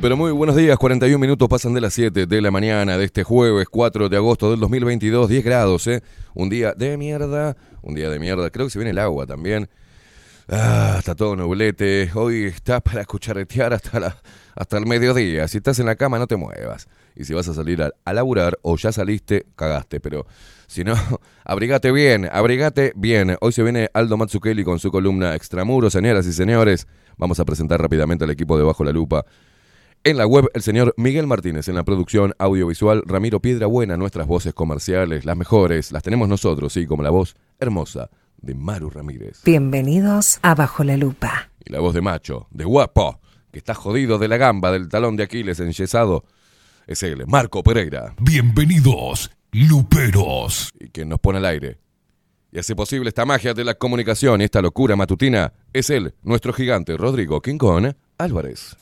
Pero muy buenos días. 41 minutos pasan de las 7 de la mañana de este jueves 4 de agosto del 2022. 10 grados, ¿eh? Un día de mierda. Un día de mierda. Creo que se viene el agua también. Ah, está todo nublete. Hoy está para cucharetear hasta, la, hasta el mediodía. Si estás en la cama, no te muevas. Y si vas a salir a, a laburar o ya saliste, cagaste. Pero si no, abrigate bien, abrigate bien. Hoy se viene Aldo Matsukeli con su columna Extramuros, señoras y señores. Vamos a presentar rápidamente al equipo de Bajo la Lupa. En la web, el señor Miguel Martínez. En la producción audiovisual, Ramiro Piedrabuena. Nuestras voces comerciales, las mejores, las tenemos nosotros, sí, como la voz hermosa de Maru Ramírez. Bienvenidos a Bajo la Lupa. Y la voz de macho, de guapo, que está jodido de la gamba, del talón de Aquiles enyesado, es él, Marco Pereira. Bienvenidos, Luperos. Y quien nos pone al aire. Y hace posible esta magia de la comunicación y esta locura matutina es él, nuestro gigante Rodrigo Quincón Álvarez.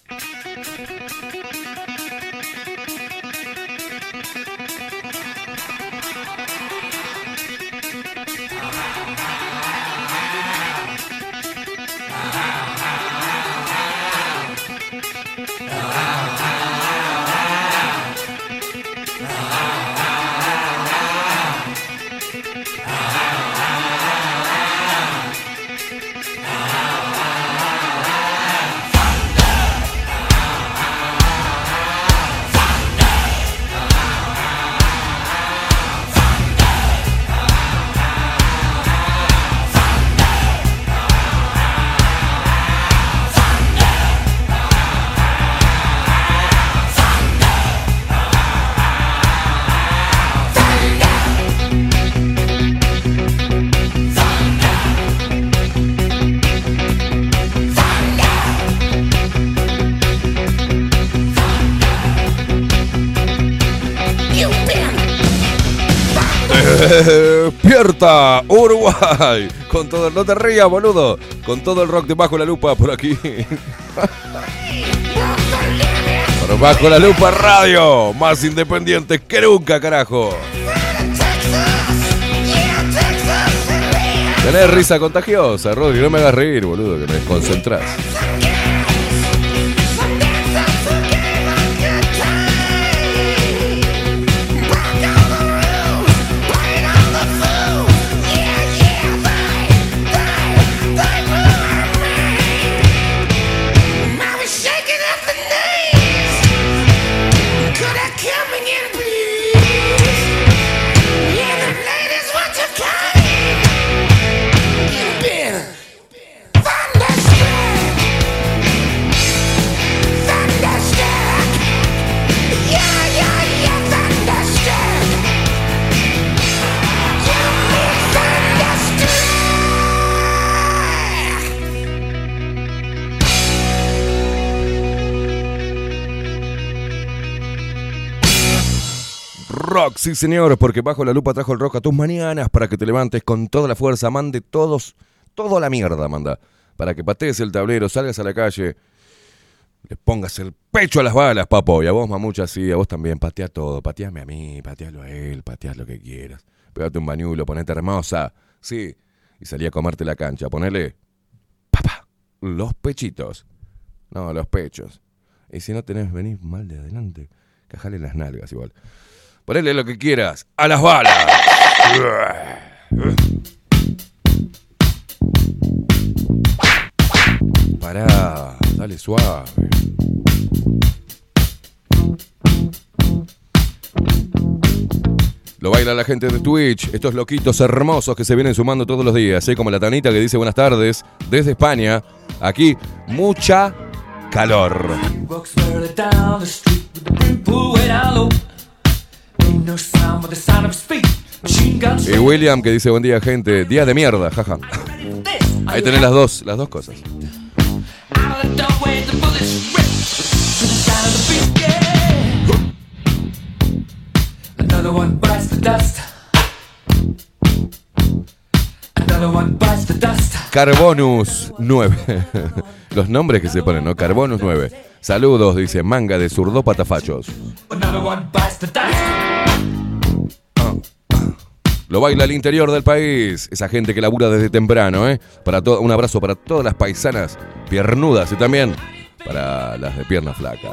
Despierta Uruguay. Con todo no te rías boludo. Con todo el rock de la lupa por aquí. Por bajo la lupa radio. Más independientes que nunca carajo. Tenés risa contagiosa Rodri. No me hagas reír boludo que me desconcentrás sí señor, porque bajo la lupa trajo el rock a tus mañanas para que te levantes con toda la fuerza, mande todos, toda la mierda, manda, para que patees el tablero, salgas a la calle, le pongas el pecho a las balas, papo, y a vos mamucha sí, a vos también, patea todo, pateame a mí, patealo a él, pateas lo que quieras, pégate un bañulo, ponete hermosa, sí, y salí a comerte la cancha, ponele, papá, los pechitos, no, los pechos, y si no tenés, venís mal de adelante, cajale las nalgas igual. Ponele lo que quieras. ¡A las balas! Pará, dale suave. Lo baila la gente de Twitch, estos loquitos hermosos que se vienen sumando todos los días, ¿eh? como la Tanita que dice buenas tardes desde España. Aquí, mucha calor. Y William que dice buen día gente, día de mierda, jaja. Ahí tenés las dos, las dos cosas. Carbonus 9. Los nombres que se ponen, ¿no? Carbonus 9. Saludos, dice Manga de Zurdo Patafachos. Lo baila al interior del país. Esa gente que labura desde temprano, ¿eh? Para todo, un abrazo para todas las paisanas piernudas y también para las de pierna flaca.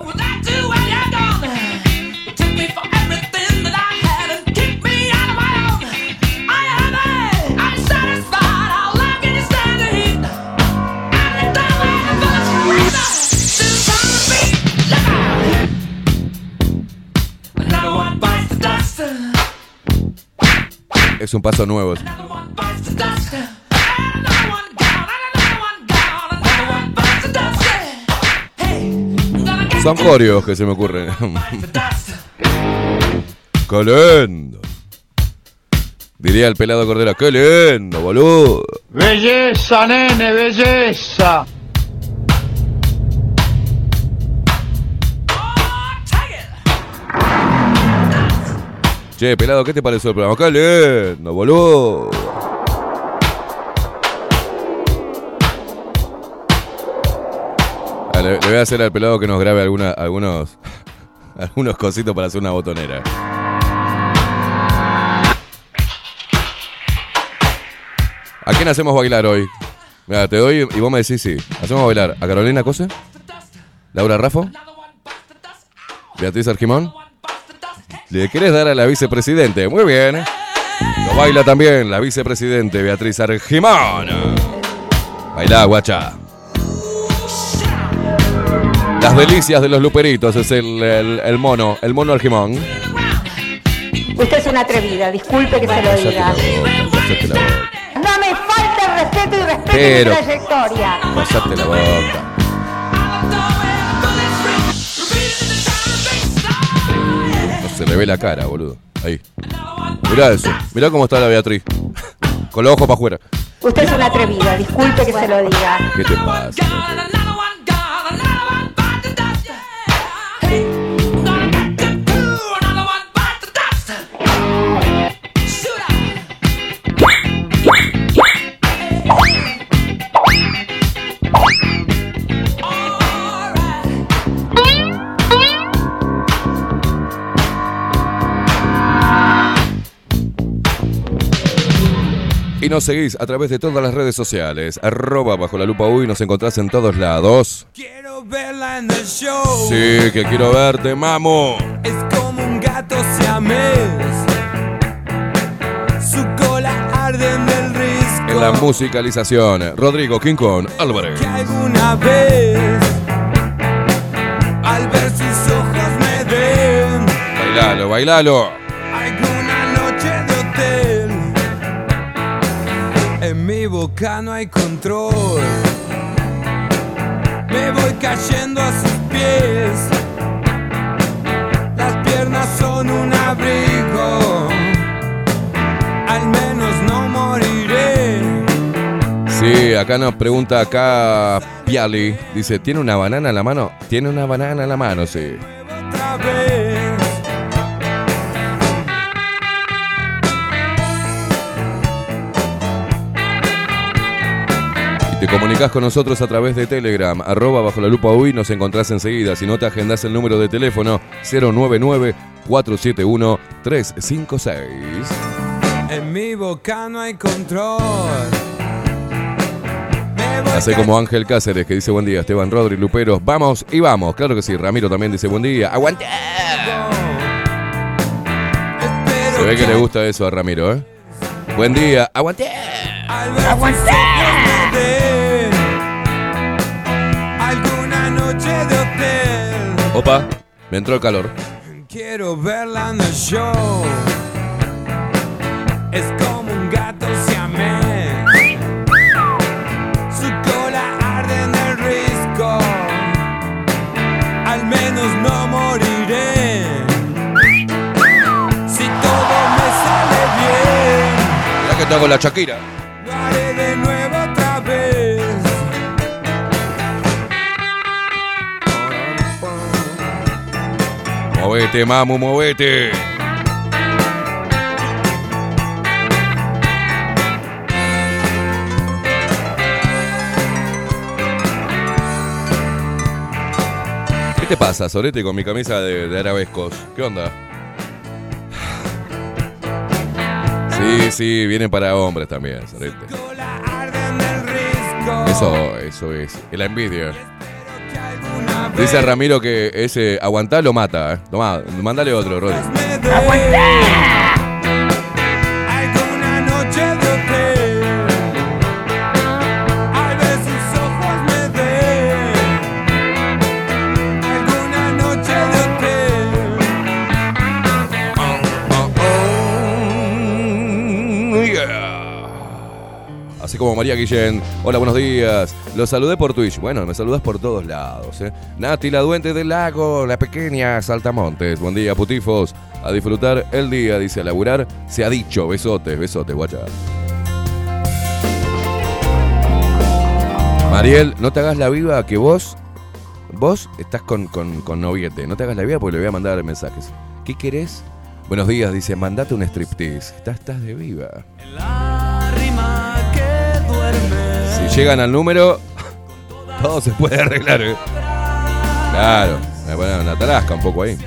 Es un paso nuevo. Son coreos que se me ocurren. ¡Qué lindo! Diría el pelado Cordero, ¡qué lindo, boludo! Belleza, nene, belleza. Che, pelado, ¿qué te pareció el programa? ¡Qué lindo, boludo! Ah, Le, voy a hacer al pelado que nos grabe alguna, algunos, algunos cositos para hacer una botonera. ¿A quién hacemos bailar hoy? Mira, te doy y vos me decís sí. ¿Hacemos bailar a Carolina Cose? ¿Laura Raffo? Beatriz Argimón. ¿Le querés dar a la vicepresidente? Muy bien. Lo baila también la vicepresidente Beatriz Argimón. Baila, guacha. Las delicias de los luperitos es el, el- el mono, el mono Argimón. Usted es una atrevida, disculpe que se lo diga. boca. No me falta el respeto y respete Pero- mi trayectoria. Cállate la boca. Se le ve la cara, boludo. Ahí. Mirá eso. Mirá cómo está la Beatriz. Con los ojos para afuera. Usted es una atrevida, disculpe que se lo diga. ¿Qué te pasa? Y nos seguís a través de todas las redes sociales. Arroba bajo la lupa uy. Nos encontrás en todos lados. Quiero verla en el show. Sí, que quiero verte, mamo. Es como un gato siamés. Su cola arde en el risco. En la musicalización. Rodrigo Kong Álvarez. Que alguna vez, al ver sus ojos me den Bailalo, bailalo. Boca no hay control. Me voy cayendo a sus pies. Las piernas son un abrigo. Al menos no moriré. Sí, acá nos pregunta acá Piali. Dice, ¿tiene una banana en la mano? Tiene una banana en la mano, sí. Otra vez. Comunicas con nosotros a través de Telegram, arroba bajo la lupa UI, nos encontrás enseguida. Si no te agendás el número de teléfono 099-471-356. En mi boca no hay control. Hace como Ángel Cáceres que dice buen día, Esteban Rodri, Luperos. Vamos y vamos. Claro que sí, Ramiro también dice buen día. Aguante. Se ve que le gusta eso a Ramiro, ¿eh? Buen día. Aguante. Al me entró el calor. Quiero verla en el show. Es como un gato siamés. Su cola arde en el risco. Al menos no moriré. Si todo me sale bien. Mirá que te hago la Shakira. Lo haré de nuevo Movete, mamu, movete. ¿Qué te pasa, Sorete, con mi camisa de, de arabescos? ¿Qué onda? Sí, sí, vienen para hombres también, Sorete. Eso, eso es. La envidia. Dice Ramiro que ese aguantá lo mata. ¿eh? Tomá, mandale otro, Rodri. me como María Guillén. Hola, buenos días. Los saludé por Twitch. Bueno, me saludas por todos lados. ¿eh? Nati, la duende del lago, la pequeña Saltamontes. Buen día, putifos. A disfrutar el día, dice a laburar. Se ha dicho. Besotes, besotes, guacha. Mariel, no te hagas la viva que vos. Vos estás con, con, con noviete. No te hagas la viva porque le voy a mandar mensajes. ¿Qué querés? Buenos días, dice, mandate un striptease. Estás, estás de viva. Llegan al número, todo se puede arreglar. ¿eh? Claro, me ponen una tarasca un poco ahí.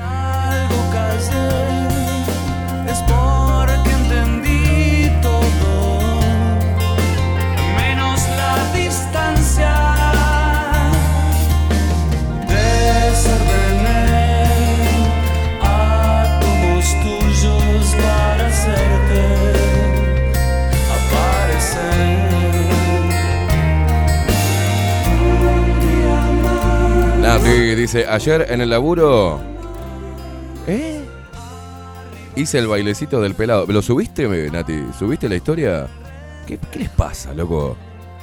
Dice, ayer en el laburo... ¿Eh? Hice el bailecito del pelado. ¿Lo subiste, Nati? ¿Subiste la historia? ¿Qué, qué les pasa, loco?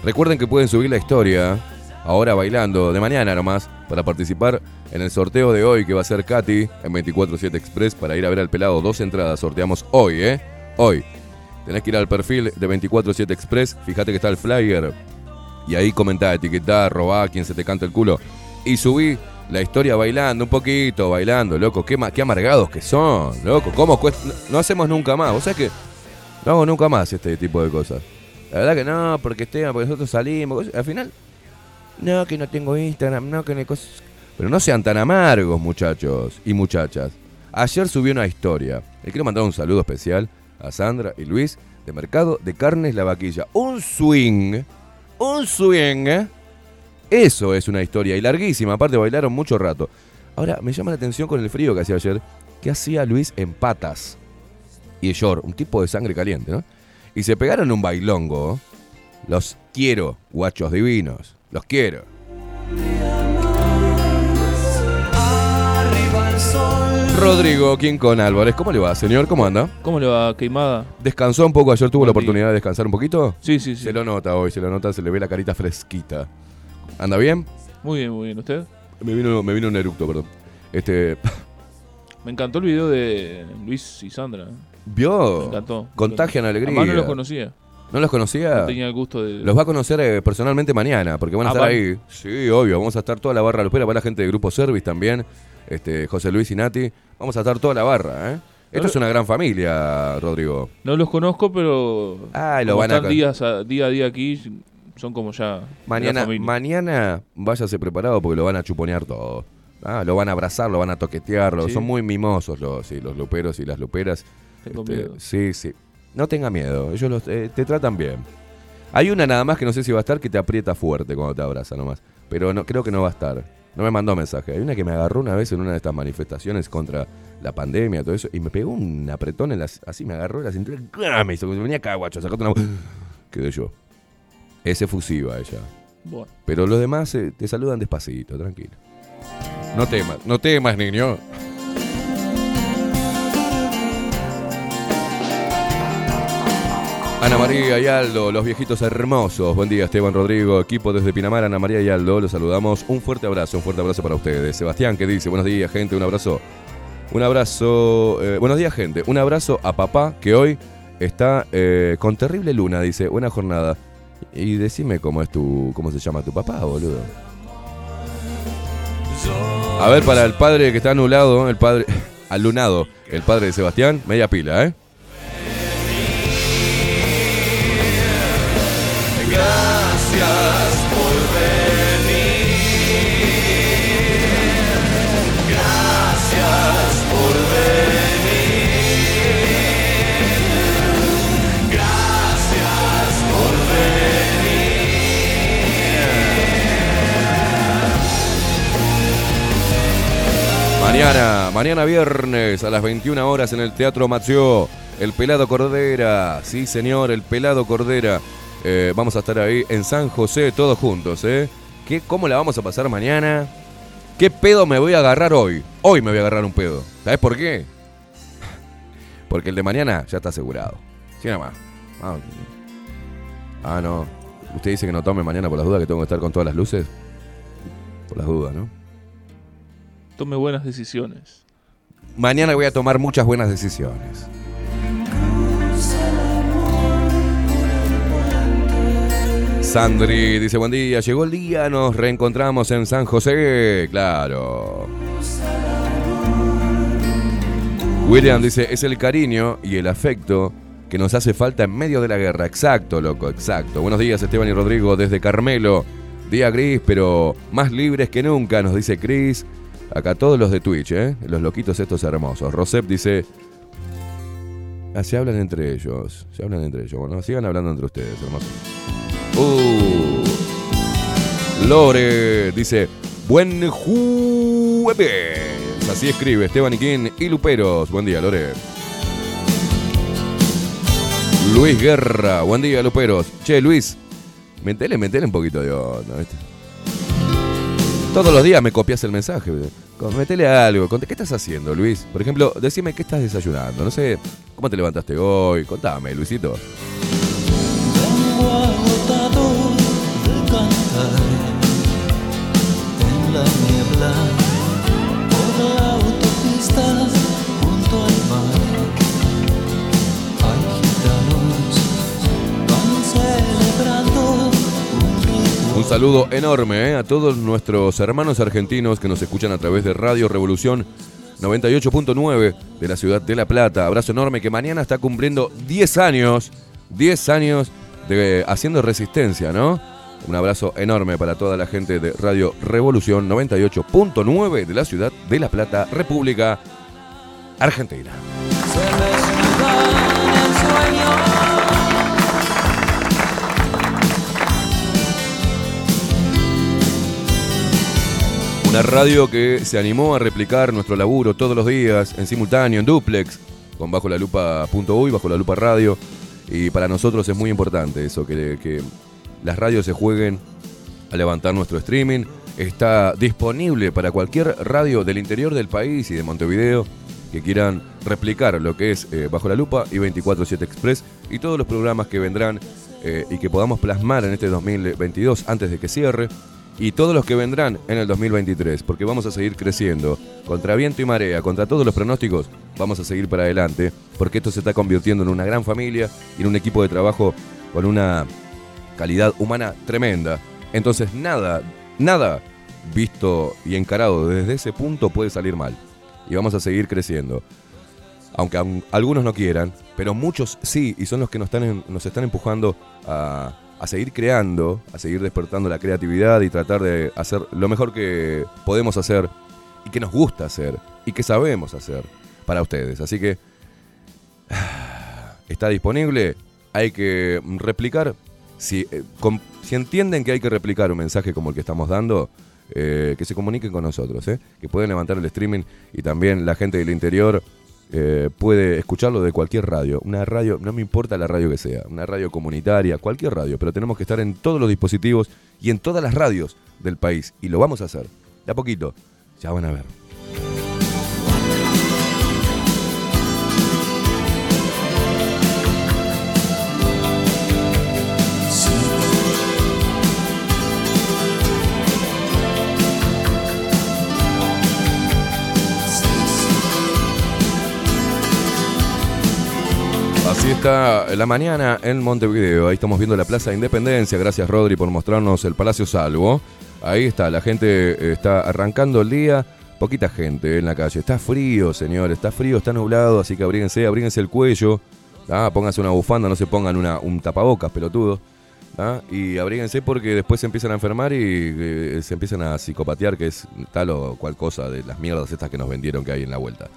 Recuerden que pueden subir la historia ahora bailando, de mañana nomás, para participar en el sorteo de hoy que va a ser Katy en 247 Express para ir a ver al pelado. Dos entradas sorteamos hoy, ¿eh? Hoy. Tenés que ir al perfil de 247 Express, fíjate que está el flyer y ahí comentá, etiquetá, robá, quien se te canta el culo. Y subí la historia bailando, un poquito, bailando, loco. Qué, qué amargados que son, loco. ¿Cómo cuesta? No, hacemos nunca más. ¿Vos sabés que no hago nunca más este tipo de cosas? La verdad que no, porque Esteban, porque nosotros salimos. Al final, no, que no tengo Instagram, no, que no hay cosas. Pero no sean tan amargos, muchachos y muchachas. Ayer subí una historia. Le quiero mandar un saludo especial a Sandra y Luis de Mercado de Carnes La Vaquilla. Un swing, un swing. ¿eh? Eso es una historia y larguísima. Aparte, bailaron mucho rato. Ahora, me llama la atención con el frío que hacía ayer. ¿Qué hacía Luis en patas? Y Yor, un tipo de sangre caliente, ¿no? Y se pegaron un bailongo. Los quiero, guachos divinos. Los quiero. Rodrigo Quincón Álvarez, ¿cómo le va, señor? ¿Cómo anda? ¿Cómo le va, queimada? ¿Descansó un poco? ¿Ayer tuvo la oportunidad de descansar un poquito? Sí, sí, sí. Se lo nota hoy, se lo nota, se le ve la carita fresquita. ¿Anda bien? Muy bien, muy bien. ¿Usted? Me vino, me vino un eructo, perdón. Este, Me encantó el video de Luis y Sandra. Me ¿vio? encantó. Contagian alegría. Además no los conocía. ¿No los conocía? No tenía el gusto de... Los va a conocer eh, personalmente mañana, porque van a Ah, estar ahí. Sí, obvio, vamos a estar toda la barra lupera, va la gente de Grupo Service también, este, José Luis y Nati. Vamos a estar toda la barra, ¿eh? Esto No es una gran familia, Rodrigo. No los conozco, pero... Ah, lo van a están días a, día a día aquí, son como ya... Mañana, mañana váyase preparado porque lo van a chuponear todo. Ah, lo van a abrazar, lo van a toquetear, son muy mimosos los, sí, los luperos y las luperas. Tengo Este, miedo. Sí, sí. No tenga miedo, ellos los- eh, te tratan bien. Hay una nada más que no sé si va a estar que te aprieta fuerte cuando te abraza nomás. Pero no, creo que no va a estar. No me mandó mensaje. Hay una que me agarró una vez en una de estas manifestaciones contra la pandemia, todo eso, y me pegó un apretón en las. Así me agarró la cintura. Me hizo venía acá, guacho, sacate una. Quedé yo. Es efusiva ella. Bueno, Pero los demás eh, te saludan despacito, tranquilo. No temas, no temas, niño. Ana María y Aldo, los viejitos hermosos. Buen día, Esteban Rodrigo, equipo desde Pinamar, Ana María y Aldo, los saludamos. Un fuerte abrazo, un fuerte abrazo para ustedes. Sebastián que dice, buenos días, gente, un abrazo. Un abrazo, eh, buenos días, gente. Un abrazo a papá que hoy está eh, con terrible luna, dice, buena jornada. Y decime cómo es tu, cómo se llama tu papá, boludo. A ver, para el padre que está anulado, el padre, alunado, el padre de Sebastián, media pila, ¿eh? Mañana, mañana viernes a las 21 horas en el Teatro Mació, el Pelado Cordera, sí señor, el Pelado Cordera. Eh, vamos a estar ahí en San José todos juntos, ¿eh? ¿Qué, ¿Cómo la vamos a pasar mañana? ¿Qué pedo me voy a agarrar hoy? Hoy me voy a agarrar un pedo. ¿Sabes por qué? Porque el de mañana ya está asegurado. Sí, nada más. Ah, ah, no. Usted dice que no tome mañana por las dudas, que tengo que estar con todas las luces. Por las dudas, ¿no? Tome buenas decisiones. Mañana voy a tomar muchas buenas decisiones. Sandri dice, buen día, llegó el día, nos reencontramos en San José. Claro. William dice, es el cariño y el afecto que nos hace falta en medio de la guerra. Exacto, loco, exacto. Buenos días, Esteban y Rodrigo, desde Carmelo. Día gris, pero más libres que nunca, nos dice Chris. Acá todos los de Twitch, ¿eh? Los loquitos estos hermosos. Rosep dice... Ah, se hablan entre ellos. Se hablan entre ellos. Bueno, sigan hablando entre ustedes, hermosos. Uh. Lore dice... Buen jueves. Así escribe Esteban Iquín y Luperos. Buen día, Lore. Luis Guerra. Buen día, Luperos. Che, Luis. Metele, metele un poquito de onda. Todos los días me copias el mensaje. Metele algo. ¿Qué estás haciendo, Luis? Por ejemplo, decime qué estás desayunando. No sé, ¿cómo te levantaste hoy? Contame, Luisito. Vengo agotado de cantar en la niebla saludo enorme eh, a todos nuestros hermanos argentinos que nos escuchan a través de Radio Revolución 98.9 de la ciudad de La Plata. Abrazo enorme que mañana está cumpliendo 10 años, 10 años de haciendo resistencia, ¿no? Un abrazo enorme para toda la gente de Radio Revolución 98.9 de la ciudad de La Plata, República Argentina. Una radio que se animó a replicar nuestro laburo todos los días, en simultáneo, en duplex, con Bajo la Lupa.uy, Bajo la Lupa Radio. Y para nosotros es muy importante eso, que, que las radios se jueguen a levantar nuestro streaming. Está disponible para cualquier radio del interior del país y de Montevideo que quieran replicar lo que es eh, Bajo la Lupa y 24-7 Express y todos los programas que vendrán eh, y que podamos plasmar en este 2022 antes de que cierre y todos los que vendrán en el 2023, porque vamos a seguir creciendo. Contra viento y marea, contra todos los pronósticos, vamos a seguir para adelante, porque esto se está convirtiendo en una gran familia y en un equipo de trabajo con una calidad humana tremenda. Entonces nada, nada visto y encarado desde ese punto puede salir mal. Y vamos a seguir creciendo. Aunque aun- algunos no quieran, pero muchos sí, y son los que nos están empujando a, a seguir creando, a seguir despertando la creatividad y tratar de hacer lo mejor que podemos hacer y que nos gusta hacer y que sabemos hacer para ustedes. Así que está disponible, hay que replicar. Si, eh, si entienden que hay que replicar un mensaje como el que estamos dando, eh, que se comuniquen con nosotros, ¿eh? que pueden levantar el streaming y también la gente del interior eh, puede escucharlo de cualquier radio. Una radio, no me importa la radio que sea, una radio comunitaria, cualquier radio, pero tenemos que estar en todos los dispositivos y en todas las radios del país. Y lo vamos a hacer. De a poquito. Ya van a ver. Así está la mañana en Montevideo. Ahí estamos viendo la Plaza de Independencia. Gracias, Rodri, por mostrarnos el Palacio Salvo. Ahí está, la gente eh, está arrancando el día. Poquita gente en la calle. Está frío, señor. Está frío, está nublado. Así que abríguense, abríguense el cuello. ¿ah? Pónganse una bufanda, no se pongan una, un tapabocas, pelotudo. ¿ah? Y abríguense porque después se empiezan a enfermar y eh, se empiezan a psicopatear, que es tal o cual cosa de las mierdas estas que nos vendieron que hay en la vuelta.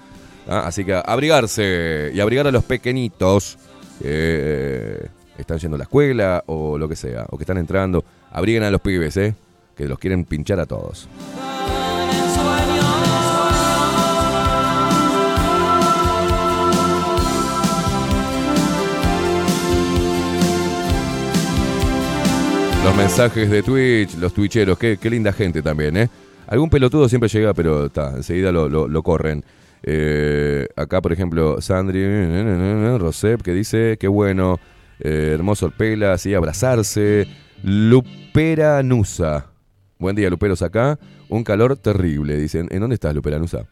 ¿Ah? Así que abrigarse y abrigar a los pequeñitos que eh, están yendo a la escuela o lo que sea, o que están entrando. Abriguen a los pibes, ¿eh? que los quieren pinchar a todos. Los mensajes de Twitch, los twitcheros, qué, qué linda gente también, ¿eh? Algún pelotudo siempre llega, pero está, enseguida lo, lo- lo corren. Eh, acá, por ejemplo, Sandri Rosep, que dice, qué bueno, eh, hermoso el pela, así, abrazarse. Lupera Nusa. Buen día, Luperos, acá. Un calor terrible, dicen. ¿En dónde estás, Lupera Nusa?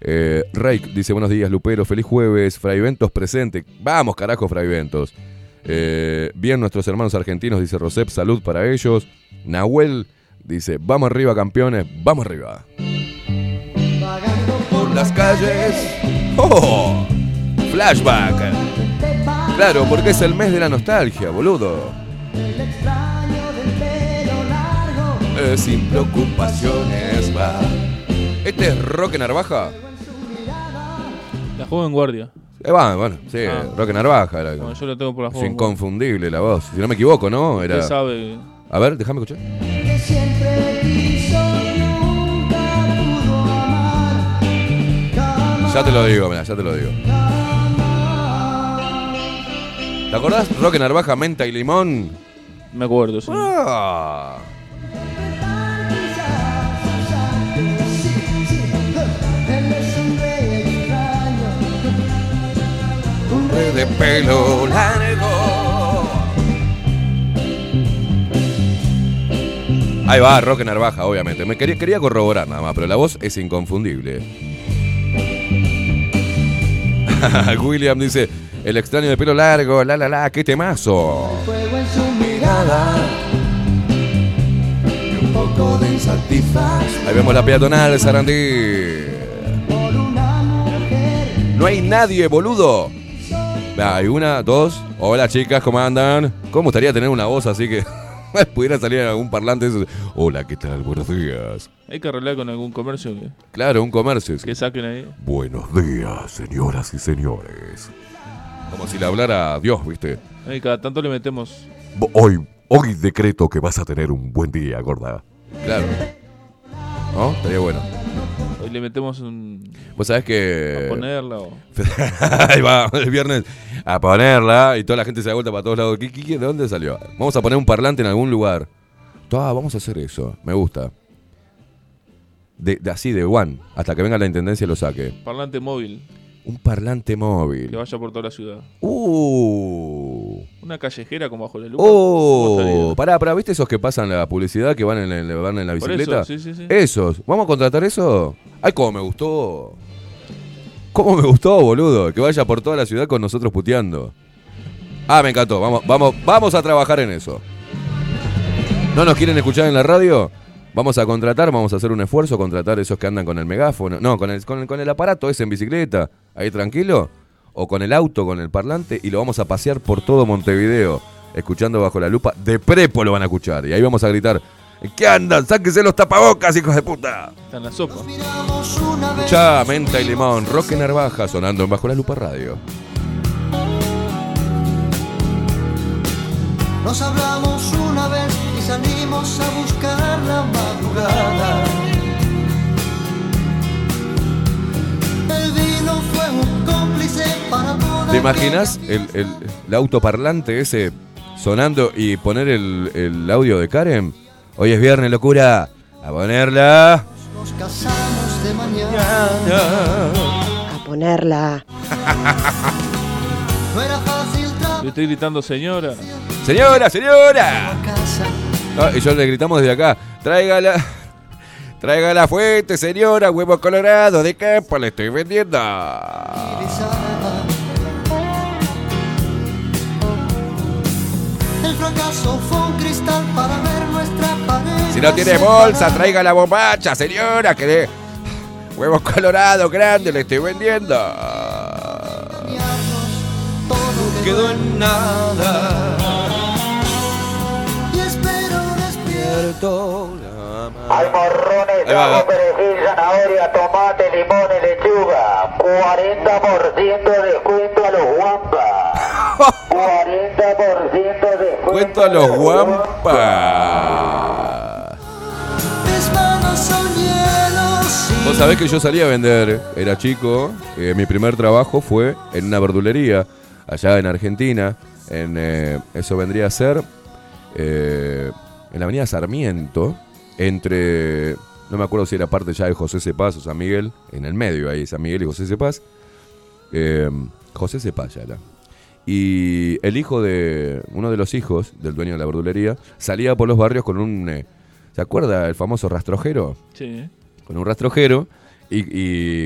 Eh, Reik dice, buenos días, Lupero, feliz jueves. Fraiventos presente. Vamos, carajo, Fraiventos. Eh, bien, nuestros hermanos argentinos, dice Rosep, salud para ellos. Nahuel dice, vamos arriba, campeones, vamos arriba. Por las calles. ¡Oh! Flashback. Claro, porque es el mes de la nostalgia, boludo. Eh, sin preocupaciones va. ¿Este es Roque Narvaja? La juego en guardia. Eh, va, bueno, sí, Ah. Roque Narvaja. Era, Bueno, yo lo tengo por la es juego en guardia. inconfundible la voz. Si no me equivoco, ¿no? Era... Usted sabe. A ver, déjame escuchar. siempre Ya te lo digo, mira, ya te lo digo. ¿Te acordás? Roque Narvaja, menta y limón. Me acuerdo, sí. Ah. Un de pelo. Ahí va, Roque Narvaja, obviamente. Me quería corroborar nada más, pero la voz es inconfundible. William dice, el extraño de pelo largo, la la la, qué temazo. Fuego en su mirada y un poco de insatisfacción Ahí vemos la peatonal, Sarandí. por una mujer. No hay nadie, boludo. Hay una, dos. Hola chicas, ¿cómo andan? ¿Cómo gustaría tener una voz así que pudiera salir algún parlante? de esos? Hola, ¿qué tal? Buenos días. Hay que arreglar con algún comercio que, Claro, un comercio. sí. que saquen ahí. Buenos días, señoras y señores. Como si le hablara a Dios, ¿viste? Cada tanto le metemos. Hoy, hoy decreto que vas a tener un buen día, gorda. Claro. ¿No? Estaría bueno. Le metemos un. Vos sabés A que. ponerla o. Ahí va, el viernes a ponerla y toda la gente se da vuelta para todos lados. ¿Qué, qué, qué? de dónde salió? Vamos a poner un parlante en algún lugar. Ah, vamos a hacer eso. Me gusta. De, de- así, de one. Hasta que venga la intendencia y lo saque. Parlante móvil Un parlante que móvil. vaya por toda la ciudad. Uh. Una callejera como bajo la luz. ¿Cómo Oh. Pará, pará, ¿viste esos que pasan la publicidad que van en, el- van en la Por bicicleta? eso, sí, sí, sí. Esos. ¿Vamos a contratar eso? Ay, cómo me gustó. ¿Cómo me gustó, boludo? Que vaya por toda la ciudad con nosotros puteando. Ah, me encantó. Vamos, vamos, vamos a trabajar en eso. ¿No nos quieren escuchar en la radio? Vamos a contratar, vamos a hacer un esfuerzo, contratar esos que andan con el megáfono. No, con el, con el, con el aparato ese en bicicleta. Ahí tranquilo. O con el auto, con el parlante. Y lo vamos a pasear por todo Montevideo. Escuchando bajo la lupa. De prepo lo van a escuchar. Y ahí vamos a gritar. ¿En qué andan? ¡Sáquense los tapabocas, hijos de puta! Está en la sopa. Menta y limón, Roque Narvaja sonando en Bajo la Lupa Radio. Nos hablamos una vez y salimos a buscar la madrugada. El ¿Te imaginas el, el, el autoparlante ese sonando y poner el, el audio de Karen? Hoy es viernes, locura. A ponerla. Nos casamos de mañana. A ponerla. No era fácil Yo estoy gritando, señora. Señora, señora. y yo le gritamos desde acá. Tráigala. Traiga la fuente, señora. Huevo colorado de campo le estoy vendiendo. El fracaso fue un cristal para ver nuestra pareja. Si no tiene bolsa, traiga la bombacha, señora. Que de huevos colorados grandes le estoy vendiendo. Todo Quedó en nada. Y espero despierto. Hay morrones, ajo, perejil, zanahoria, tomate, limón y lechuga. 40% de descuento a los guampas. 40% de descuento Cuento a los guampas. Vos sabés que yo salí a vender, era chico, eh, mi primer trabajo fue en una verdulería, allá en Argentina, en, eh, eso vendría a ser eh, en la avenida Sarmiento, entre, no me acuerdo si era parte ya de José Cepaz o San Miguel, en el medio ahí, San Miguel y José Cepaz, eh, José Cepaz ya era. Y el hijo de, uno de los hijos del dueño de la verdulería, salía por los barrios con un, eh, ¿se acuerda el famoso rastrojero? Sí. con un rastrojero y,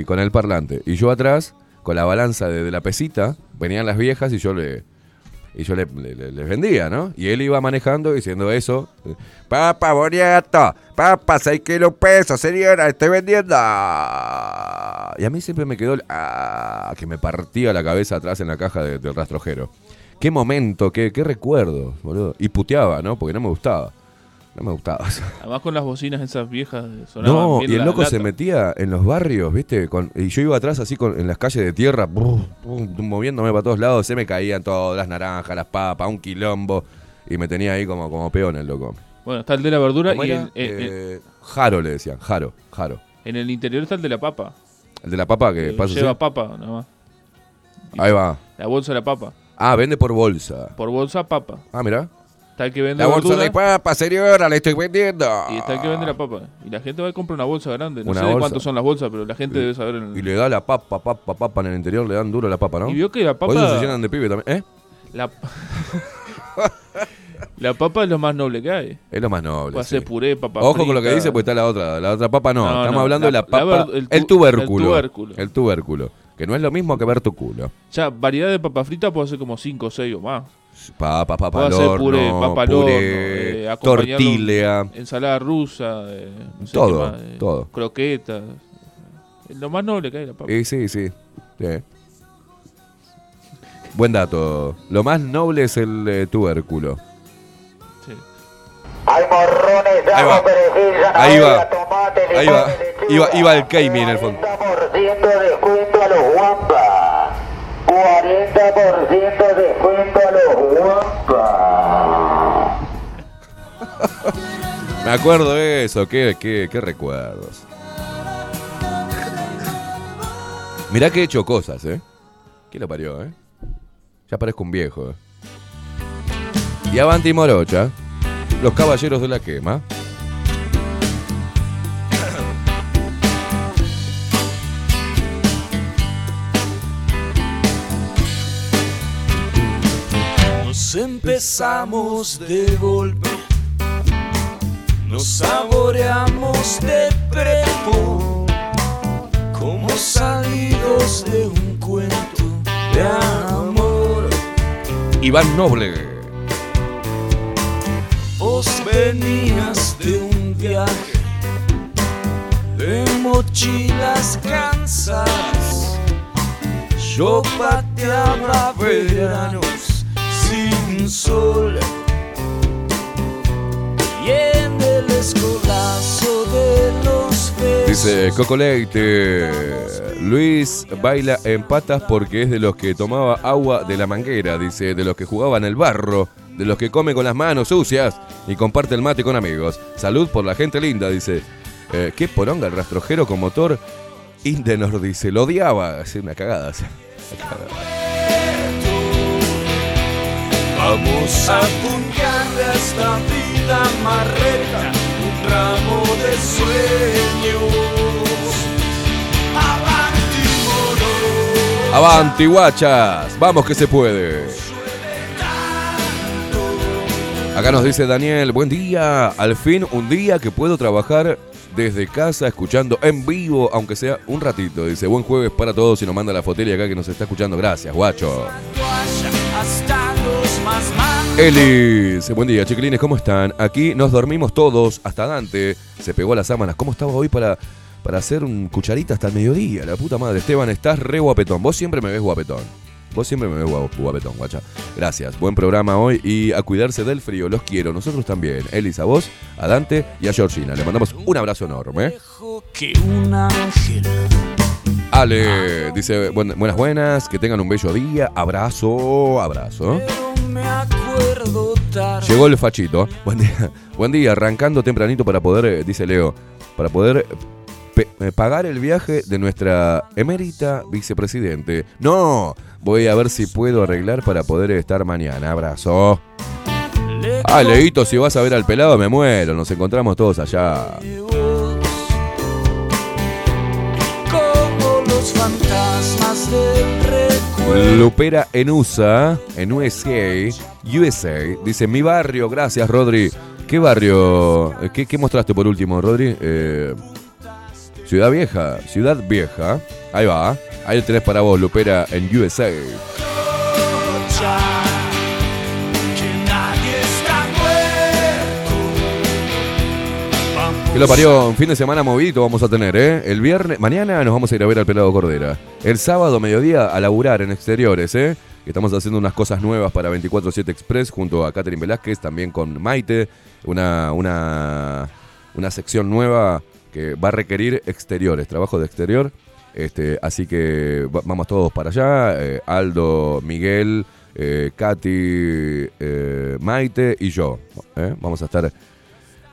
y con el parlante. Y yo atrás, con la balanza de, de la pesita, venían las viejas y yo le y yo le, le- vendía, ¿no? Y él iba manejando diciendo eso. Papa, boniato, papa, 6 kilos pesos, señora, estoy vendiendo. Y a mí siempre me quedó el- ah, que me partía la cabeza atrás en la caja de- del rastrojero. Qué momento, qué, qué recuerdo, boludo. Y puteaba, ¿no? Porque no me gustaba. No me gustaba. Además con las bocinas esas viejas sonaban No, bien y el loco se metía en los barrios, ¿viste? Con, y yo iba atrás así con, en las calles de tierra, brr, brr, moviéndome para todos lados, se me caían todas las naranjas, las papas, un quilombo. Y me tenía ahí como, como peón el loco. Bueno, está el de la verdura ¿Cómo y en- Eh, Jaro le decían, Jaro, Jaro. en el interior está el de la papa. El de la papa que que pasa lleva así. papa, nada más. Ahí va. La bolsa de la papa. Ah, vende por bolsa. Por bolsa, papa. Ah, mirá. Está el que vende La bolsa de papa, señora, la estoy vendiendo. y está el que vende la papa. Y la gente va y compra una bolsa grande. No Una sé de bolsa. cuántos son las bolsas, pero la gente debe saber. el- Y le da la papa, papa, papa en el interior, le dan duro la papa, ¿no? Y vio que la Por eso se papa. llenan de pibe también. ¿Eh? La, la papa es lo más noble que hay. Es lo más noble. Puede sí. hacer puré, papa Ojo con lo que dice, pues está la otra. La otra papa no. No, Estamos no, hablando de la- papa. la el el, tu- tubérculo. el tubérculo. El tubérculo. Que no es lo mismo que ver tu culo. Ya, variedad de papa frita puede ser como 5 o 6 o más. Papa, papa al hacer horno, puré, papa al horno, puré, eh, tortilla. Ensalada rusa, eh, no sé Todo, más, eh, todo. croquetas. Lo más noble que hay la papa. Y sí, sí. sí. Buen dato. Lo más noble es el eh, tubérculo. Sí. Hay morrones, Ahí va. perejil, Ahí va. tomate, Ahí va. Iba- iba el Keimi en el fondo. 40% de descuento a los guampas. 40% de descuento a los guampas. Me acuerdo de eso. Qué, qué, qué recuerdos. Mirá que he hecho cosas, ¿eh? ¿Quién lo parió, eh? Ya parezco un viejo, eh. Y Avanti Morocha, los caballeros de la quema. Nos empezamos de golpe, nos saboreamos de prepo, como salidos de un cuento de amor. Iván Noble. Vos venías de un viaje de mochilas cansadas. Yo pateaba veranos sin Y. Dice Coco Leite. Luis baila en patas porque es de los que tomaba agua de la manguera, dice, de los que jugaba en el barro, de los que come con las manos sucias y comparte el mate con amigos. Salud por la gente linda, dice. Eh, qué poronga el rastrojero con motor. Indenor dice, lo odiaba. Es. Una cagada. Vamos a apuntarle a esta vida marreta un ramo de sueños. Avanti, moro. Avanti, guachas. Vamos que se puede. Acá nos dice Daniel, buen día. Al fin un día que puedo trabajar desde casa escuchando en vivo, aunque sea un ratito. Dice, buen jueves para todos y nos manda la fotelia acá que nos está escuchando. Gracias, guacho. Elis, buen día, chiquilines, ¿cómo están? Aquí nos dormimos todos, hasta Dante se pegó a las sábanas. ¿Cómo estaba hoy para, para hacer un cucharita hasta el mediodía? La puta madre, Esteban, estás re guapetón. Vos siempre me ves guapetón. Vos siempre me ves guap- guapetón, guacha. Gracias, buen programa hoy y a cuidarse del frío, los quiero, nosotros también. Elis, a vos, a Dante y a Georgina. Le mandamos un abrazo enorme. Que un ángel Ale, dice, buen- buenas, buenas, que tengan un bello día. Abrazo, abrazo. Llegó el fachito. Buen día, buen día, arrancando tempranito para poder, eh, dice Leo, para poder pe- eh, pagar el viaje de nuestra emérita vicepresidente. No, voy a ver si puedo arreglar para poder estar mañana. Abrazo. Ah, Leito, si vas a ver al pelado me muero. Nos encontramos todos allá. Fantasmas del recuerdo. Lupera en USA, en USA, USA, dice mi barrio, gracias Rodri. ¿Qué barrio? Eh, ¿Qué, mostraste por último, Rodri? Eh, Ciudad Vieja, Ciudad Vieja. Ahí va. Ahí tenés para vos, Lupera en USA. Que lo parió, un fin de semana movidito vamos a tener, ¿eh? El viernes, mañana nos vamos a ir a ver al pelado Cordera. El sábado, mediodía, a laburar en exteriores, ¿eh? Estamos haciendo unas cosas nuevas para 24-7 Express junto a Catherine Velázquez, también con Maite. Una, una, una sección nueva que va a requerir exteriores, trabajo de exterior. Este, así que va- vamos todos para allá. eh, Aldo, Miguel, eh, Katy, eh, Maite y yo. Vamos a estar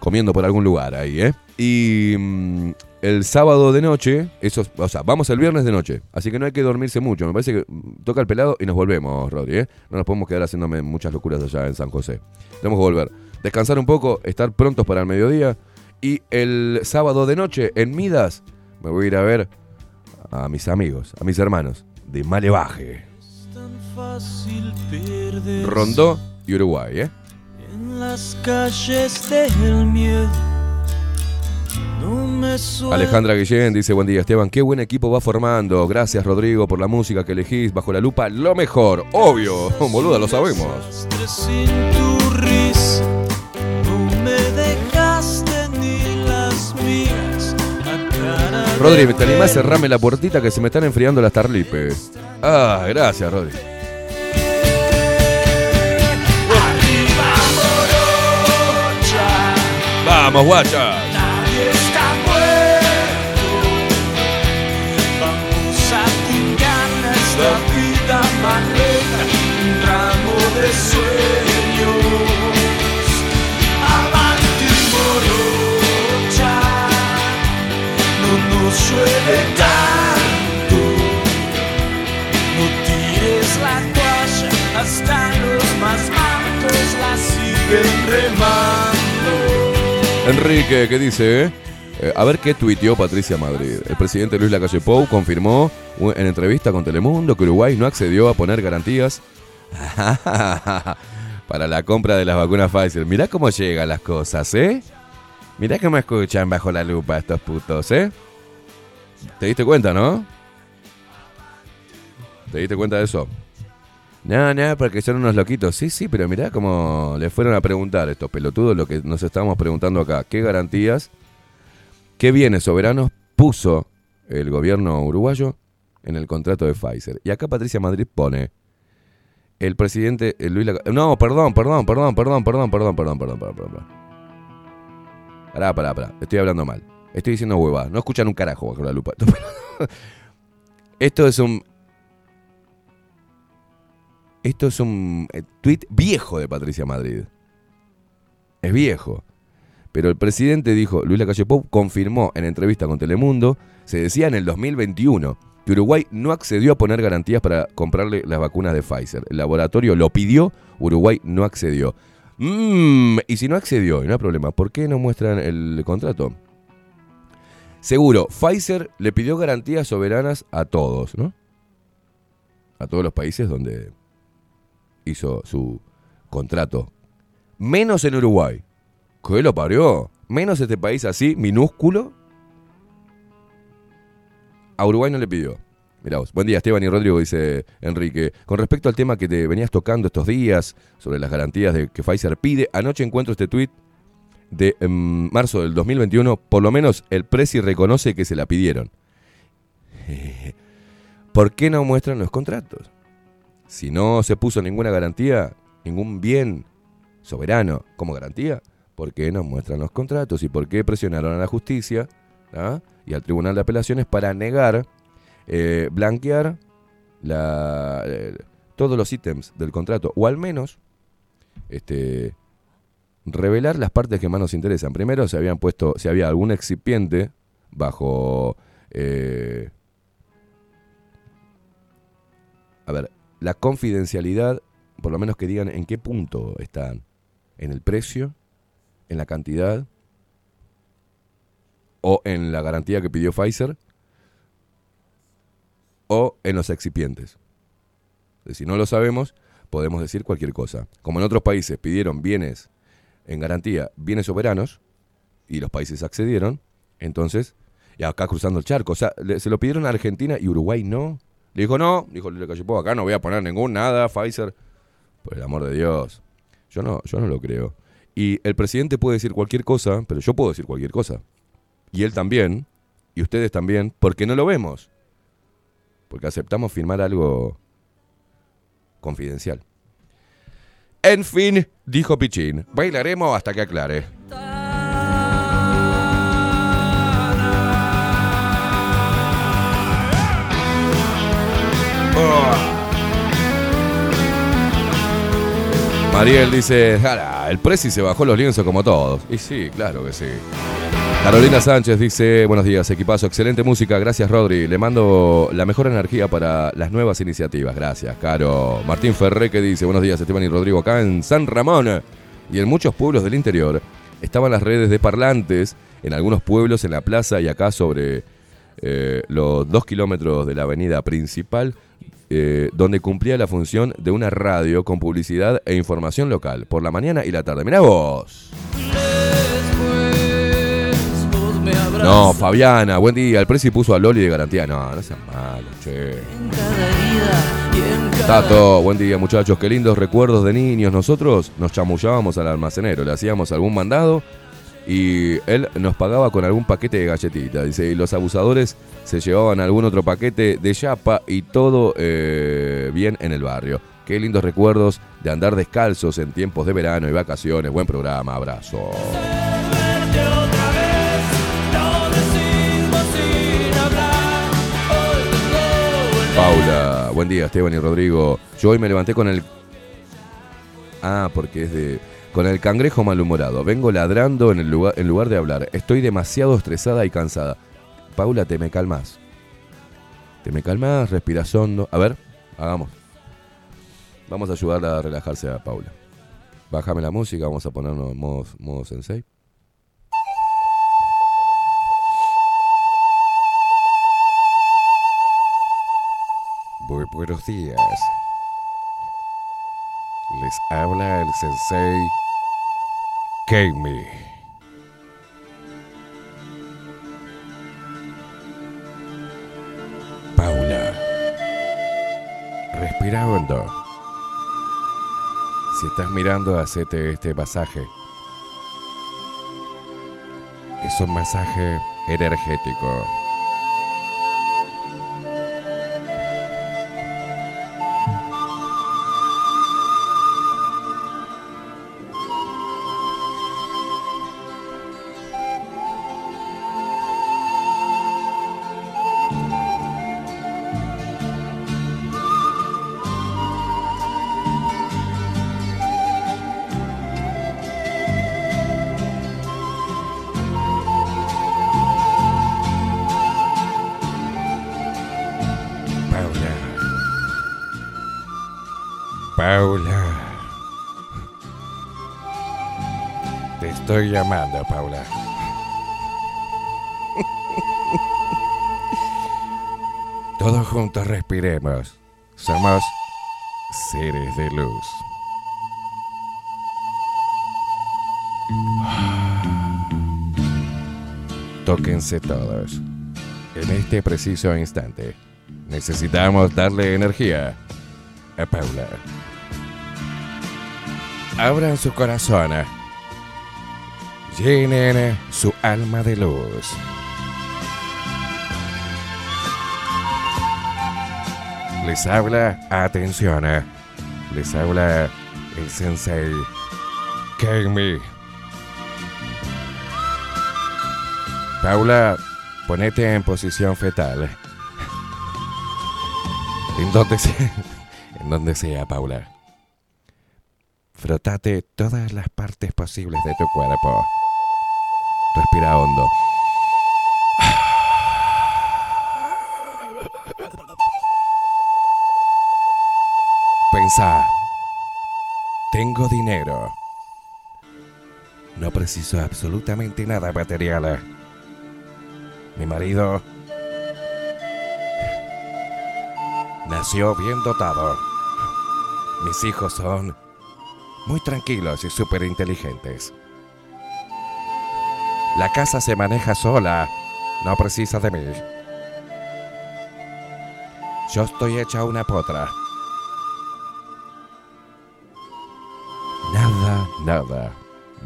comiendo por algún lugar ahí, ¿eh? Y mm, el sábado de noche, eso, o sea, vamos el viernes de noche, así que no hay que dormirse mucho. Me parece que mm, toca el pelado y nos volvemos, Rodri, ¿eh? No nos podemos quedar haciéndome muchas locuras allá en San José. Tenemos que volver. Descansar un poco, estar prontos para el mediodía. Y el sábado de noche, en Midas, me voy a ir a ver a mis amigos, a mis hermanos, de Malevaje, Tan fácil perder Rondó y Uruguay, ¿eh? Las calles del miedo. No me suena Alejandra Guillén dice, buen día Esteban, qué buen equipo va formando. Gracias Rodrigo por la música que elegís bajo la lupa. Lo mejor, obvio, boluda, lo sabemos. sin tu risa. No me dejaste ni las mías. A cara de Rodri, ¿te animás a cerrarme la puertita que se me están enfriando las tarlipes? Ah, gracias Rodri. Vamos, guacha. nadie está muerto. Vamos a pingar esta vida maleta, un ramo de sueños. Avanti morocha, no nos llueve tanto. No tires la toalla, hasta los más mantos la siguen remando. Enrique, ¿qué dice? eh? Eh, a ver qué tuiteó Patricia Madrid. El presidente Luis Lacalle Pou confirmó en entrevista con Telemundo que Uruguay no accedió a poner garantías para la compra de las vacunas Pfizer. Mirá cómo llegan las cosas, ¿eh? Mirá cómo escuchan bajo la lupa estos putos, ¿eh? ¿Te diste cuenta, no? ¿Te diste cuenta de eso? No, no, porque son unos loquitos. Sí, sí, pero mirá cómo le fueron a preguntar estos pelotudos lo que nos estamos preguntando acá. ¿Qué garantías, qué bienes soberanos puso el gobierno uruguayo en el contrato de Pfizer? Y acá Patricia Madrid pone, el presidente eh, Luis No, perdón, perdón, perdón, perdón, perdón, perdón, perdón, perdón, perdón, perdón. Pará, pará, pará. Estoy hablando mal. Estoy diciendo hueva. No escuchan un carajo bajo la lupa. Esto es un esto es un eh, tuit viejo de Patricia Madrid. Es viejo. Pero el presidente dijo, Luis Lacalle Pou confirmó en entrevista con Telemundo, se decía en el 2021, que Uruguay no accedió a poner garantías para comprarle las vacunas de Pfizer. El laboratorio lo pidió, Uruguay no accedió. Mm, y si no accedió, no hay problema, ¿por qué no muestran el contrato? Seguro, Pfizer le pidió garantías soberanas a todos, ¿no? A todos los países donde hizo su contrato. Menos en Uruguay. ¿Qué lo parió? Menos este país así, minúsculo. A Uruguay no le pidió. Mirá vos. Buen día, Esteban y Rodrigo, dice Enrique. Con respecto al tema que te venías tocando estos días, sobre las garantías de que Pfizer pide, anoche encuentro este tuit de em, marzo del 2021. Por lo menos el Prezi reconoce que se la pidieron. ¿Por qué no muestran los contratos? Si no se puso ninguna garantía, ningún bien soberano como garantía, ¿por qué no muestran los contratos? ¿Y por qué presionaron a la justicia ah, y al Tribunal de Apelaciones para negar, eh, blanquear la, eh, todos los ítems del contrato? O al menos este, revelar las partes que más nos interesan. Primero, se habían puesto, si había algún excipiente bajo... eh, a ver, la confidencialidad, por lo menos que digan en qué punto están. ¿En el precio? ¿En la cantidad? ¿O en la garantía que pidió Pfizer? ¿O en los excipientes? Si no lo sabemos, podemos decir cualquier cosa. Como en otros países pidieron bienes en garantía, bienes soberanos, y los países accedieron, entonces, y acá cruzando el charco, o sea, se lo pidieron a Argentina y Uruguay no. Le dijo no, dijo le cayó acá no voy a poner ningún nada, Pfizer. Por el amor de Dios. Yo no, yo no lo creo. Y el presidente puede decir cualquier cosa, pero yo puedo decir cualquier cosa. Y él también, y ustedes también, porque no lo vemos. Porque aceptamos firmar algo confidencial. En fin, dijo Pichín, bailaremos hasta que aclare. Mariel dice, "Jala, el Prezi se bajó los lienzos como todos. Y sí, claro que sí. Carolina Sánchez dice, buenos días, equipazo, excelente música, gracias Rodri, le mando la mejor energía para las nuevas iniciativas, gracias, Caro. Martín Ferré que dice, buenos días Esteban y Rodrigo, acá en San Ramón y en muchos pueblos del interior estaban las redes de parlantes, en algunos pueblos en la plaza y acá sobre eh, los dos kilómetros de la avenida principal, eh, donde cumplía la función de una radio con publicidad e información local, por la mañana y la tarde. Mirá vos. No, Fabiana, buen día. El Prezi puso a Loli de garantía. No, no sean malos, che. Tato, buen día muchachos, qué lindos recuerdos de niños. Nosotros nos chamullábamos al almacenero, le hacíamos algún mandado y él nos pagaba con algún paquete de galletitas. Dice, y los abusadores se llevaban algún otro paquete de chapa y todo eh, bien en el barrio. Qué lindos recuerdos de andar descalzos en tiempos de verano y vacaciones. Buen programa, abrazo. Paula, buen día Esteban y Rodrigo. Yo hoy me levanté con el... Ah, porque es de... Con el cangrejo malhumorado. Vengo ladrando en, el lugar, en lugar de hablar. Estoy demasiado estresada y cansada. Paula, te me calmas. Te me calmas, respiras hondo. A ver, hagamos. Vamos a ayudarla a relajarse a Paula. Bájame la música, vamos a ponernos modo, modo sensei. Buenos días. Les habla el sensei Keimi. Paula. Respira hondo. Si estás mirando, hacete este masaje. Es un masaje energético. Llamando, Paula. Todos juntos respiremos. Somos seres de luz. Tóquense todos. En este preciso instante. Necesitamos darle energía a Paula. Abran su corazón. Llenen su alma de luz. Les habla, atención, les habla el sensei Keimi. Paula, ponete en posición fetal. En donde sea, en donde sea, Paula. Frotate todas las partes posibles de tu cuerpo. Respira hondo. Pensá. Tengo dinero. No preciso absolutamente nada material. Mi marido nació bien dotado. Mis hijos son muy tranquilos y súper inteligentes. La casa se maneja sola, no precisa de mí. Yo estoy hecha una potra. Nada, nada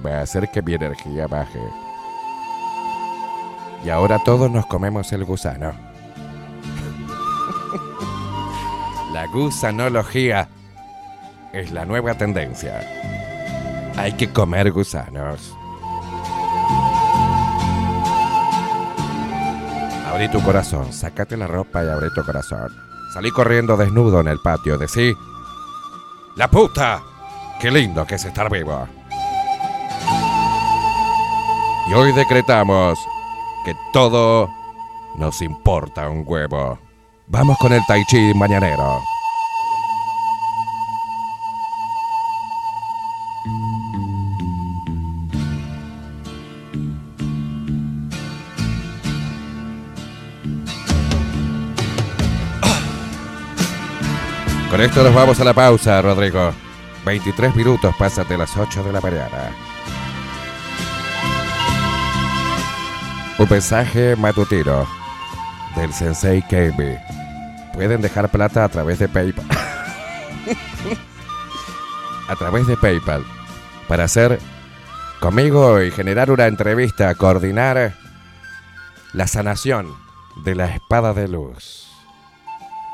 va a hacer que mi energía baje. Y ahora todos nos comemos el gusano. La gusanología es la nueva tendencia. Hay que comer gusanos. Abrí tu corazón, sácate la ropa y abre tu corazón. Salí corriendo desnudo en el patio, decí... ¡La puta! ¡Qué lindo que es estar vivo! Y hoy decretamos que todo nos importa un huevo. Vamos con el tai chi mañanero. Esto nos vamos a la pausa, Rodrigo. 23 minutos, pásate las 8 de la mañana. Un mensaje matutino del Sensei KB. Pueden dejar plata a través de PayPal. a través de PayPal. Para hacer conmigo y generar una entrevista, coordinar la sanación de la espada de luz.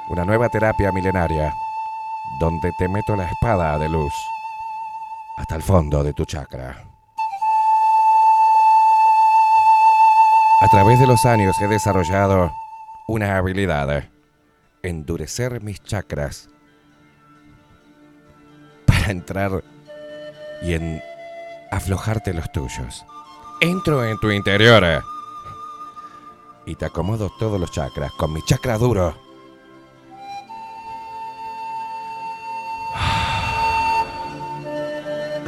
Una nueva terapia milenaria donde te meto la espada de luz hasta el fondo de tu chakra. A través de los años he desarrollado una habilidad, endurecer mis chakras para entrar y en aflojarte los tuyos. Entro en tu interior eh, y te acomodo todos los chakras con mi chakra duro.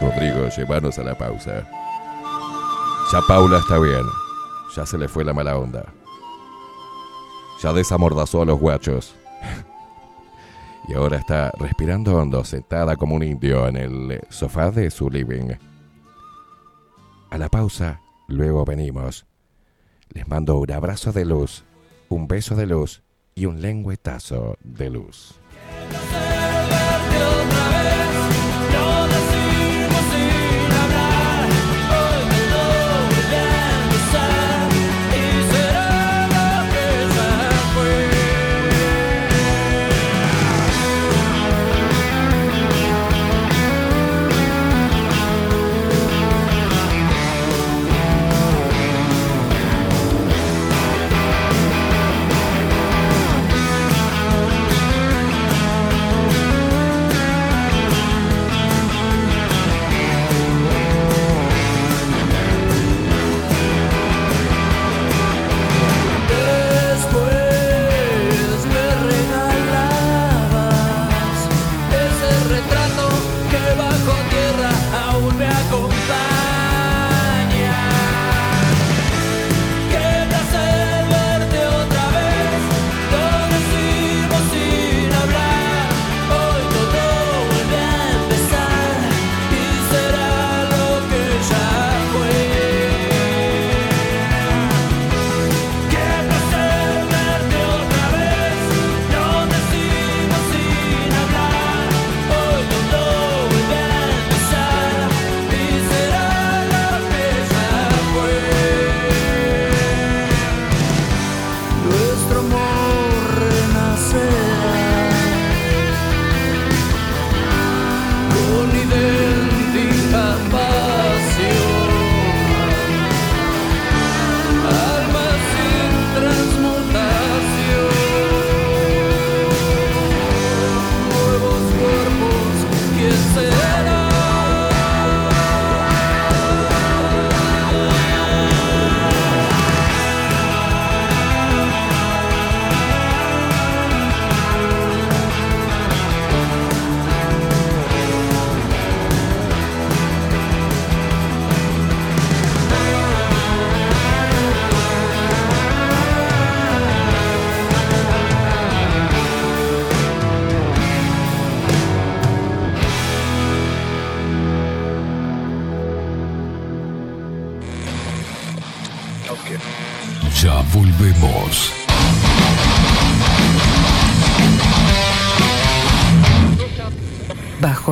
Rodrigo, llévanos a la pausa. Ya Paula está bien. Ya se le fue la mala onda. Ya desamordazó a los guachos. y ahora está respirando hondo, sentada como un indio en el sofá de su living. A la pausa, luego venimos. Les mando un abrazo de luz, un beso de luz y un lengüetazo de luz.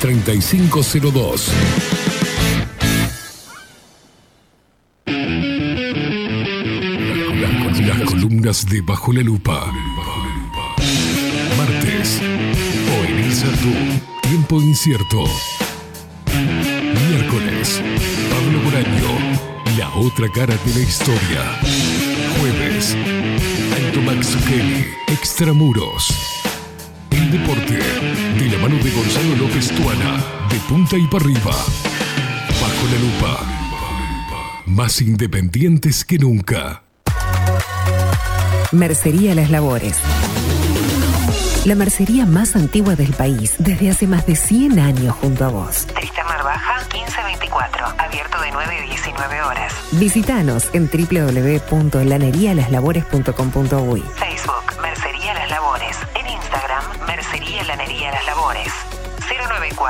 3502. Las columnas de Bajo la Lupa. Martes. Oeniza tú. Tiempo incierto. Miércoles. Pablo Boraño. La otra cara de la historia. Jueves. Alto Max. Extramuros. Deporte. De la mano de Gonzalo López Tuana. De punta y para arriba. Bajo la lupa. Más independientes que nunca. Mercería Las Labores. La mercería más antigua del país, desde hace más de 100 años junto a vos. Tristamar Baja, 1524. 094, abierto de 9 a 19 horas. Visítanos en www.lanerialaslavores.com.uy. Facebook,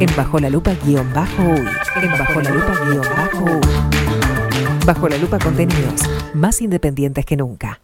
En Bajo la Lupa guion bajo uy. En Bajo la Lupa guion bajo uy. Bajo la Lupa contenidos más independientes que nunca.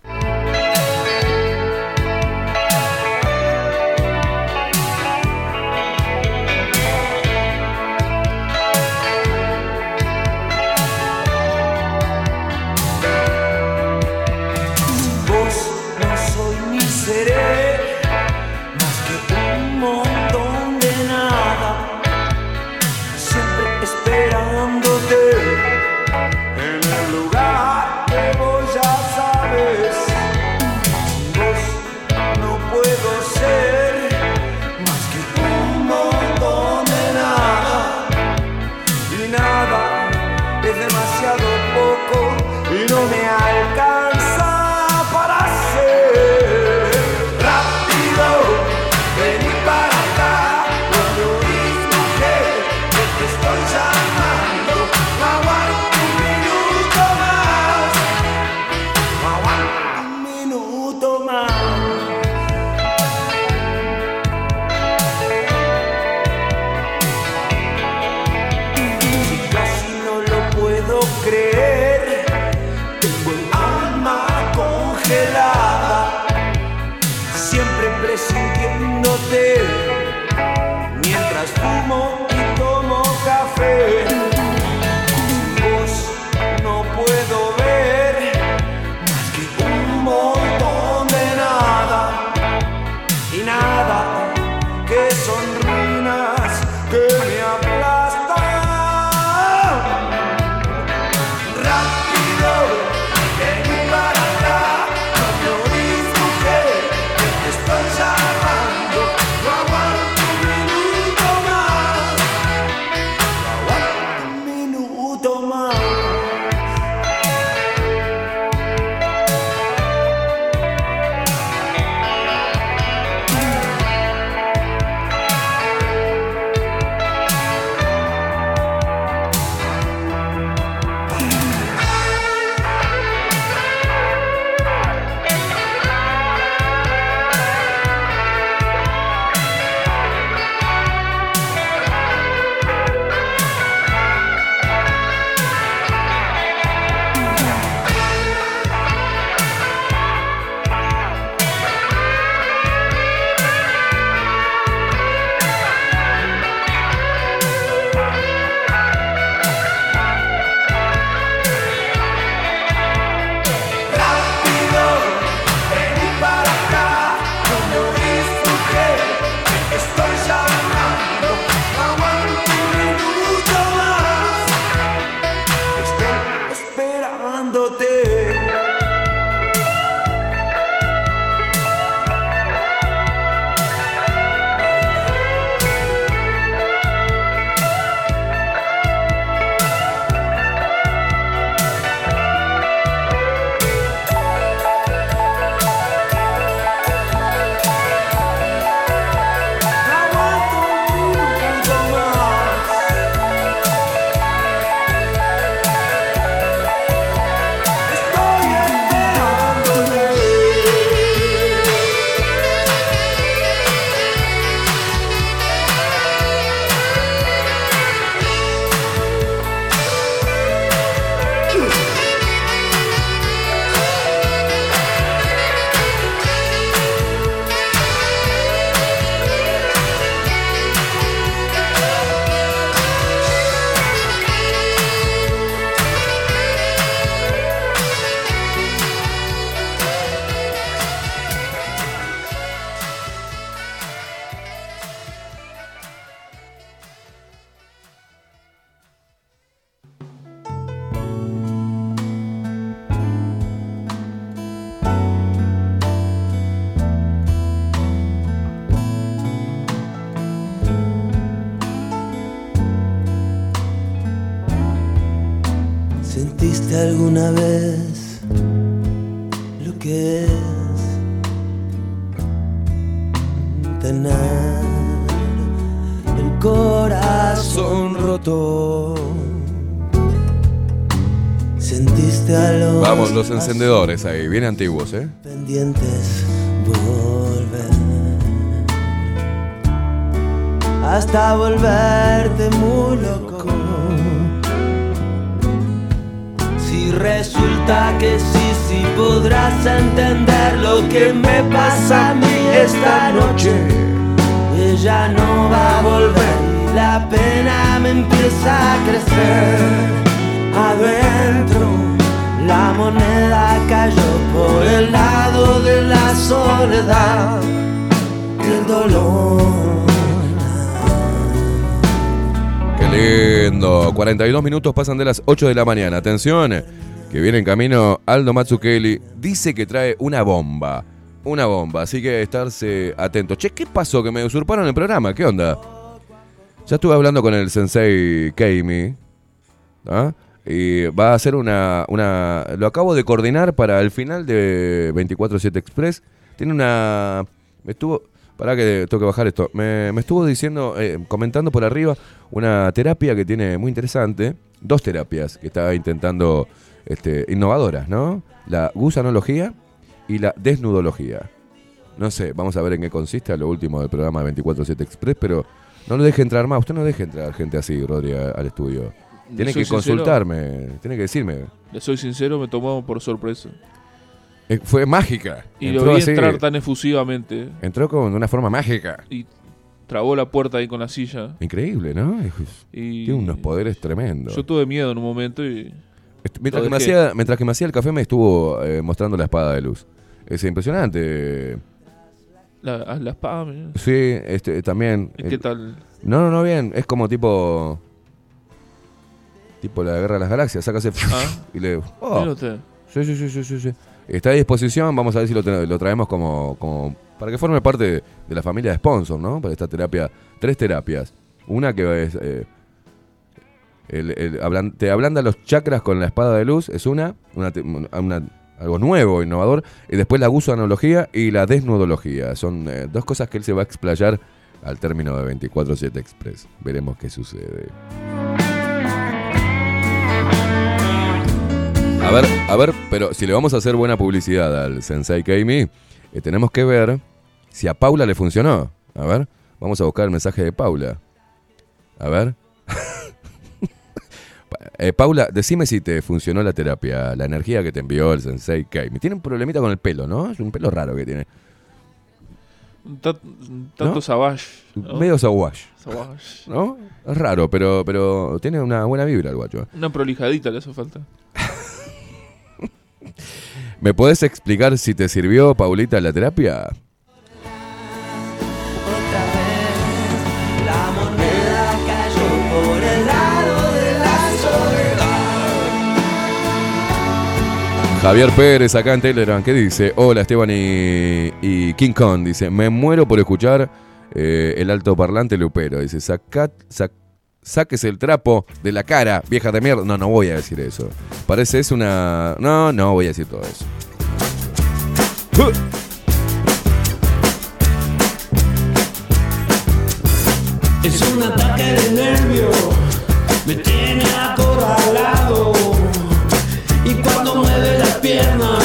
Ahí, bien antiguos, ¿eh? pendientes volver hasta volverte muy loco. Si resulta que sí, sí podrás entender lo que me pasa a mí esta noche. Ella no va a volver la pena me empieza a crecer. Adentro la moneda cayó por el lado de la soledad el dolor. Qué lindo. 42 minutos pasan de las 8 de la mañana. Atención, que viene en camino Aldo Matsukeli. Dice que trae una bomba. Una bomba, así que estarse atentos. Che, ¿qué pasó? Que me usurparon el programa. ¿Qué onda? Ya estuve hablando con el sensei Keimi. ¿ah? Y va a hacer una, una... Lo acabo de coordinar para el final de 24-7 Express. Tiene una... Me estuvo... Para que tengo que bajar esto. Me, me estuvo diciendo, eh, comentando por arriba, una terapia que tiene muy interesante. Dos terapias que está intentando, este, innovadoras, ¿no? La gusanología y la desnudología. No sé, vamos a ver en qué consiste lo último del programa de 24-7 Express, pero no lo deje entrar más. Usted no deje entrar gente así, Rodri, al estudio. Tiene que consultarme, tiene que decirme. Le soy sincero, me tomó por sorpresa. Eh, Fue mágica. Y Entró lo vi así, entrar tan efusivamente. Entró con una forma mágica. Y trabó la puerta ahí con la silla. Increíble, ¿no? Y Tiene unos poderes tremendos. Yo tuve miedo en un momento y. Mientras que, me hacía, mientras que me hacía el café me estuvo eh, mostrando la espada de luz. Es impresionante. La, a la espada. mirá. Sí, este, también. ¿Y qué eh, tal? No, no, no, bien. Es como tipo. Tipo la guerra de las galaxias. Sácase. Ah. Y le. oh. Sí, sí, sí, sí, sí. Está a disposición. Vamos a ver si lo, tra- lo traemos como, como. Para que forme parte de, de la familia de sponsor, ¿no? Para esta terapia. Tres terapias. Una que es. eh, el- el ablan- te ablanda los chakras con la espada de luz. Es una. una- algo nuevo, innovador. Y después la gusanología y la desnudología. Son eh, dos cosas que él se va a explayar al término de 24-7 Express. Veremos qué sucede. A ver, a ver, pero si le vamos a hacer buena publicidad al Sensei Keimi, eh, tenemos que ver si a Paula le funcionó. A ver, vamos a buscar el mensaje de Paula. A ver. Eh, Paula, decime si te funcionó la terapia, la energía que te envió el Sensei Keimi. Tiene un problemita con el pelo, ¿no? Es un pelo raro que tiene. Tanto ¿No? savage. ¿no? Medio Savage. ¿no? Es raro, pero, pero tiene una buena vibra el guacho. Una prolijadita le hace falta. ¿Me podés explicar si te sirvió, Paulita, la terapia? Javier Pérez, acá en Telegram, ¿qué dice? Hola Esteban y, y King Kong, dice, me muero por escuchar eh, el altoparlante lupero. Dice, "Sacad- sac- sáquese el trapo de la cara, vieja de mierda. No, no voy a decir eso. Parece es una... No, no voy a decir todo eso. Es un ataque de nervio, me tiene acorralado. Y cuando mueve las piernas,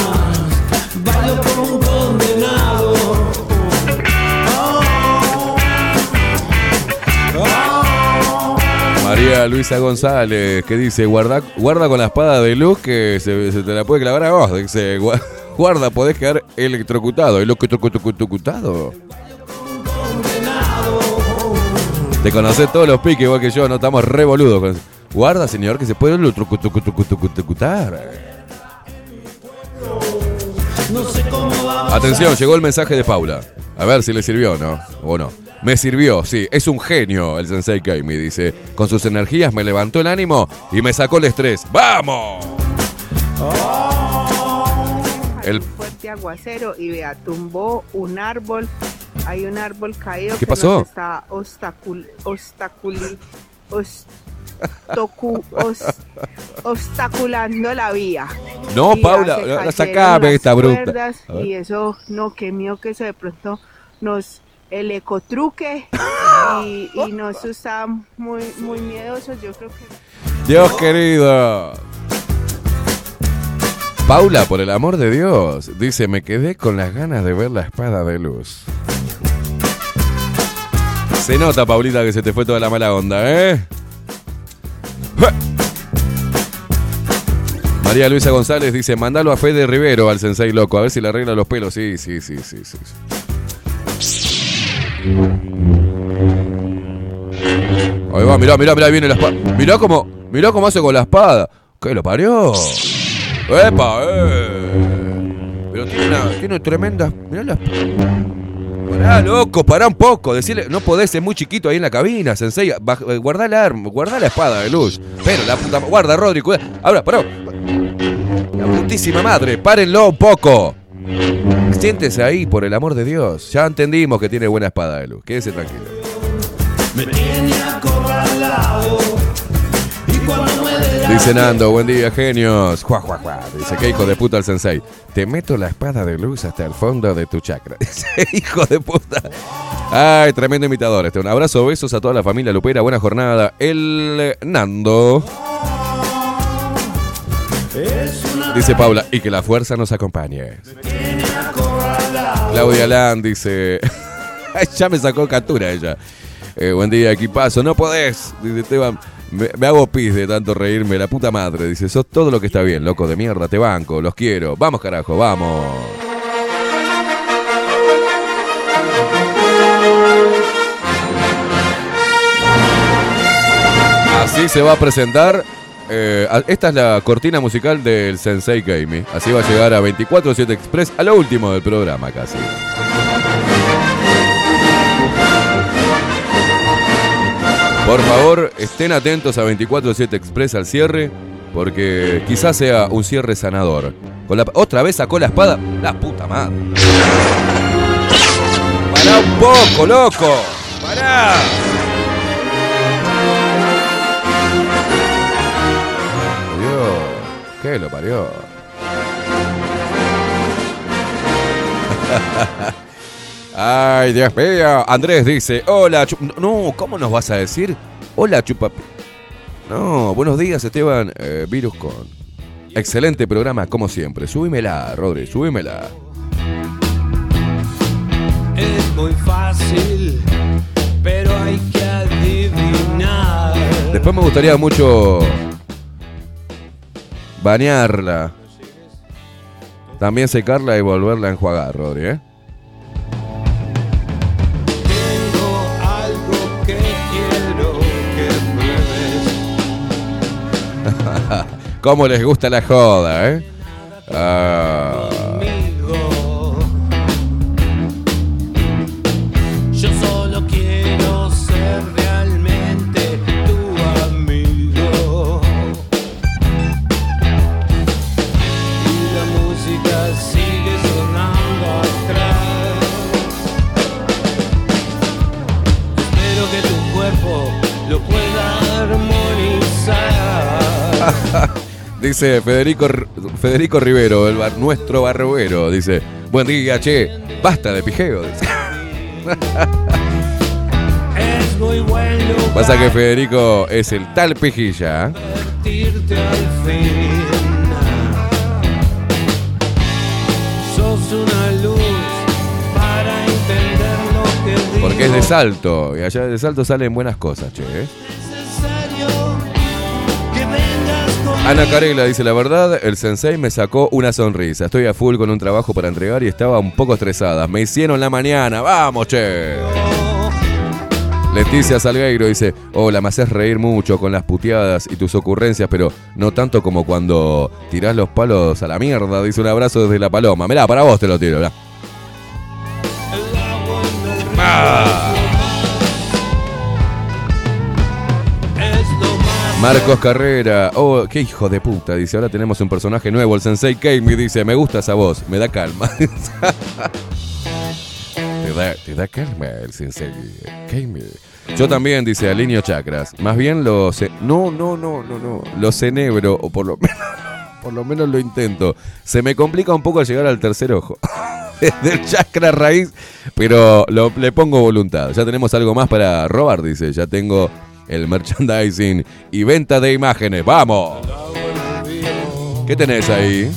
Luisa González, que dice, guarda, guarda con la espada de luz que se, te la puede clavar a vos. Dice, "Gua- guarda, podés quedar electrocutado. ¿Electrocutado? Te conocés todos los piques igual que yo, no estamos re boludos. con eso. Guarda, señor, que se puede electrocutar. Atención, llegó el mensaje de Paula. A ver si le sirvió o no. O no. Me sirvió, sí. Es un genio el Sensei Kaimi, dice. Con sus energías me levantó el ánimo y me sacó el estrés. ¡Vamos! El, fuerte aguacero y vea, tumbó un árbol. Hay un árbol caído ¿Qué que pasó? nos está obstacul, obstaculando la vía. No, Y Paula, cayeron sacame esta bruta. Y eso, no, que mío que eso de pronto nos el ecotruque y, y nos está muy, muy miedosos. Yo creo que Dios querido. Paula, por el amor de Dios, dice, me quedé con las ganas de ver la espada de luz. Se nota, Paulita, que se te fue toda la mala onda, ¿eh? María Luisa González dice, mandalo a Fede Rivero al Sensei Loco, a ver si le arregla los pelos. Sí, sí, sí, sí, sí. Ahí va, mirá, mirá, mirá, ahí viene la espada. Mirá cómo, mirá cómo hace con la espada. ¿Qué lo parió? ¡Epa, eh! Pero tiene una, tiene tremenda. Mirá la. Pará, loco, pará un poco. Decirle, no podés ser muy chiquito ahí en la cabina, sensei. Eh, guardá la arma, guardá la espada de luz. Pero la puta. Guarda, Rodri, cuida. Ahora, pará. La putísima madre, párenlo un poco. Siéntese ahí, por el amor de Dios. Ya entendimos que tiene buena espada de luz. Quédese tranquilo. Me tiene acorralado. Dice Nando, buen día, genios. Juá, juá, juá. Dice que hijo de puta el sensei. Te meto la espada de luz hasta el fondo de tu chakra. Dice, hijo de puta. Ay, tremendo imitador. Este, un abrazo, besos a toda la familia Lupera. Buena jornada. El eh, Nando. Dice Paula, y que la fuerza nos acompañe. Claudia Land dice. ya me sacó captura ella. Eh, buen día, equipazo. No podés, dice Esteban. Me, hago pis de tanto reírme, la puta madre. Dice, sos todo lo que está bien, loco de mierda, te banco, los quiero. Vamos, carajo, vamos. Así se va a presentar. eh, esta es la cortina musical del Sensei Gaming. Así va a llegar a 24-7 Express a lo último del programa casi. Por favor, estén atentos a 24-7 Express al cierre, porque quizás sea un cierre sanador. Otra vez sacó la espada. La puta madre. Pará un poco, loco. Pará. Dios, ¿qué lo parió? Ay, Dios mío. Andrés dice, hola, no, ¿cómo nos vas a decir? Hola, chupa... No, buenos días, Esteban. Eh, virus con... Excelente programa, como siempre. Subímela, Rodri, subímela. Es muy fácil, pero hay que adivinar. Después me gustaría mucho bañarla. También secarla y volverla a enjuagar, Rodri, ¿eh? ¿Cómo les gusta la joda, eh? Ah, dice Federico, Federico Rivero, el bar- nuestro barbero. Dice, buen día, che. Basta de pijeo. dice. Es muy bueno Pasa que Federico es el tal pijilla. ¿eh? partirte al fin. Sos una luz para entender lo que digo. Porque es de salto. Y allá de salto salen buenas cosas, che. ¿eh? Ana Carela dice la verdad, el sensei me sacó una sonrisa. Estoy a full con un trabajo para entregar y estaba un poco estresada. Me hicieron la mañana, vamos, che. Leticia Salgueiro dice, hola, me haces reír mucho con las puteadas y tus ocurrencias, pero no tanto como cuando tirás los palos a la mierda. Dice un abrazo desde la paloma. Mirá, para vos te lo tiro. Ah. Marcos Carrera, oh, qué hijo de puta, dice, ahora tenemos un personaje nuevo, el Sensei Kami, dice, me gusta esa voz, me da calma. te, da, te da calma el Sensei Kami. Yo también, dice Alineo Chakras, más bien lo... no, no, no, no, no, lo cenebro, o por lo menos... Por lo menos lo intento. Se me complica un poco llegar al tercer ojo. Desde el chakra raíz, pero le pongo voluntad. Ya tenemos algo más para robar, dice. Ya tengo el merchandising y venta de imágenes. ¡Vamos! ¿Qué tenés ahí?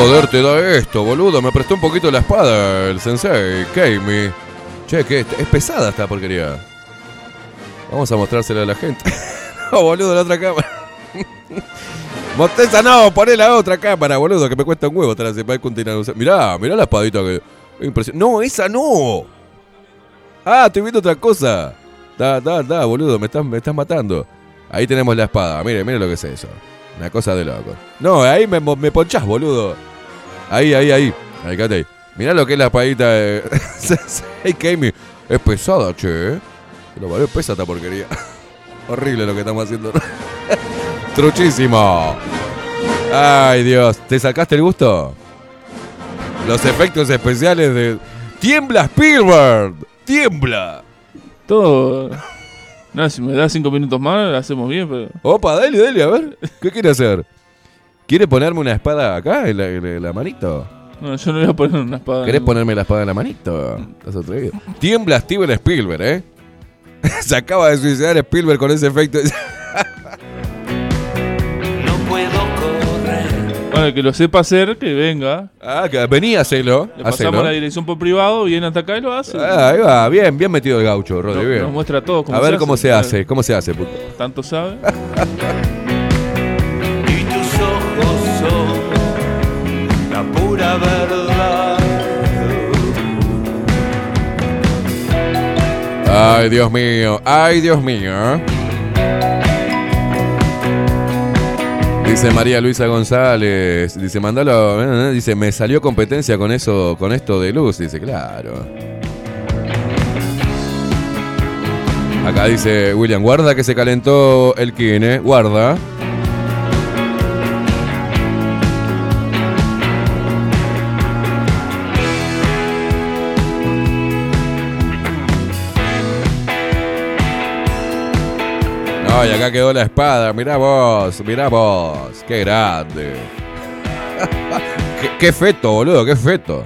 Poder te da esto, boludo? Me prestó un poquito la espada el sensei, Kami. Che, que es pesada esta porquería. Vamos a mostrársela a la gente. no, boludo, la otra cámara. Montesa no, poné la otra cámara, boludo, que me cuesta un huevo usando. Mirá, mirá la espadita que. No, esa no. Ah, estoy viendo otra cosa. Da, da, da, boludo, me estás, me estás matando. Ahí tenemos la espada. Mire, mire lo que es eso. Una cosa de loco. No, ahí me, me ponchás, boludo. Ahí, ahí, ahí. Ahí, quédate ahí. Mirá lo que es la espadita de. Kami. Es pesada, che. ¿eh? Lo vale, pesa esta porquería. Horrible lo que estamos haciendo. Truchísimo. Ay, Dios. ¿Te sacaste el gusto? Los efectos especiales de. ¡Tiembla Spielberg! ¡Tiembla! Todo. Nada, si me das cinco minutos más, lo hacemos bien, pero. Opa, dale, dale, a ver. ¿Qué quiere hacer? ¿Quiere ponerme una espada acá en la, en la manito? No, yo no voy a poner una espada. ¿Querés ponerme la espada en la manito? ¿Estás atrevido? Tiembla Steven Spielberg, ¿eh? Se acaba de suicidar Spielberg con ese efecto. No puedo correr. Bueno, el que lo sepa hacer, que venga. Ah, que vení, hacelo. Le pasamos hacelo. la dirección por privado, viene hasta acá y lo hace. Ah, ahí va, bien, bien metido el gaucho, Rodri, nos muestra todo cómo A ver se cómo hace. se hace, cómo se hace, puto. Tanto sabe. Ay, Dios mío, ay, Dios mío. Dice María Luisa González, dice, mandalo, eh, dice, me salió competencia con eso, con esto de luz, dice, claro. Acá dice William, guarda que se calentó el kine, guarda. No, y acá quedó la espada. Mirá vos, mirá vos. Qué grande. qué, qué feto, boludo, qué feto.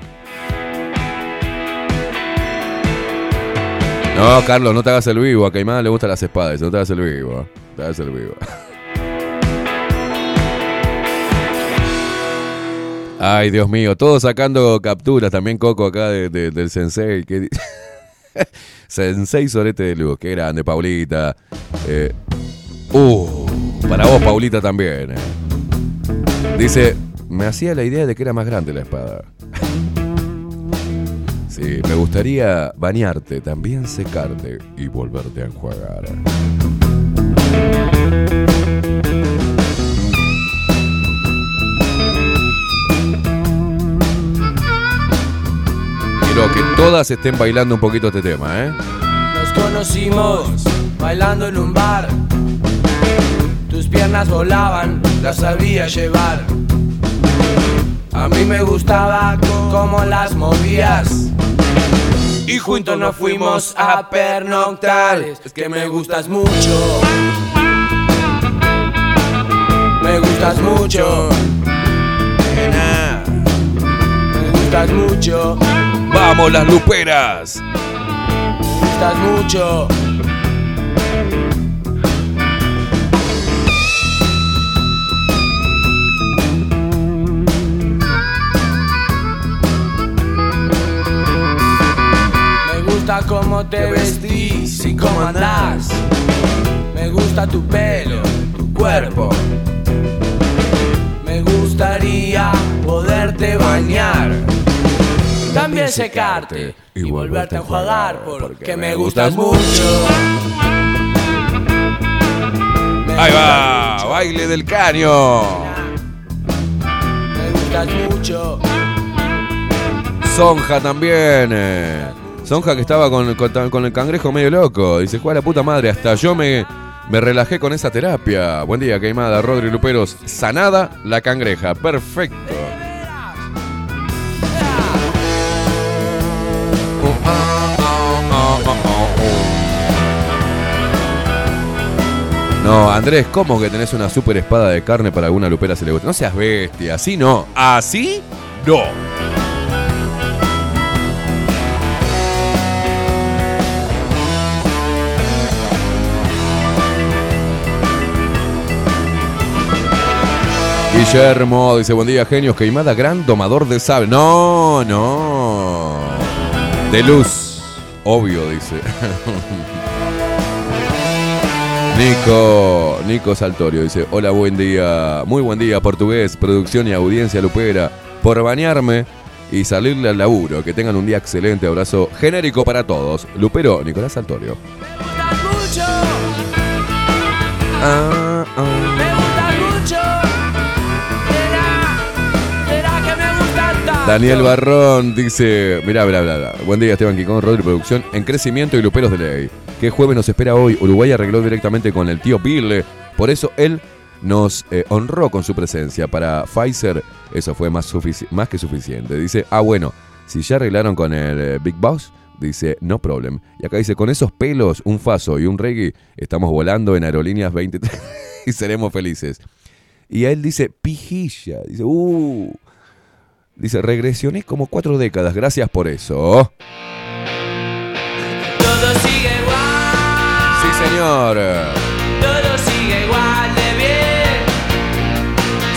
No, Carlos, no te hagas el vivo. A Caimán le gustan las espadas. No te hagas el vivo. Te hagas el vivo. Ay, Dios mío. Todos sacando capturas. También Coco acá de- de- del Sensei. ¿Qué di- Sensei Sorete de Luz. Qué grande, Paulita. Eh, uh, para vos, Paulita, también. eh. Dice, me hacía la idea de que era más grande la espada. Sí, me gustaría bañarte, también secarte y volverte a enjuagar. Quiero que todas estén bailando un poquito este tema, ¿eh? Nos conocimos bailando en un bar. Tus piernas volaban, las sabía llevar. A mí me gustaba cómo las movías. Y juntos nos fuimos a pernoctar. Es que me gustas mucho. Me gustas mucho. Me gustas mucho. ¡Vamos, las luperas! Me gustas mucho. Gusta cómo te vestís y cómo andás. Me gusta tu pelo, tu cuerpo. Me gustaría poderte bañar. También secarte y volverte a enjuagar porque me gustas mucho. Ahí va, baile del caño. Me gustas mucho. Sonja también. Sonja que estaba con, el cangrejo medio loco. Dice, juega la puta madre, hasta yo me, me relajé con esa terapia. Buen día, Queimada, Rodri Luperos. Sanada la cangreja. Perfecto. No, Andrés, ¿cómo que tenés una super espada de carne para alguna lupera se le? No seas bestia, así no. Así no. Guillermo dice, buen día, genios. Queimada, gran domador de sable. No, no. De luz. Obvio, dice. Nico, Nico Saltorio dice, hola, buen día, muy buen día, portugués, producción y audiencia lupera, por bañarme y salirle al laburo. Que tengan un día excelente, abrazo genérico para todos. Lupero, Nicolás Saltorio. Ah, ah. Daniel Barrón dice, mirá, bla, bla, bla. Buen día, Esteban Quicón, Rodri Producción, en crecimiento y luperos de ley. ¿Qué jueves nos espera hoy? Uruguay arregló directamente con el tío Pirle. Por eso él nos eh, honró con su presencia. Para Pfizer eso fue más, que suficiente. Dice, ah, bueno, si ya arreglaron con el eh, Big Boss, dice, no problem. Y acá dice, con esos pelos, un faso y un reggae, estamos volando en Aerolíneas 23 y seremos felices. Y él dice, pijilla. Dice, uh. Dice, regresioné como cuatro décadas, gracias por eso. Todo sigue igual, Sí, señor. todo sigue igual de bien.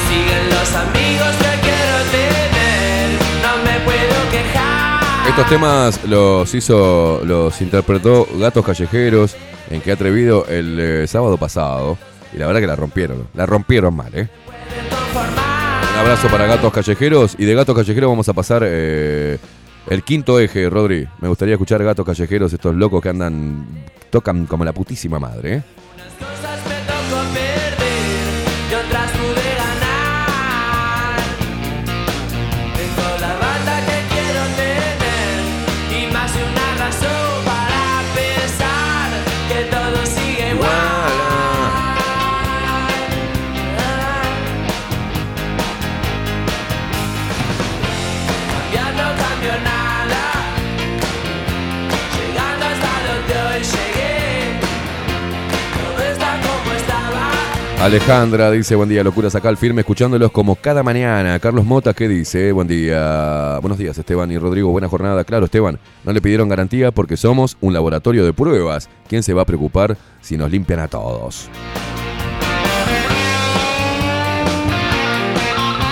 Siguen los amigos que quiero tener, no me puedo quejar. Estos temas los hizo, los interpretó Gatos Callejeros en que atrevido el eh, sábado pasado. Y la verdad que la rompieron. La rompieron mal, ¿eh? Un abrazo para Gatos Callejeros. Y de Gatos Callejeros vamos a pasar eh, el quinto eje, Rodri. Me gustaría escuchar Gatos Callejeros, estos locos que andan, tocan como la putísima madre, ¿eh? Alejandra dice, buen día, locuras acá al firme, escuchándolos como cada mañana. Carlos Mota, ¿qué dice? Buen día. Buenos días, Esteban y Rodrigo. Buena jornada. Claro, Esteban, no le pidieron garantía porque somos un laboratorio de pruebas. ¿Quién se va a preocupar si nos limpian a todos?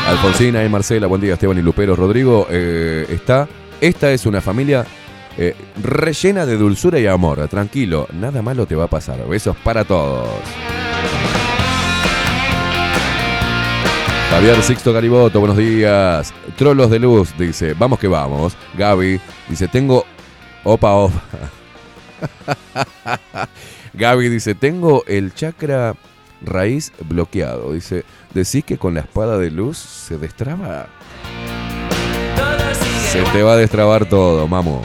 Alfonsina y Marcela, buen día, Esteban y Lupero. Rodrigo, eh, está. Esta es una familia eh, rellena de dulzura y amor. Tranquilo, nada malo te va a pasar. Besos para todos. Javier Sixto Gariboto, buenos días. Trolos de Luz, dice, vamos que vamos. Gaby, dice, tengo... Opa, opa. Gaby dice, tengo el chakra raíz bloqueado. Dice, decís que con la espada de luz se destraba. Se te va a destrabar todo, mamo.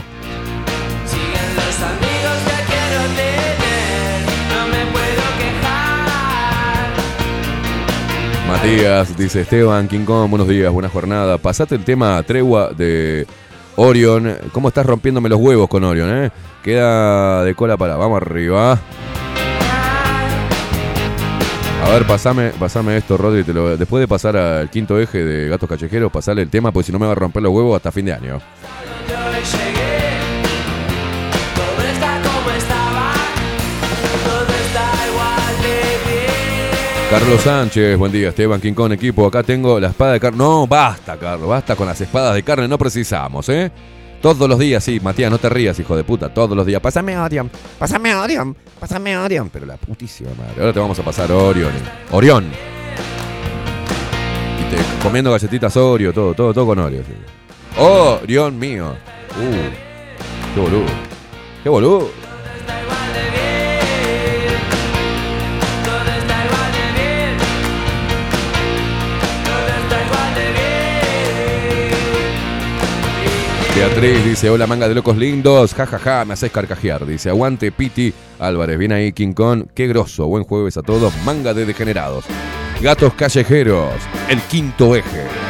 Matías, dice Esteban, King Kong, buenos días, buena jornada. Pasate el tema tregua de Orion. ¿Cómo estás rompiéndome los huevos con Orion, eh? Queda de cola para. Vamos arriba. A ver, pasame, pasame esto, Rodri. después de pasar al quinto eje de Gatos Callejeros, pasale el tema, porque si no me va a romper los huevos hasta fin de año. Carlos Sánchez, buen día, Esteban King Kong, equipo. Acá tengo la espada de carne. No, basta, Carlos, basta con las espadas de carne, no precisamos, ¿eh? Todos los días, sí, Matías, no te rías, hijo de puta. Todos los días. Pásame Orion, pásame Orion, pásame Orion. Pero la putísima madre. Ahora te vamos a pasar Orion. Orión. Y te comiendo galletitas Oreo, todo, todo, todo con Oreo. sí. Orión mío. Uh, qué boludo. Qué boludo. Beatriz dice, hola manga de locos lindos, jajaja, me haces carcajear. Dice, aguante Piti Álvarez, viene ahí King Kong, qué grosso, buen jueves a todos, manga de degenerados. Gatos callejeros, el quinto eje.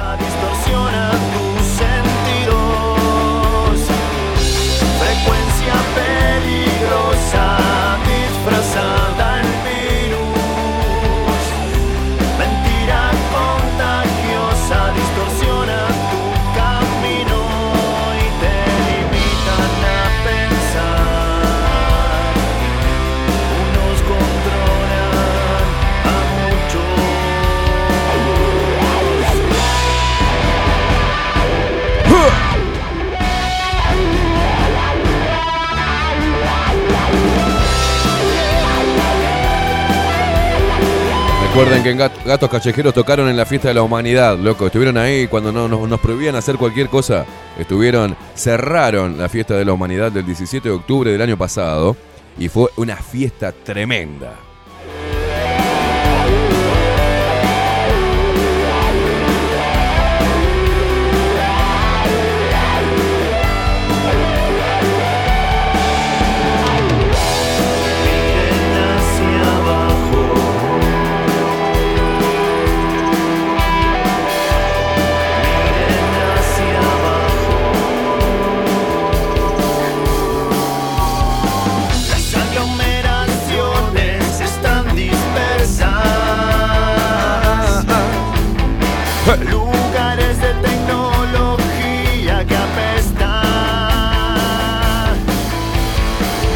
Recuerden que en Gat- Gatos Callejeros tocaron en la fiesta de la humanidad, loco. Estuvieron ahí cuando no, nos, nos prohibían hacer cualquier cosa. Estuvieron, cerraron la fiesta de la humanidad del 17 de octubre del año pasado. Y fue una fiesta tremenda.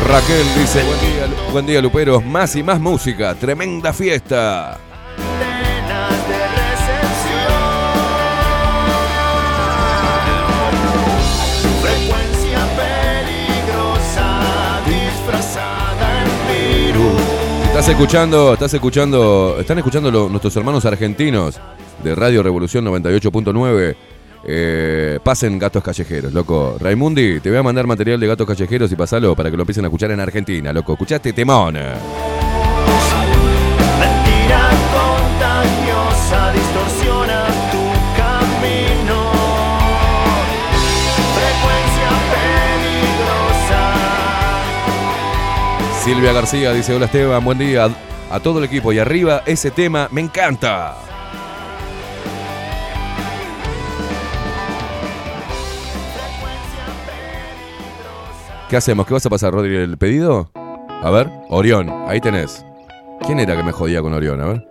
Raquel dice, buen día, buen Luperos, más y más música, tremenda fiesta. Estás escuchando, estás escuchando, están escuchando nuestros hermanos argentinos de Radio Revolución 98.9. Eh, pasen gatos callejeros, loco. Raimundi, te voy a mandar material de gatos callejeros y pasalo para que lo empiecen a escuchar en Argentina, loco. Escuchaste temón. Mentira contagiosa distorsiona tu camino. Frecuencia peligrosa. Silvia García dice, hola Esteban, buen día a todo el equipo. Y arriba, ese tema me encanta. ¿Qué hacemos? ¿Qué vas a pasar, Rodri, el pedido? A ver, Orión, ahí tenés. ¿Quién era que me jodía con Orión? A ver.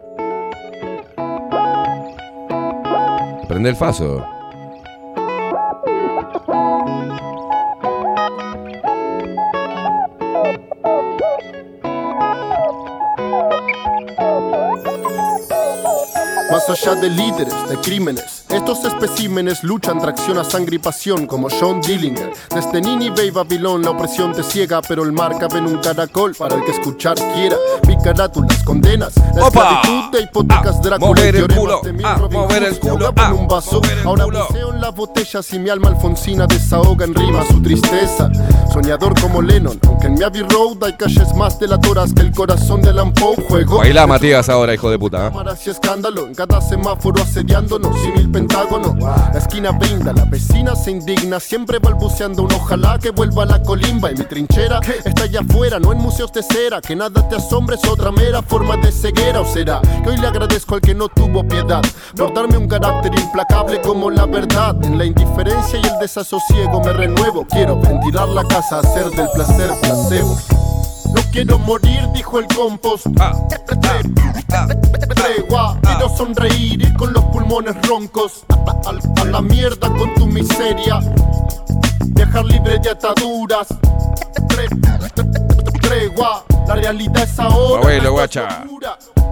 Prende el faso. Más allá de líderes, de crímenes, estos especímenes luchan tracción a sangre y pasión como John Dillinger. Desde Nínive y Babilón la opresión te ciega, pero el mar cabe en un caracol para el que escuchar quiera. Mi carátulas condenas, la esclavitud de hipotecas Drácula mover el culo, mil ah, mover el culo, ah, mover el culo. Las botellas y mi alma alfonsina desahoga en rima su tristeza. Soñador como Lennon, aunque en mi Abbey Road hay calles más delatoras que el corazón de Alan Poe. Juego Baila Matías ahora, hijo de puta. ¿eh? y escándalo En cada semáforo asediándonos sin el pentágono La esquina brinda, la vecina se indigna Siempre balbuceando un ojalá que vuelva la colimba Y mi trinchera está allá afuera, no en museos de cera Que nada te asombre, es otra mera forma de ceguera O será que hoy le agradezco al que no tuvo piedad Por darme un carácter implacable como la verdad En la indiferencia y el desasosiego me renuevo. Quiero ventilar la casa, hacer del placer placebo quiero morir, dijo el compost. Tregua, quiero sonreír, ir con los pulmones roncos. A, a- a la mierda con tu miseria. Viajar libre de ataduras. Tre- Tregua, la realidad es ahora. Abuelo, guacha.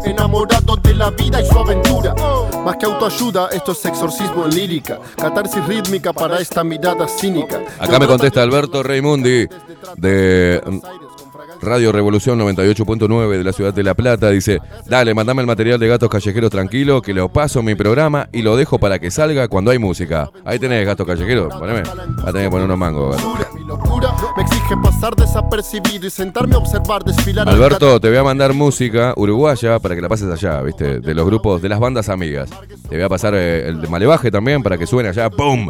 Enamorado de la vida y su aventura. Más que autoayuda, esto es exorcismo en lírica. Catarsis rítmica para esta mirada cínica. Acá me contesta Alberto Raimundi de Radio Revolución 98.9 de la ciudad de La Plata. Dice, dale, mandame el material de Gatos Callejeros tranquilo, que lo paso en mi programa y lo dejo para que salga cuando hay música. Ahí tenés Gatos Callejeros, poneme. Va a tener que poner unos mangos. Me exige pasar desapercibido y sentarme a observar desfilar al Alberto, te voy a mandar música uruguaya para que la pases allá, ¿viste? De los grupos, de las bandas amigas. Te voy a pasar eh, el de Malevaje también para que suene allá, ¡pum!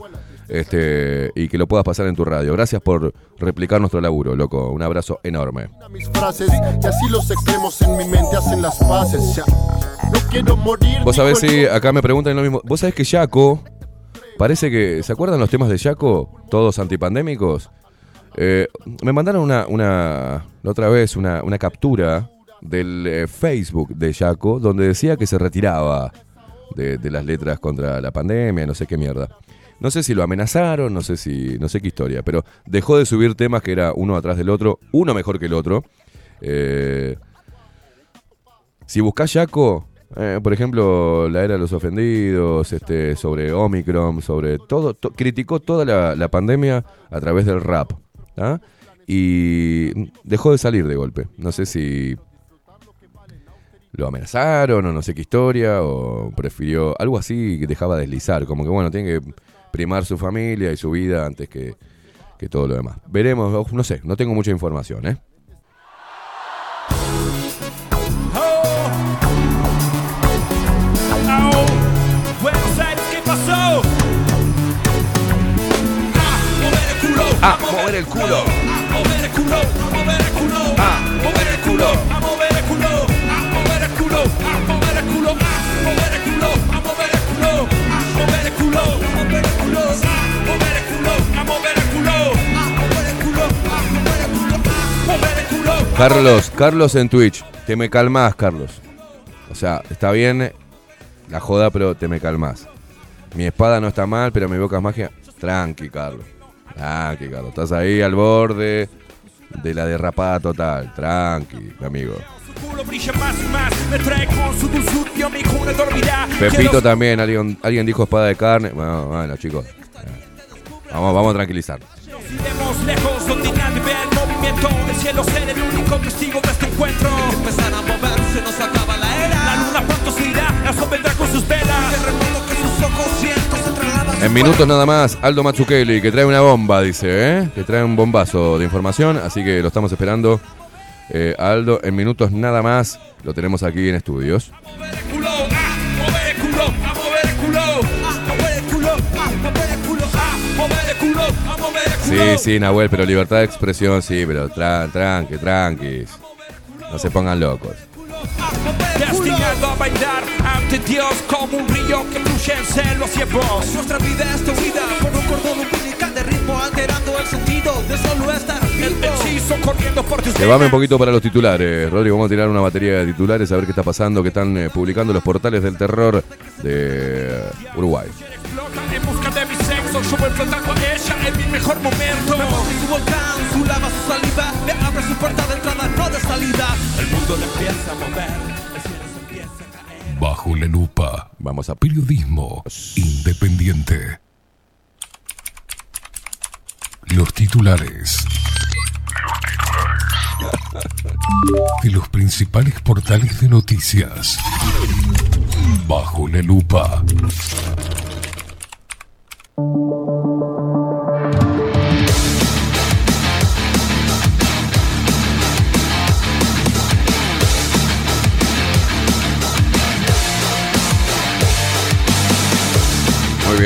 Este, y que lo puedas pasar en tu radio. Gracias por replicar nuestro laburo, loco. Un abrazo enorme. Vos sabés si acá me preguntan lo mismo. Vos sabés que Yaco, parece que. ¿Se acuerdan los temas de Yaco? Todos antipandémicos. Eh, me mandaron una, una. Otra vez, una, una captura del eh, Facebook de Yaco, donde decía que se retiraba de, de las letras contra la pandemia, no sé qué mierda. No sé si lo amenazaron, no sé si. no sé qué historia, pero dejó de subir temas que era uno atrás del otro, uno mejor que el otro. Eh, si buscás Yaco, eh, por ejemplo, la era de los ofendidos, este, sobre Omicron, sobre todo, to- criticó toda la, la pandemia a través del rap. ¿ah? Y dejó de salir de golpe. No sé si lo amenazaron o no sé qué historia, o prefirió algo así que dejaba deslizar, como que bueno, tiene que primar su familia y su vida antes que, que todo lo demás. Veremos, no sé, no tengo mucha información, ¿eh? Ah, mover el culo. Ah, mover el culo. A mover el culo, a mover el culo. Ah, mover el culo. A mover el culo, a mover el culo. A mover el culo, a mover el culo. A mover el culo, a mover el culo. Carlos, Carlos en Twitch, te me calmás, Carlos. O sea, está bien la joda, pero te me calmás. Mi espada no está mal, pero mi boca es magia. Tranqui, Carlos. Tranqui, Carlos. Estás ahí al borde de la derrapada total. Tranqui, mi amigo. Pepito también, alguien, alguien dijo espada de carne. Bueno, bueno, chicos. Vamos, vamos a tranquilizar. De este encuentro. Empezar a moverse, nos acaba la era. La luna pronto se irá, el sol vendrá con sus velas. Terremoto que sus ojos cientos se trasladan. En minutos nada más, Aldo Mazzucchelli, que trae una bomba, dice, ¿eh? Que trae un bombazo de información, así que lo estamos esperando. Eh, Aldo, en minutos nada más, lo tenemos aquí en estudios. Sí, sí, Nahuel, pero libertad de expresión, sí, pero tran, tranqui, tranquis. No se pongan locos. Destinado a bailar ante Dios como un río que fluye en celos y en voz. Nuestra vida es tu vida por un cordón umbilical de ritmo alterando el sentido de solo estar El hechizo corriendo por tus Llévame un poquito para los titulares, Rodrigo. Vamos a tirar una batería de titulares a ver qué está pasando, que están eh, publicando los portales del terror de Uruguay. Explota en busca de mi sexo, yo voy flotando mejor momento. Me pone su volcán, su lava, su saliva, me abre su puerta de entrada, no de salida. El mundo le empieza a mover, el cielo se empieza a caer. Bajo la lupa. Vamos a Periodismo independiente. Los titulares. De los principales portales de noticias. Bajo la lupa.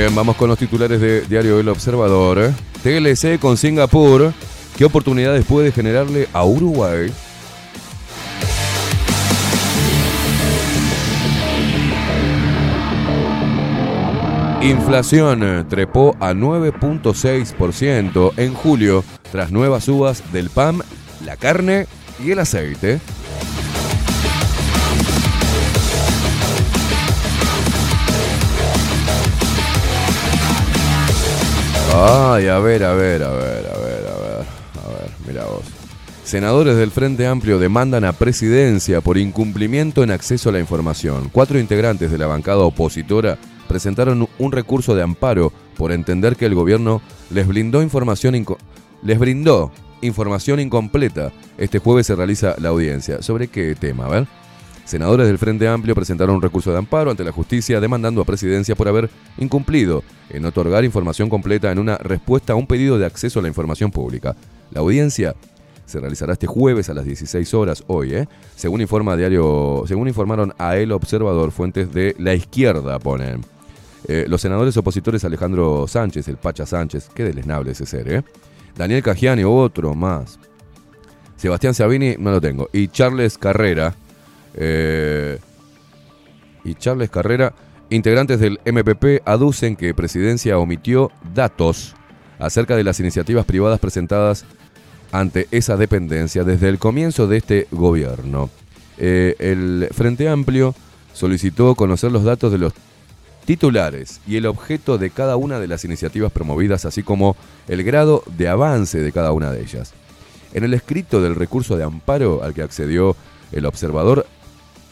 Bien, vamos con los titulares de Diario El Observador. TLC con Singapur. ¿Qué oportunidades puede generarle a Uruguay? Inflación trepó a 9.6% en julio tras nuevas subas del pan, la carne y el aceite. Ay, a ver, a ver, a ver, a ver, a ver, a ver, mira vos. Senadores del Frente Amplio demandan a presidencia por incumplimiento en acceso a la información. Cuatro integrantes de la bancada opositora presentaron un recurso de amparo por entender que el gobierno les brindó información les brindó información incompleta. Este jueves se realiza la audiencia. ¿Sobre qué tema? A ver. Senadores del Frente Amplio presentaron un recurso de amparo ante la justicia demandando a presidencia por haber incumplido en otorgar información completa en una respuesta a un pedido de acceso a la información pública. La audiencia se realizará este jueves a las 16 horas hoy, ¿eh? Según informa diario, según informaron a El Observador fuentes de la izquierda ponen. Eh, los senadores opositores Alejandro Sánchez, el Pacha Sánchez, qué deleznable ese ser, ¿eh? Daniel Cagiani, otro más. Sebastián Sabini, no lo tengo. Y Charles Carrera. Eh, y Charles Carrera, integrantes del MPP, aducen que Presidencia omitió datos acerca de las iniciativas privadas presentadas ante esa dependencia desde el comienzo de este gobierno. Eh, el Frente Amplio solicitó conocer los datos de los titulares y el objeto de cada una de las iniciativas promovidas, así como el grado de avance de cada una de ellas. En el escrito del recurso de amparo al que accedió el observador,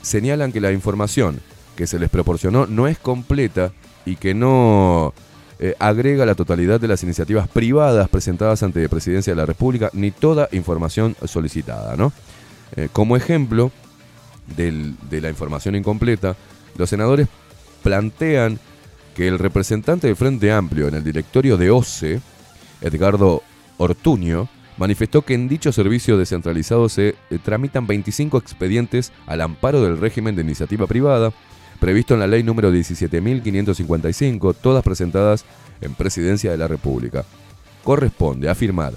señalan que la información que se les proporcionó no es completa y que no eh, agrega la totalidad de las iniciativas privadas presentadas ante la Presidencia de la República, ni toda información solicitada. ¿no? Eh, como ejemplo de la información incompleta, los senadores plantean que el representante del Frente Amplio en el directorio de OCE, Edgardo Ortuño, manifestó que en dicho servicio descentralizado se eh, tramitan 25 expedientes al amparo del régimen de iniciativa privada, previsto en la ley número 17.555, todas presentadas en Presidencia de la República. Corresponde afirmar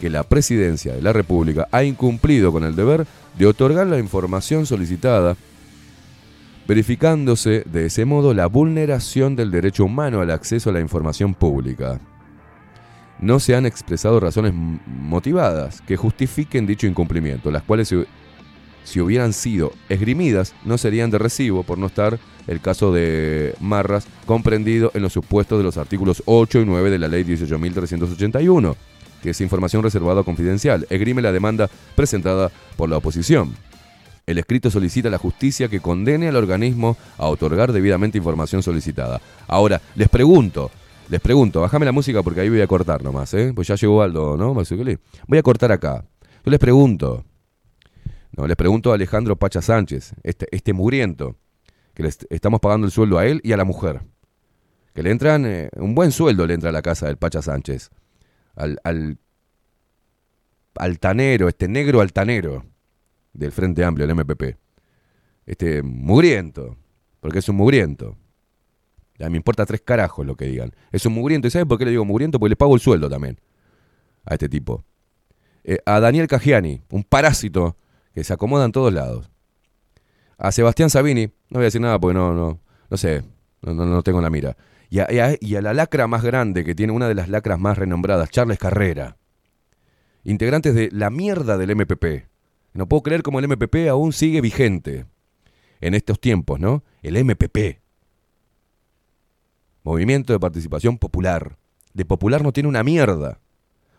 que la Presidencia de la República ha incumplido con el deber de otorgar la información solicitada, verificándose de ese modo la vulneración del derecho humano al acceso a la información pública. No se han expresado razones motivadas que justifiquen dicho incumplimiento, las cuales si, hubieran sido esgrimidas no serían de recibo por no estar el caso de Marras comprendido en los supuestos de los artículos 8 y 9 de la ley 18.381, que es información reservada confidencial, esgrime la demanda presentada por la oposición. El escrito solicita a la justicia que condene al organismo a otorgar debidamente información solicitada. Ahora, les pregunto, les pregunto, bájame la música porque ahí voy a cortar nomás, ¿eh? Pues ya llegó Aldo, ¿no? Voy a cortar acá. Yo les pregunto, no, les pregunto a Alejandro Pacha Sánchez, este, este mugriento, que le est- estamos pagando el sueldo a él y a la mujer. Que le entran, eh, un buen sueldo le entra a la casa del Pacha Sánchez. Al, al altanero, este negro altanero del Frente Amplio, el MPP. Este mugriento, porque es un mugriento. Me importa tres carajos lo que digan. Es un mugriento. ¿Y saben por qué le digo mugriento? Porque le pago el sueldo también a este tipo. Eh, a Daniel Cagiani, un parásito que se acomoda en todos lados. A Sebastián Sabini, no voy a decir nada porque no, no, no sé, no, no, no tengo la mira. Y a, y a- y a la lacra más grande que tiene una de las lacras más renombradas, Charles Carrera. Integrantes de la mierda del MPP. No puedo creer cómo el MPP aún sigue vigente en estos tiempos, ¿no? El MPP. Movimiento de Participación Popular. De popular no tiene una mierda.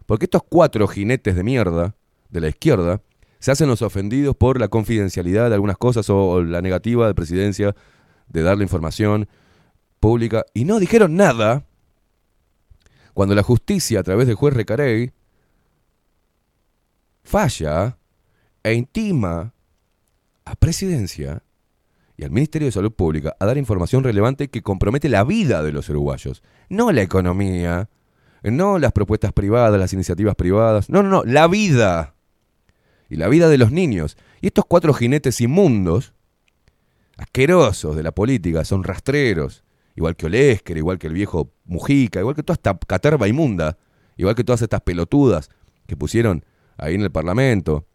Porque estos cuatro jinetes de mierda de la izquierda se hacen los ofendidos por la confidencialidad de algunas cosas o, la negativa de presidencia de darle información pública y no dijeron nada cuando la justicia a través del juez Recarey falla e intima a presidencia y al Ministerio de Salud Pública a dar información relevante que compromete la vida de los uruguayos, no la economía, no las propuestas privadas, las iniciativas privadas, no, no, no, la vida y la vida de los niños. Y estos cuatro jinetes inmundos, asquerosos de la política, son rastreros, igual que Olesker, igual que el viejo Mujica, igual que toda esta caterva inmunda, igual que todas estas pelotudas que pusieron ahí en el Parlamento,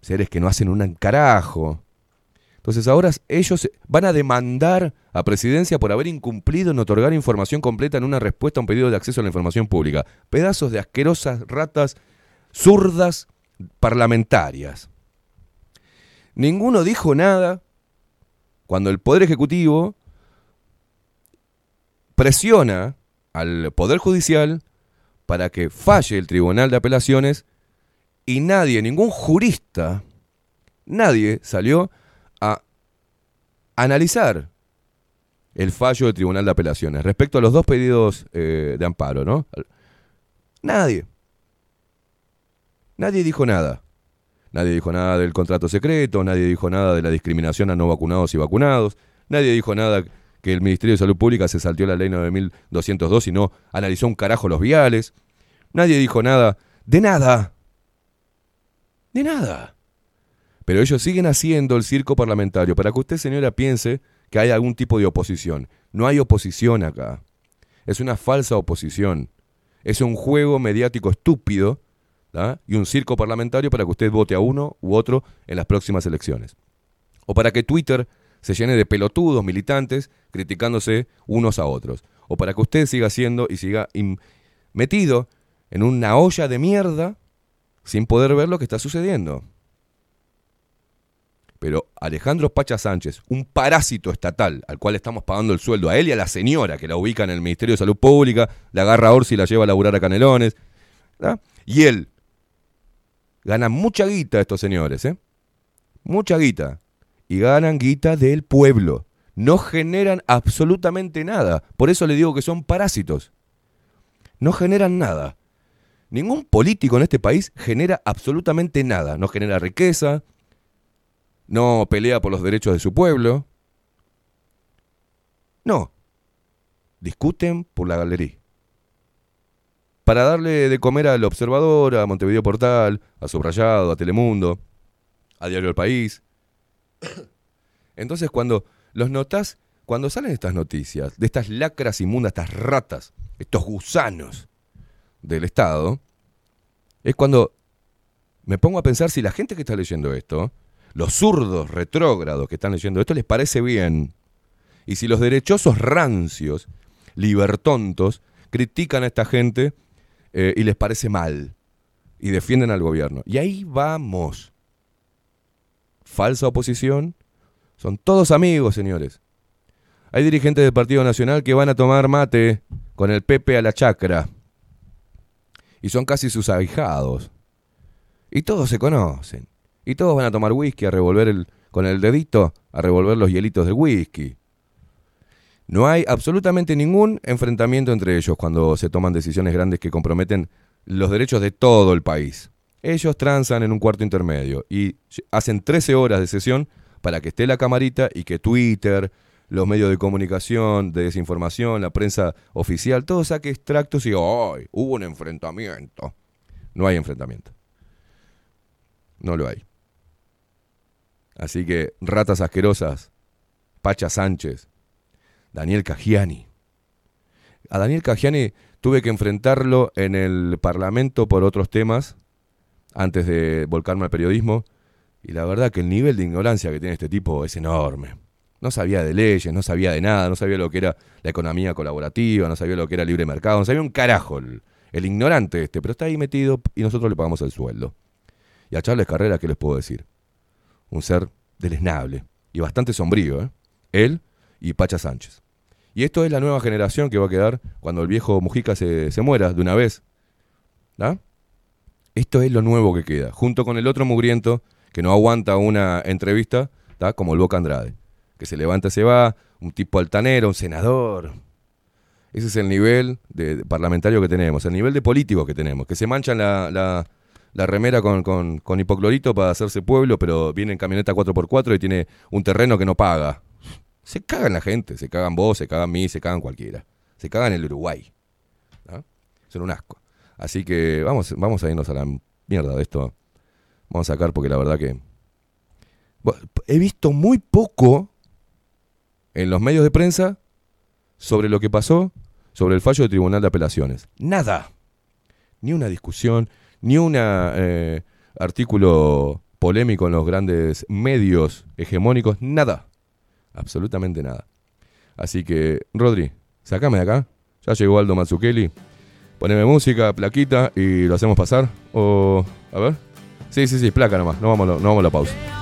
seres que no hacen un carajo. Entonces ahora ellos van a demandar a presidencia por haber incumplido en otorgar información completa en una respuesta a un pedido de acceso a la información pública. Pedazos de asquerosas ratas zurdas parlamentarias. Ninguno dijo nada cuando el Poder Ejecutivo presiona al Poder Judicial para que falle el Tribunal de Apelaciones y nadie, ningún jurista, nadie salió analizar el fallo del Tribunal de Apelaciones respecto a los dos pedidos eh, de amparo, ¿no? Nadie. Nadie dijo nada. Nadie dijo nada del contrato secreto, nadie dijo nada de la discriminación a no vacunados y vacunados, nadie dijo nada que el Ministerio de Salud Pública se saltió la ley 9202 y no analizó un carajo los viales, nadie dijo nada De nada. De nada. Pero ellos siguen haciendo el circo parlamentario para que usted, señora, piense que hay algún tipo de oposición. No hay oposición acá. Es una falsa oposición. Es un juego mediático estúpido y un circo parlamentario para que usted vote a uno u otro en las próximas elecciones. O para que Twitter se llene de pelotudos militantes criticándose unos a otros. O para que usted siga siendo y siga metido en una olla de mierda sin poder ver lo que está sucediendo. Pero Alejandro Pacha Sánchez, un parásito estatal al cual estamos pagando el sueldo, a él y a la señora que la ubica en el Ministerio de Salud Pública, la agarra a Orsi y la lleva a laburar a Canelones, ¿tá? y él gana mucha guita estos señores, ¿eh? Mucha guita. Y ganan guita del pueblo. No generan absolutamente nada. Por eso le digo que son parásitos. No generan nada. Ningún político en este país genera absolutamente nada. No genera riqueza, no pelea por los derechos de su pueblo. No. Discuten por la galería. Para darle de comer al Observador, a Montevideo Portal, a Subrayado, a Telemundo, a Diario El País. Entonces cuando los notas, cuando salen estas noticias, de estas lacras inmundas, estas ratas, estos gusanos del Estado, es cuando me pongo a pensar si la gente que está leyendo esto, los zurdos retrógrados que están leyendo esto, les parece bien. Y si los derechosos rancios, libertontos, critican a esta gente eh, y les parece mal. Y defienden al gobierno. Y ahí vamos. Falsa oposición. Son todos amigos, señores. Hay dirigentes del Partido Nacional que van a tomar mate con el Pepe a la chacra. Y son casi sus ahijados. Y todos se conocen. Y todos van a tomar whisky, a revolver el, con el dedito, a revolver los hielitos del whisky. No hay absolutamente ningún enfrentamiento entre ellos cuando se toman decisiones grandes que comprometen los derechos de todo el país. Ellos transan en un cuarto intermedio y hacen 13 horas de sesión para que esté la camarita y que Twitter, los medios de comunicación, de desinformación, la prensa oficial, todo saque extractos y ¡ay! Hubo un enfrentamiento. No hay enfrentamiento. No lo hay. Así que ratas asquerosas, Pacha Sánchez, Daniel Cagiani. A Daniel Cagiani tuve que enfrentarlo en el Parlamento por otros temas antes de volcarme al periodismo. Y la verdad que el nivel de ignorancia que tiene este tipo es enorme. No sabía de leyes, no sabía de nada, no sabía lo que era la economía colaborativa, no sabía lo que era libre mercado, no sabía un carajo el, el ignorante este, pero está ahí metido y nosotros le pagamos el sueldo. Y a Charles Carrera, ¿qué les puedo decir? Un ser deleznable y bastante sombrío, ¿eh? Él y Pacha Sánchez. Y esto es la nueva generación que va a quedar cuando el viejo Mujica se, se muera de una vez. Esto es lo nuevo que queda, junto con el otro mugriento que no aguanta una entrevista, ¿da? como el Boca Andrade. Que se levanta, se va, un tipo altanero, un senador. Ese es el nivel de, parlamentario que tenemos, el nivel de político que tenemos, que se manchan la, la remera con, con, hipoclorito para hacerse pueblo, pero viene en camioneta 4x4 y tiene un terreno que no paga. Se cagan la gente, se cagan vos, se cagan mí, se cagan cualquiera. Se cagan el Uruguay. Son un asco. Así que vamos, vamos a irnos a la mierda de esto. Vamos a sacar porque la verdad que... He visto muy poco en los medios de prensa sobre lo que pasó, sobre el fallo del Tribunal de Apelaciones. Nada. Ni una discusión, ni un artículo polémico en los grandes medios hegemónicos, nada. Absolutamente nada. Así que, Rodri, sacame de acá. Ya llegó Aldo Mazzucchelli. Poneme música, plaquita y lo hacemos pasar. O. A ver. Sí, sí, sí, placa nomás. No vamos, no vamos a la pausa.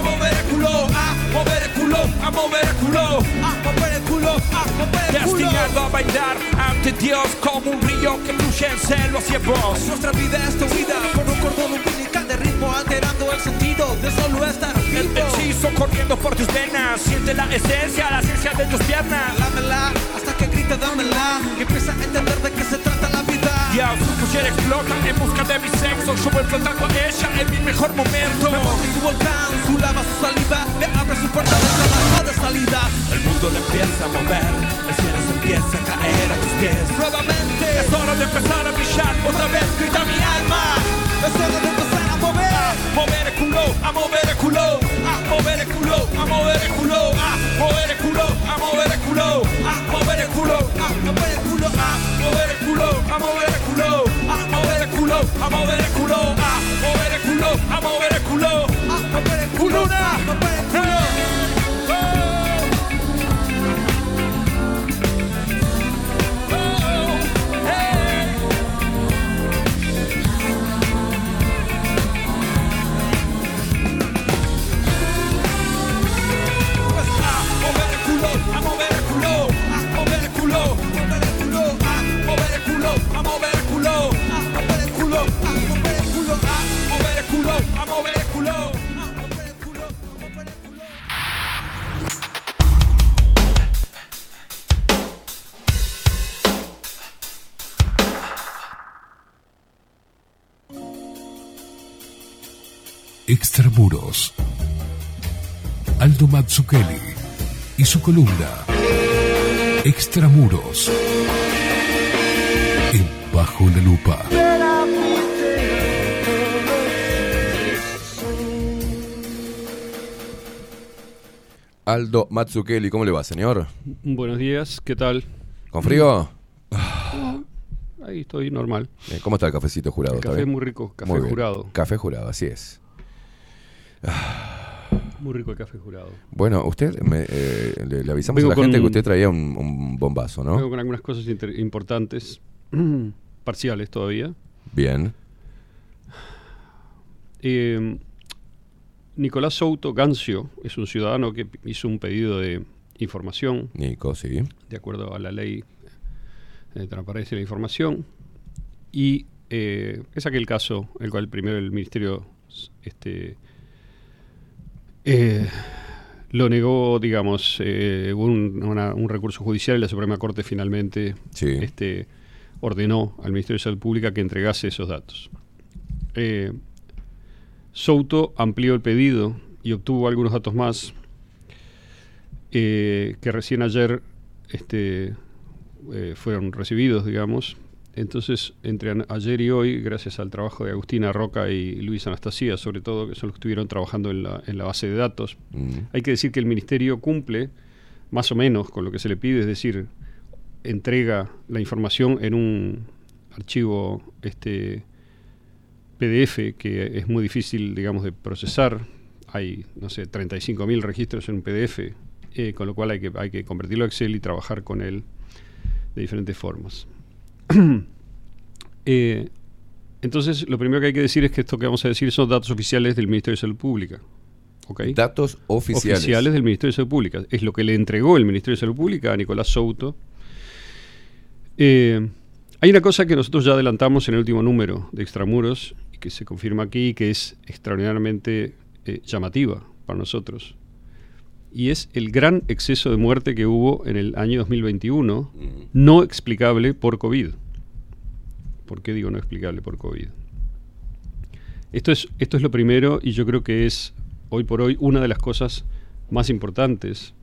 A mover el culo, a mover el culo, a mover el culo. a mover el culo, a mover el culo. Destinado a bailar ante Dios como un río que fluye en celos y en voz. Nuestra vida es tu vida con un cordón umbilical de ritmo alterando el sentido de solo estar El vivo. hechizo corriendo por tus venas, siente la esencia, la ciencia de tus piernas. Dámela hasta que grite dámela y empieza a entender de qué se trata la vida. Ya su cuchara explota en busca de mi sexo. Yo voy flotando a ella en mi mejor momento. Me muestra su volcán, su lava, su saliva, me abre su puerta de salida. El mundo le empieza a mover, el cielo se empieza a caer a tus pies. Nuevamente Es hora de empezar a brillar, otra vez grita mi alma. es hora de empezar mover. Mover el culo, a mover el culo, a mover el culo, a mover el culo, a mover el culo, a mover el culo, a mover el culo, A mover el culo, a mover el culo, a mover el culo, a mover el culo, a mover el culo, a mover el culo, a mover el culo, a mover el culo, Culona. a mover el culo. Aldo Mazzucchelli y su columna Extramuros. En Bajo la Lupa. Aldo Mazzucchelli, ¿cómo le va, señor? Buenos días, ¿qué tal? ¿Con frío? Ahí estoy normal. Eh, ¿Cómo está el cafecito jurado? El ¿Está café bien? muy rico, café Muy jurado. Café jurado, así es. Muy rico el café jurado. Bueno, usted me, eh, le, le avisamos Vengo a la gente que usted traía un, un bombazo, ¿no? Vengo con algunas cosas importantes, parciales todavía. Bien. Eh, Nicolás Souto Gancio es un ciudadano que hizo un pedido de información Nico, sí. de acuerdo a la ley de transparencia de la información. Y eh, es aquel caso el cual primero el Ministerio este, eh, lo negó, digamos, eh, hubo un, una- un recurso judicial y la Suprema Corte finalmente este, ordenó al Ministerio de Salud Pública que entregase esos datos. Eh, Souto amplió el pedido y obtuvo algunos datos más eh, que recién ayer este, fueron recibidos, digamos. Entonces, entre ayer y hoy, gracias al trabajo de Agustina Roca y Luis Anastasia, sobre todo, que son los que estuvieron trabajando en la, en la base de datos, hay que decir que el Ministerio cumple más o menos con lo que se le pide, es decir, entrega la información en un archivo este, PDF que es muy difícil, digamos, de procesar. Hay, no sé, 35.000 registros en un PDF, eh, con lo cual hay que, hay que convertirlo a Excel y trabajar con él de diferentes formas. Eh, entonces, lo primero que hay que decir es que esto que vamos a decir son datos oficiales del Ministerio de Salud Pública. ¿ok? Datos oficiales. del Ministerio de Salud Pública. Es lo que le entregó el Ministerio de Salud Pública a Nicolás Souto. Eh, hay una cosa que nosotros ya adelantamos en el último número de Extramuros y que se confirma aquí que es extraordinariamente eh, llamativa para nosotros. Y es el gran exceso de muerte que hubo en el año 2021, no explicable por COVID. ¿Por qué digo no explicable por COVID? Esto es, esto es lo primero y yo creo que es hoy por hoy una de las cosas más importantes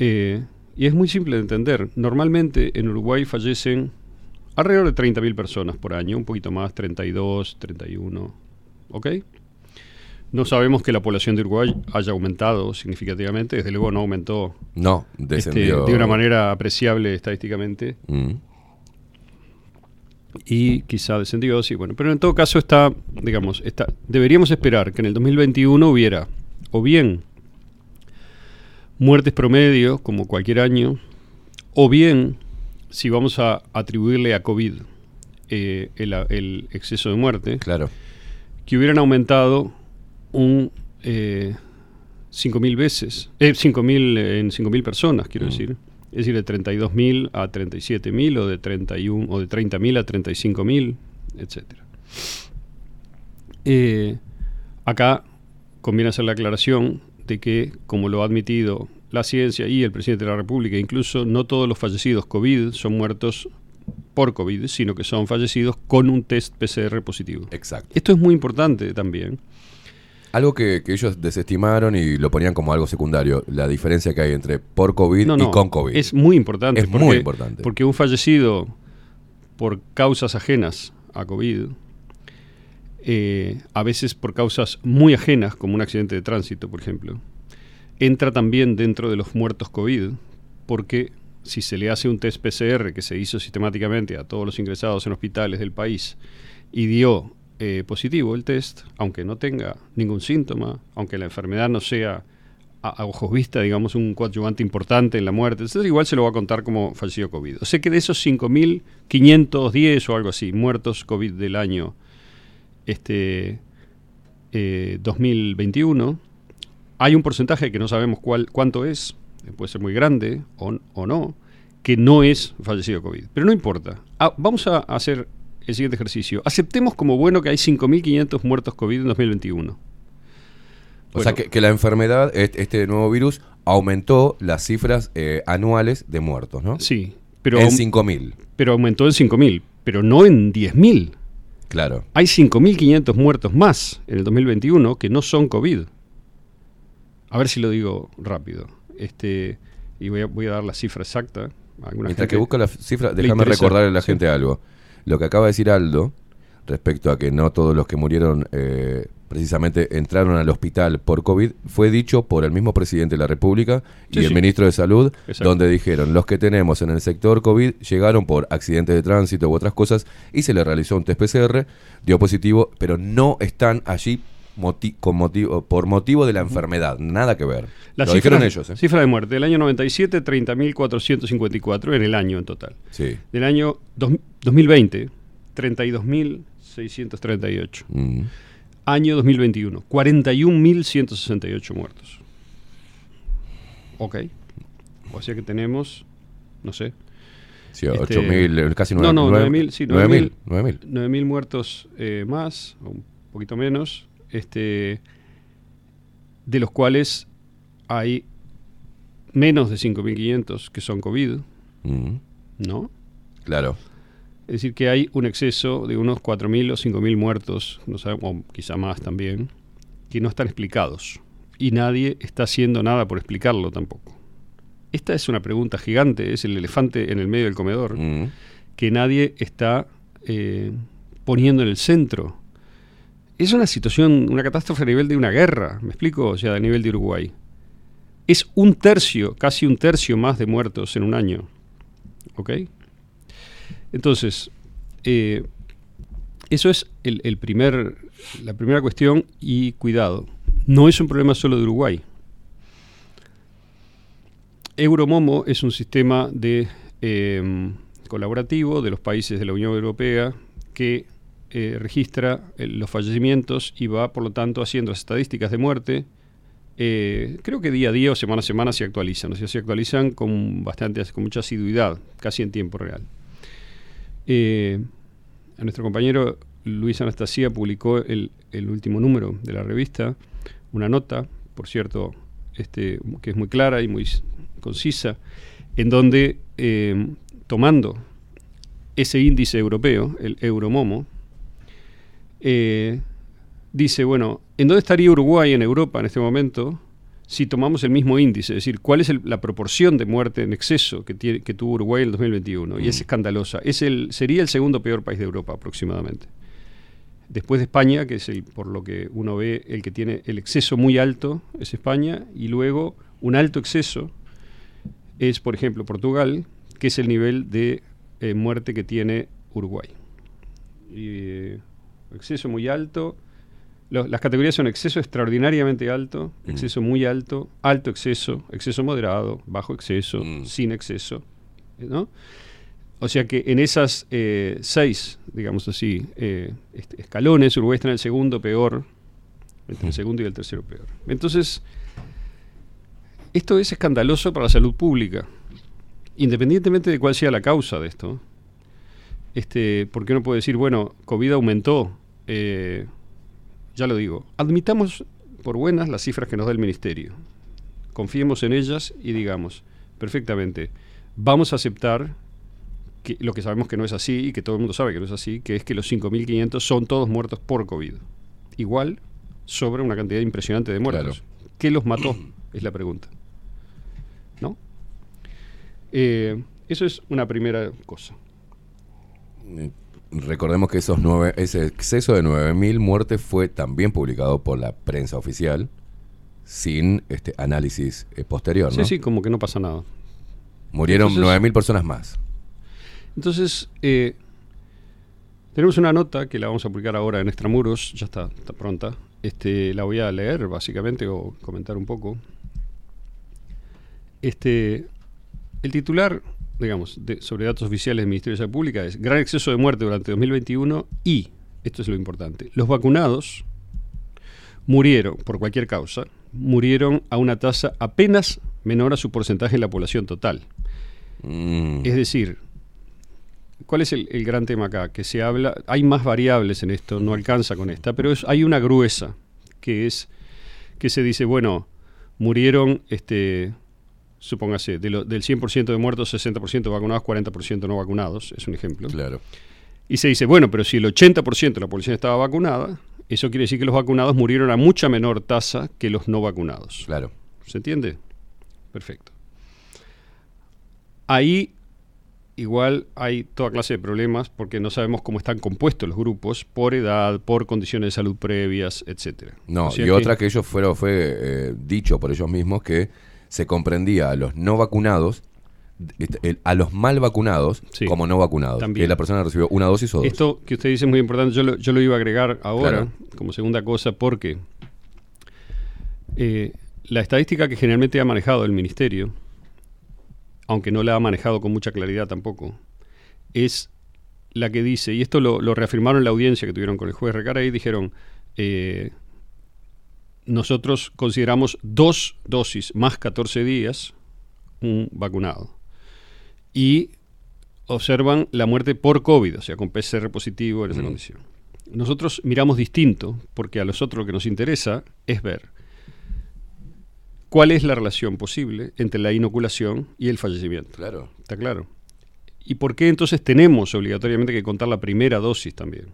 Eh, y es muy simple de entender. Normalmente en Uruguay fallecen alrededor de 30.000 personas por año, un poquito más, 32, 31. ¿Ok? No sabemos que la población de Uruguay haya aumentado significativamente, desde luego no aumentó No, este, descendió. de una manera apreciable estadísticamente. Mm. Y quizá descendió, sí, bueno. Pero en todo caso está, digamos, está, deberíamos esperar que en el 2021 hubiera o bien muertes promedio, como cualquier año, o bien, si vamos a atribuirle a COVID eh, el, el exceso de muerte, claro. que hubieran aumentado un eh, 5.000 veces, eh, 5.000 en 5.000 personas, quiero Mm. decir. Es decir, de 32.000 a 37.000 o de 31 o de 30.000 a 35.000, etcétera. Eh, acá conviene hacer la aclaración de que, como lo ha admitido la ciencia y el presidente de la República, incluso no todos los fallecidos COVID son muertos por COVID, sino que son fallecidos con un test PCR positivo. Exacto. Esto es muy importante también. Algo que, que ellos desestimaron y lo ponían como algo secundario, la diferencia que hay entre por COVID No, y con COVID. Es muy importante. Es muy porque- importante. Porque un fallecido por causas ajenas a COVID, eh, a veces por causas muy ajenas, como un accidente de tránsito, por ejemplo, entra también dentro de los muertos COVID, porque si se le hace un test PCR que se hizo sistemáticamente a todos los ingresados en hospitales del país y dio eh, positivo el test, aunque no tenga ningún síntoma, aunque la enfermedad no sea a, ojos vista, digamos, un coadyuvante importante en la muerte, entonces igual se lo va a contar como fallecido COVID. O sea que de esos 5.510 o algo así, muertos COVID del año este, eh, 2021, hay un porcentaje que no sabemos cuál, cuánto es, puede ser muy grande o, o no, que no es fallecido COVID. Pero no importa. Ah, vamos a hacer el siguiente ejercicio. Aceptemos como bueno que hay 5.500 muertos COVID en 2021. O sea, que, que la enfermedad, est- este nuevo virus, aumentó las cifras eh, anuales de muertos, ¿no? Sí, pero En aum- 5.000. Pero aumentó en 5.000, pero no en 10.000. Claro. Hay 5.500 muertos más en el 2021 que no son COVID. A ver si lo digo rápido. Este, y voy a, voy a dar la cifra exacta. Alguna Mientras gente que busca la cifra, déjame recordarle a la Sí. gente algo. Lo que acaba de decir Aldo, respecto a que no todos los que murieron eh, precisamente entraron al hospital por COVID, fue dicho por el mismo presidente de la República y Sí, el sí. ministro de Salud, Exacto. donde dijeron, los que tenemos en el sector COVID llegaron por accidentes de tránsito u otras cosas y se le realizó un test PCR, dio positivo, pero no están allí moti- con motivo, por motivo de la enfermedad, nada que ver. La Lo cifra, dijeron ellos. ¿eh? cifra de muerte. Del año 97, 30.454 en el año en total. Sí. Del año dos- 2020, 32.638. Mm. Año 2021, 41.168 muertos. Ok. O sea que tenemos, no sé. Sí, 8.000, casi No, no, 9.000, 9.000, sí, 9.000, 9.000. 9.000 muertos eh, más, un poquito menos, este, de los cuales hay menos de 5.500 que son COVID, Mm. ¿no? Claro. Es decir, que hay un exceso de unos 4.000 o 5.000 muertos, no sabemos, o quizá más también, que no están explicados. Y nadie está haciendo nada por explicarlo tampoco. Esta es una pregunta gigante, es el elefante en el medio del comedor, Mm. que nadie está eh, poniendo en el centro. Es una situación, una catástrofe a nivel de una guerra, ¿me explico? O sea, a nivel de Uruguay. Es un tercio, casi un tercio más de muertos en un año. ¿Ok? Entonces, eh, eso es el, primer, la primera cuestión y cuidado. No es un problema solo de Uruguay. Euromomo es un sistema de eh, colaborativo de los países de la Unión Europea que eh, registra eh, los fallecimientos y va, por lo tanto, haciendo estadísticas de muerte. Eh, creo que día a día o semana a semana se actualizan, o sea, se actualizan con bastante, con mucha asiduidad, casi en tiempo real. Eh, a nuestro compañero Luis Anastasia publicó el, el último número de la revista, una nota, por cierto, este, que es muy clara y muy concisa, en donde, eh, tomando ese índice europeo, el Euromomo, eh, dice, bueno, ¿en dónde estaría Uruguay en Europa en este momento si tomamos el mismo índice, es decir, cuál es el- la proporción de muerte en exceso que, tiene, que tuvo Uruguay en el 2021, y es escandalosa. Es el, sería el segundo peor país de Europa aproximadamente. Después de España, que es el, por lo que uno ve, el que tiene el exceso muy alto, es España, y luego un alto exceso es, por ejemplo, Portugal, que es el nivel de eh, muerte que tiene Uruguay. Y, eh, exceso muy alto. Lo- las categorías son exceso extraordinariamente alto, exceso muy alto, alto exceso, exceso moderado, bajo exceso, sin exceso. ¿no? O sea que en esas eh, seis, digamos así, eh, escalones, Uruguay está en el segundo peor, entre el segundo y el tercero peor. Entonces, esto es escandaloso para la salud pública, independientemente de cuál sea la causa de esto. Este, ¿Por qué no puede decir, bueno, COVID aumentó? Eh, ya lo digo, admitamos por buenas las cifras que nos da el Ministerio. Confiemos en ellas y digamos, perfectamente, vamos a aceptar que, lo que sabemos que no es así y que todo el mundo sabe que no es así, que es que los 5.500 son todos muertos por COVID. Igual sobre una cantidad impresionante de muertos. ¿Qué los mató? Es la pregunta. ¿No? Eh, eso es una primera cosa. Recordemos que esos nueve, ese exceso de 9.000 muertes fue también publicado por la prensa oficial sin este análisis eh, posterior, ¿no? Sí, sí, como que no pasa nada. Murieron Entonces- 9.000 personas más. Entonces, eh, tenemos una nota que la vamos a publicar ahora en Extramuros, ya está, está pronta. Este, la voy a leer básicamente o comentar un poco. Este, el titular, digamos, de- sobre datos oficiales del Ministerio de Salud Pública es gran exceso de muerte durante 2021 y, esto es lo importante, los vacunados murieron, por cualquier causa, murieron a una tasa apenas menor a su porcentaje en la población total. Es decir, ¿cuál es el, el gran tema acá? Que se habla, hay más variables en esto, no alcanza con esta, pero es- hay una gruesa, que es que se dice, bueno, murieron, este, supóngase, de lo- del 100% de muertos, 60% vacunados, 40% no vacunados, es un ejemplo. Claro. Y se dice, bueno, pero si el 80% de la población estaba vacunada, eso quiere decir que los vacunados murieron a mucha menor tasa que los no vacunados. Claro. ¿Se entiende? Perfecto. Ahí igual hay toda clase de problemas porque no sabemos cómo están compuestos los grupos por edad, por condiciones de salud previas, etcétera. No, O sea y otra que ellos fueron, fue eh, dicho por ellos mismos que se comprendía a los no vacunados, a los mal vacunados como no vacunados. También. Que la persona recibió una dosis o dos. Esto que usted dice es muy importante, yo lo, yo lo iba a agregar ahora Claro. como segunda cosa porque eh, la estadística que generalmente ha manejado el ministerio, aunque no la ha manejado con mucha claridad tampoco, es la que dice, y esto lo, lo reafirmaron en la audiencia que tuvieron con el juez Recaray, dijeron, eh, nosotros consideramos dos dosis más 14 días un vacunado. Y observan la muerte por COVID, o sea, con PCR positivo en esa condición. Nosotros miramos distinto, porque a nosotros lo que nos interesa es ver cuál es la relación posible entre la inoculación y el fallecimiento. Claro. ¿Está claro? ¿Y por qué entonces tenemos obligatoriamente que contar la primera dosis también?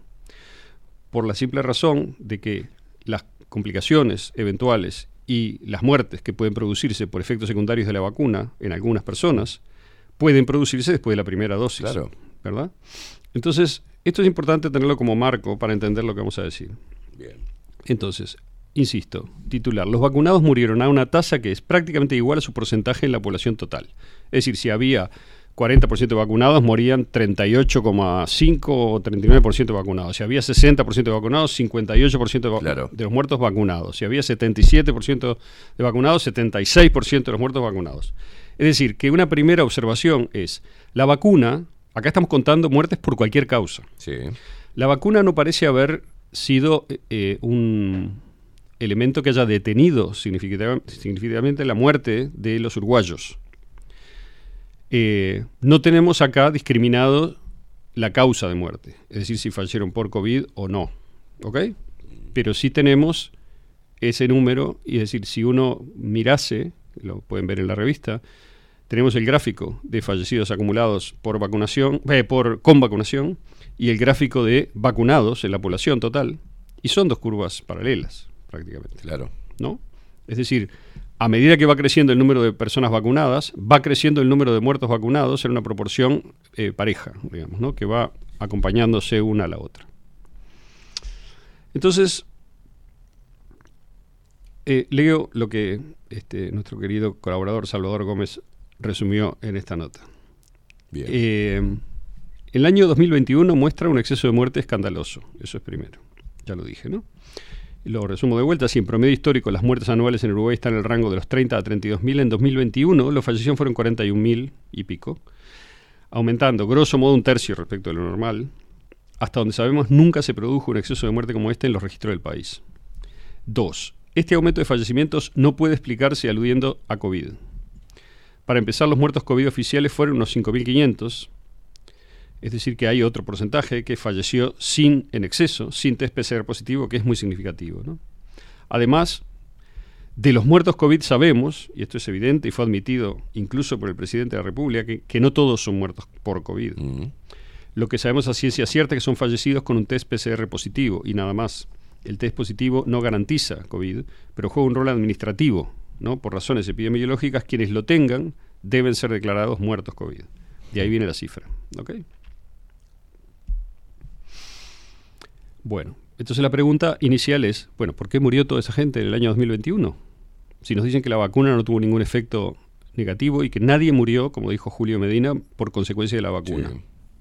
Por la simple razón de que las complicaciones eventuales y las muertes que pueden producirse por efectos secundarios de la vacuna en algunas personas pueden producirse después de la primera dosis. Claro. ¿Verdad? Entonces, esto es importante tenerlo como marco para entender lo que vamos a decir. Bien. Entonces, insisto, titular, los vacunados murieron a una tasa que es prácticamente igual a su porcentaje en la población total. Es decir, si había 40% de vacunados, morían 38,5 o 39% de vacunados. Si había 60% de vacunados, 58% de, va- de los muertos vacunados. Si había 77% de vacunados, 76% de los muertos vacunados. Es decir, que una primera observación es, la vacuna, acá estamos contando muertes por cualquier causa. Sí. La vacuna no parece haber sido eh, un elemento que haya detenido significativa- significativamente la muerte de los uruguayos. Eh, no tenemos acá discriminado la causa de muerte, es decir, si fallecieron por COVID o no. ¿Ok? Pero sí tenemos ese número, y es decir, si uno mirase, lo pueden ver en la revista, tenemos el gráfico de fallecidos acumulados por vacunación, eh, por, con vacunación, y el gráfico de vacunados en la población total, y son dos curvas paralelas, prácticamente. Claro. ¿No? Es decir, a medida que va creciendo el número de personas vacunadas, va creciendo el número de muertos vacunados en una proporción eh, pareja, digamos, ¿no? que va acompañándose una a la otra. Entonces, eh, leo lo que este, nuestro querido colaborador Salvador Gómez resumió en esta nota. Bien. Eh, el año 2021 muestra un exceso de muerte escandaloso, eso es primero, ya lo dije, ¿no? Lo resumo de vuelta, si en promedio histórico las muertes anuales en Uruguay están en el rango de los 30 a 32 mil, en 2021 los fallecidos fueron 41 mil y pico, aumentando grosso modo un tercio respecto de lo normal. Hasta donde sabemos, nunca se produjo un exceso de muerte como este en los registros del país. Dos, este aumento de fallecimientos no puede explicarse aludiendo a COVID. Para empezar, los muertos COVID oficiales fueron unos 5.500, es decir, que hay otro porcentaje que falleció sin, en exceso, sin test PCR positivo, que es muy significativo. ¿no? Además, de los muertos COVID sabemos, y esto es evidente y fue admitido incluso por el presidente de la República, que, que no todos son muertos por COVID. Lo que sabemos a ciencia cierta es que son fallecidos con un test PCR positivo y nada más. El test positivo no garantiza COVID, pero juega un rol administrativo. ¿no? Por razones epidemiológicas, quienes lo tengan deben ser declarados muertos COVID. De ahí viene la cifra. ¿ok? Bueno, entonces la pregunta inicial es, bueno, ¿por qué murió toda esa gente en el año 2021? Si nos dicen que la vacuna no tuvo ningún efecto negativo y que nadie murió, como dijo Julio Medina, por consecuencia de la vacuna.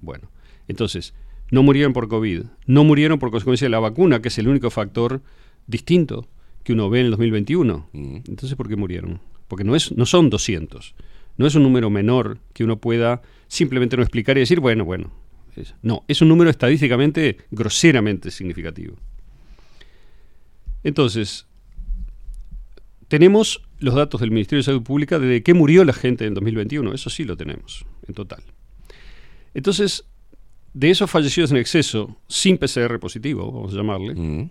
Bueno, entonces, no murieron por COVID, no murieron por consecuencia de la vacuna, que es el único factor distinto que uno ve en el 2021. Entonces, ¿por qué murieron? Porque no, es, no son 200, no es un número menor que uno pueda simplemente no explicar y decir, bueno, bueno. No, es un número estadísticamente groseramente significativo. Entonces, tenemos los datos del Ministerio de Salud Pública de qué murió la gente en 2021, eso sí lo tenemos, en total. Entonces, de esos fallecidos en exceso, sin PCR positivo, vamos a llamarle,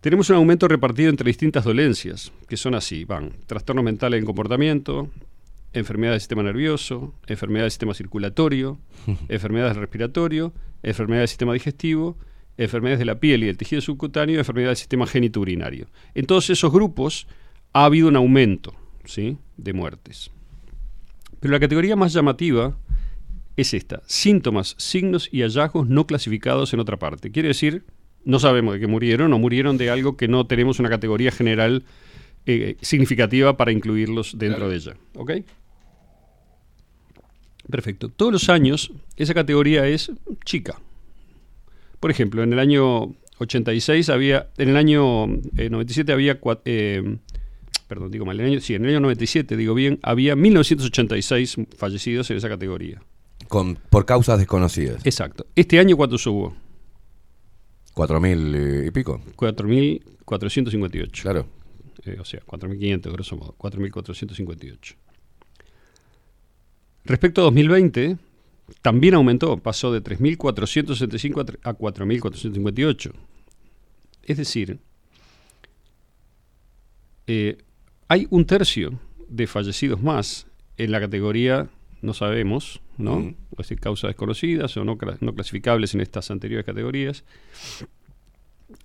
tenemos un aumento repartido entre distintas dolencias, que son así, van, trastornos mentales en comportamiento, enfermedad del sistema nervioso, enfermedad del sistema circulatorio, enfermedades respiratorio, enfermedad del sistema digestivo, enfermedades de la piel y del tejido subcutáneo y enfermedad del sistema genitourinario. En todos esos grupos ha habido un aumento ¿sí? de muertes. Pero la categoría más llamativa es esta, síntomas, signos y hallazgos no clasificados en otra parte. Quiere decir, no sabemos de qué murieron o murieron de algo que no tenemos una categoría general eh, significativa para incluirlos dentro de ella. ¿Ok? Perfecto. Todos los años esa categoría es chica. Por ejemplo, en el año 86 había, en el año eh, 97 había, eh, perdón, digo mal, en el año, sí, en el año 97, digo bien, había 1986 fallecidos en esa categoría. Con, por causas desconocidas. Exacto. Este año, ¿cuántos hubo? Cuatro mil eh, y pico. 4.458. Claro. Eh, o sea, 4.500, grosso modo. 4.458. Respecto a 2020, también aumentó, pasó de 3.475 a tre- a 4.458. Es decir, eh, hay un tercio de fallecidos más en la categoría no sabemos, ¿no? Mm. Es decir, causas desconocidas o no, cla- no clasificables en estas anteriores categorías.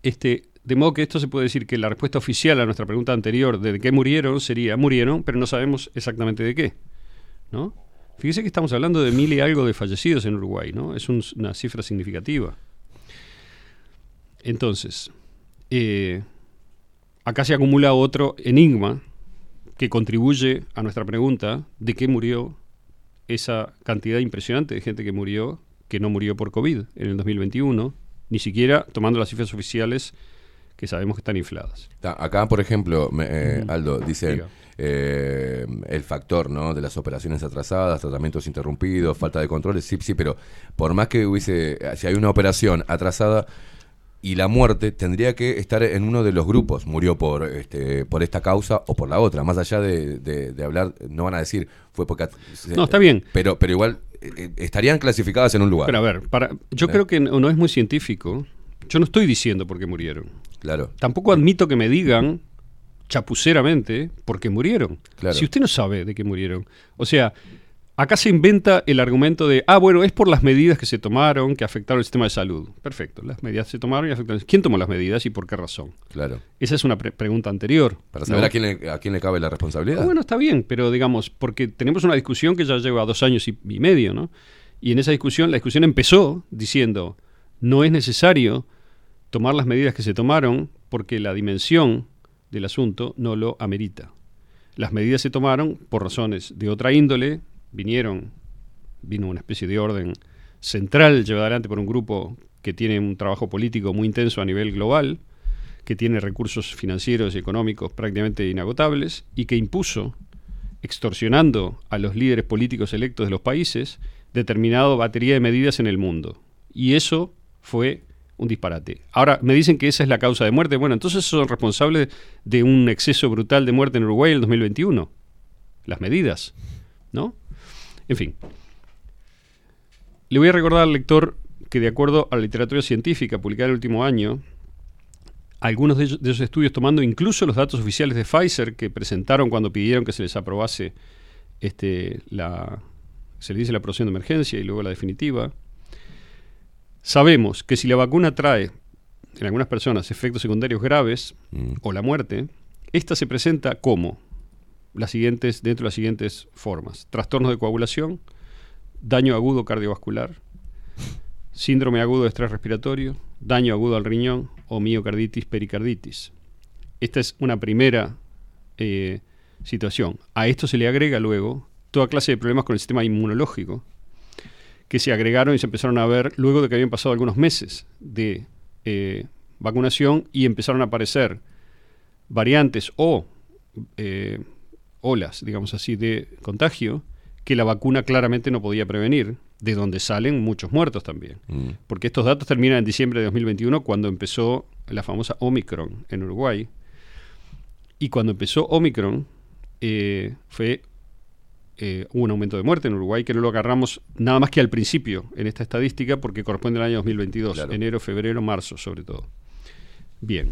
Este, de modo que esto se puede decir que la respuesta oficial a nuestra pregunta anterior de qué murieron sería murieron, pero no sabemos exactamente de qué, ¿no? Fíjese que estamos hablando de mil y algo de fallecidos en Uruguay, ¿no? Es un- una cifra significativa. Entonces, eh, acá se acumula otro enigma que contribuye a nuestra pregunta de qué murió esa cantidad impresionante de gente que murió, que no murió por COVID en el 2021, ni siquiera tomando las cifras oficiales que sabemos que están infladas. Acá, por ejemplo, me- eh. Aldo, dice eh, el factor ¿no? de las operaciones atrasadas, tratamientos interrumpidos, falta de controles, sí, sí, pero por más que hubiese, si hay una operación atrasada y la muerte, tendría que estar en uno de los grupos, murió por este por esta causa o por la otra, más allá de, de- de hablar, no van a decir fue porque... No, está bien. Pero, pero igual eh, eh, estarían clasificadas en un lugar. Pero a ver, para, yo ¿Eh? creo que no, no es muy científico. Yo no estoy diciendo por qué murieron. Claro. Tampoco admito que me digan chapuceramente por qué murieron. Claro. Si usted no sabe de qué murieron. O sea, Acá se inventa el argumento de, ah, bueno, es por las medidas que se tomaron que afectaron el sistema de salud. Perfecto, las medidas se tomaron y afectaron. ¿Quién tomó las medidas y por qué razón? Claro. Esa es una pre- pregunta anterior. Para saber ¿no? a, quién le, a quién le cabe la responsabilidad. Ah, bueno, está bien, pero digamos, porque tenemos una discusión que ya lleva dos años y, y medio, ¿no? Y en esa discusión, la discusión empezó diciendo, no es necesario tomar las medidas que se tomaron porque la dimensión del asunto no lo amerita. Las medidas se tomaron por razones de otra índole, vinieron, vino una especie de orden central llevada adelante por un grupo que tiene un trabajo político muy intenso a nivel global, que tiene recursos financieros y económicos prácticamente inagotables y que impuso, extorsionando a los líderes políticos electos de los países, determinado batería de medidas en el mundo. Y eso fue un disparate. Ahora, me dicen que esa es la causa de muerte. Bueno, entonces son responsables de un exceso brutal de muerte en Uruguay en el 2021. Las medidas, ¿no? En fin. Le voy a recordar al lector que de acuerdo a la literatura científica publicada el último año, algunos de, esos estudios, tomando incluso los datos oficiales de Pfizer que presentaron cuando pidieron que se les aprobase este, la, se le dice la aprobación de emergencia y luego la definitiva, sabemos que si la vacuna trae en algunas personas efectos secundarios graves o la muerte, esta se presenta como las siguientes, dentro de las siguientes formas. Trastornos de coagulación, daño agudo cardiovascular, síndrome agudo de estrés respiratorio, daño agudo al riñón o miocarditis pericarditis. Esta es una primera eh, situación. A esto se le agrega luego toda clase de problemas con el sistema inmunológico que se agregaron y se empezaron a ver luego de que habían pasado algunos meses de eh, vacunación y empezaron a aparecer variantes o eh, olas, digamos así, de contagio que la vacuna claramente no podía prevenir, de donde salen muchos muertos también. Mm. Porque estos datos terminan en diciembre de 2021 cuando empezó la famosa Omicron en Uruguay. Y cuando empezó Omicron, eh, fue eh, hubo un aumento de muerte en Uruguay que no lo agarramos nada más que al principio en esta estadística porque corresponde al año 2022, enero, febrero, marzo sobre todo. Bien,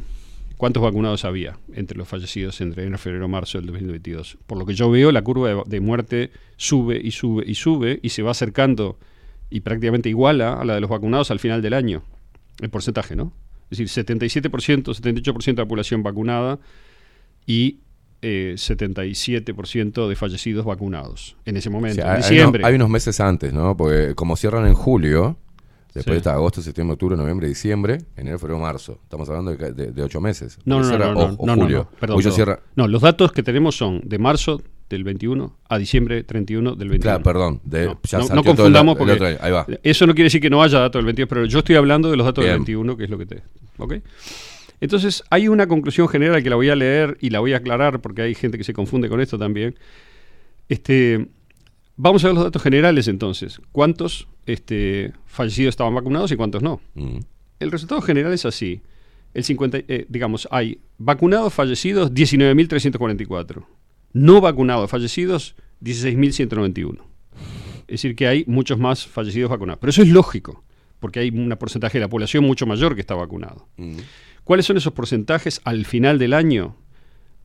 ¿cuántos vacunados había entre los fallecidos entre enero, febrero, marzo del 2022? Por lo que yo veo, la curva de, de muerte sube y sube y sube y se va acercando y prácticamente iguala a la de los vacunados al final del año, el porcentaje, ¿no? Es decir, 77%, 78% de la población vacunada y eh, 77% de fallecidos vacunados en ese O momento, sea, en hay, diciembre. unos, hay unos meses antes, ¿no? Porque como cierran en julio, después Sí. está agosto, septiembre, octubre, noviembre, diciembre, enero, febrero, marzo. Estamos hablando de, de- de ocho meses. No, no, no, no, o- no, o no, no, julio. no, perdón, perdón. cierra- No, los datos que tenemos son de marzo del 21 a diciembre 31 del 21. Claro, perdón. de- no, ya no- no confundamos el porque otro. Ahí va. eso no quiere decir que no haya datos del 22, pero yo estoy hablando de los datos Bien. del 21, que es lo que te... ¿Ok? Entonces, hay una conclusión general que la voy a leer y la voy a aclarar porque hay gente que se confunde con esto también. Este, vamos a ver los datos generales entonces. ¿Cuántos este, fallecidos estaban vacunados y cuántos no? Mm. El resultado general es así. El 50, eh, digamos, hay vacunados fallecidos 19.344. No vacunados fallecidos 16.191. Es decir, que hay muchos más fallecidos vacunados. Pero eso es lógico, porque hay un porcentaje de la población mucho mayor que está vacunado. Mm. ¿Cuáles son esos porcentajes al final del año?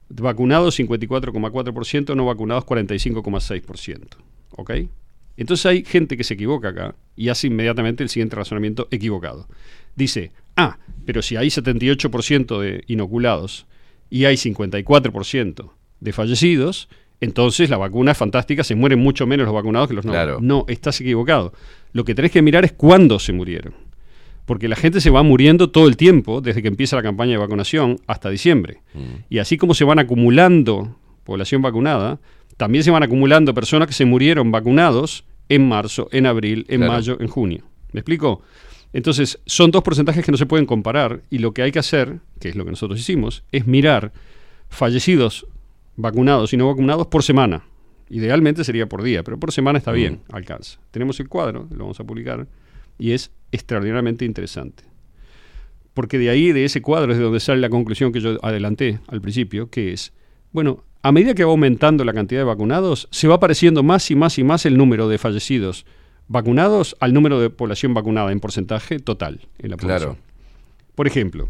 Vacunados 54,4%, no vacunados 45,6%. ¿Ok? Entonces hay gente que se equivoca acá y hace inmediatamente el siguiente razonamiento equivocado. Dice, ah, pero si hay 78% de inoculados y hay 54% de fallecidos, entonces la vacuna es fantástica, se mueren mucho menos los vacunados que los no. Claro. No, estás equivocado. Lo que tenés que mirar es cuándo se murieron. Porque la gente se va muriendo todo el tiempo, desde que empieza la campaña de vacunación hasta diciembre. Y así como se van acumulando población vacunada, también se van acumulando personas que se murieron vacunados en marzo, en abril, en Claro. mayo, en junio. ¿Me explico? Entonces, son dos porcentajes que no se pueden comparar y lo que hay que hacer, que es lo que nosotros hicimos, es mirar fallecidos vacunados y no vacunados por semana. Idealmente sería por día, pero por semana está bien, alcanza. Tenemos el cuadro, lo vamos a publicar, y es extraordinariamente interesante. Porque de ahí, de ese cuadro, es de donde sale la conclusión que yo adelanté al principio, que es, bueno, a medida que va aumentando la cantidad de vacunados, se va pareciendo más y más y más el número de fallecidos vacunados al número de población vacunada en porcentaje total en la población. Claro. Por ejemplo,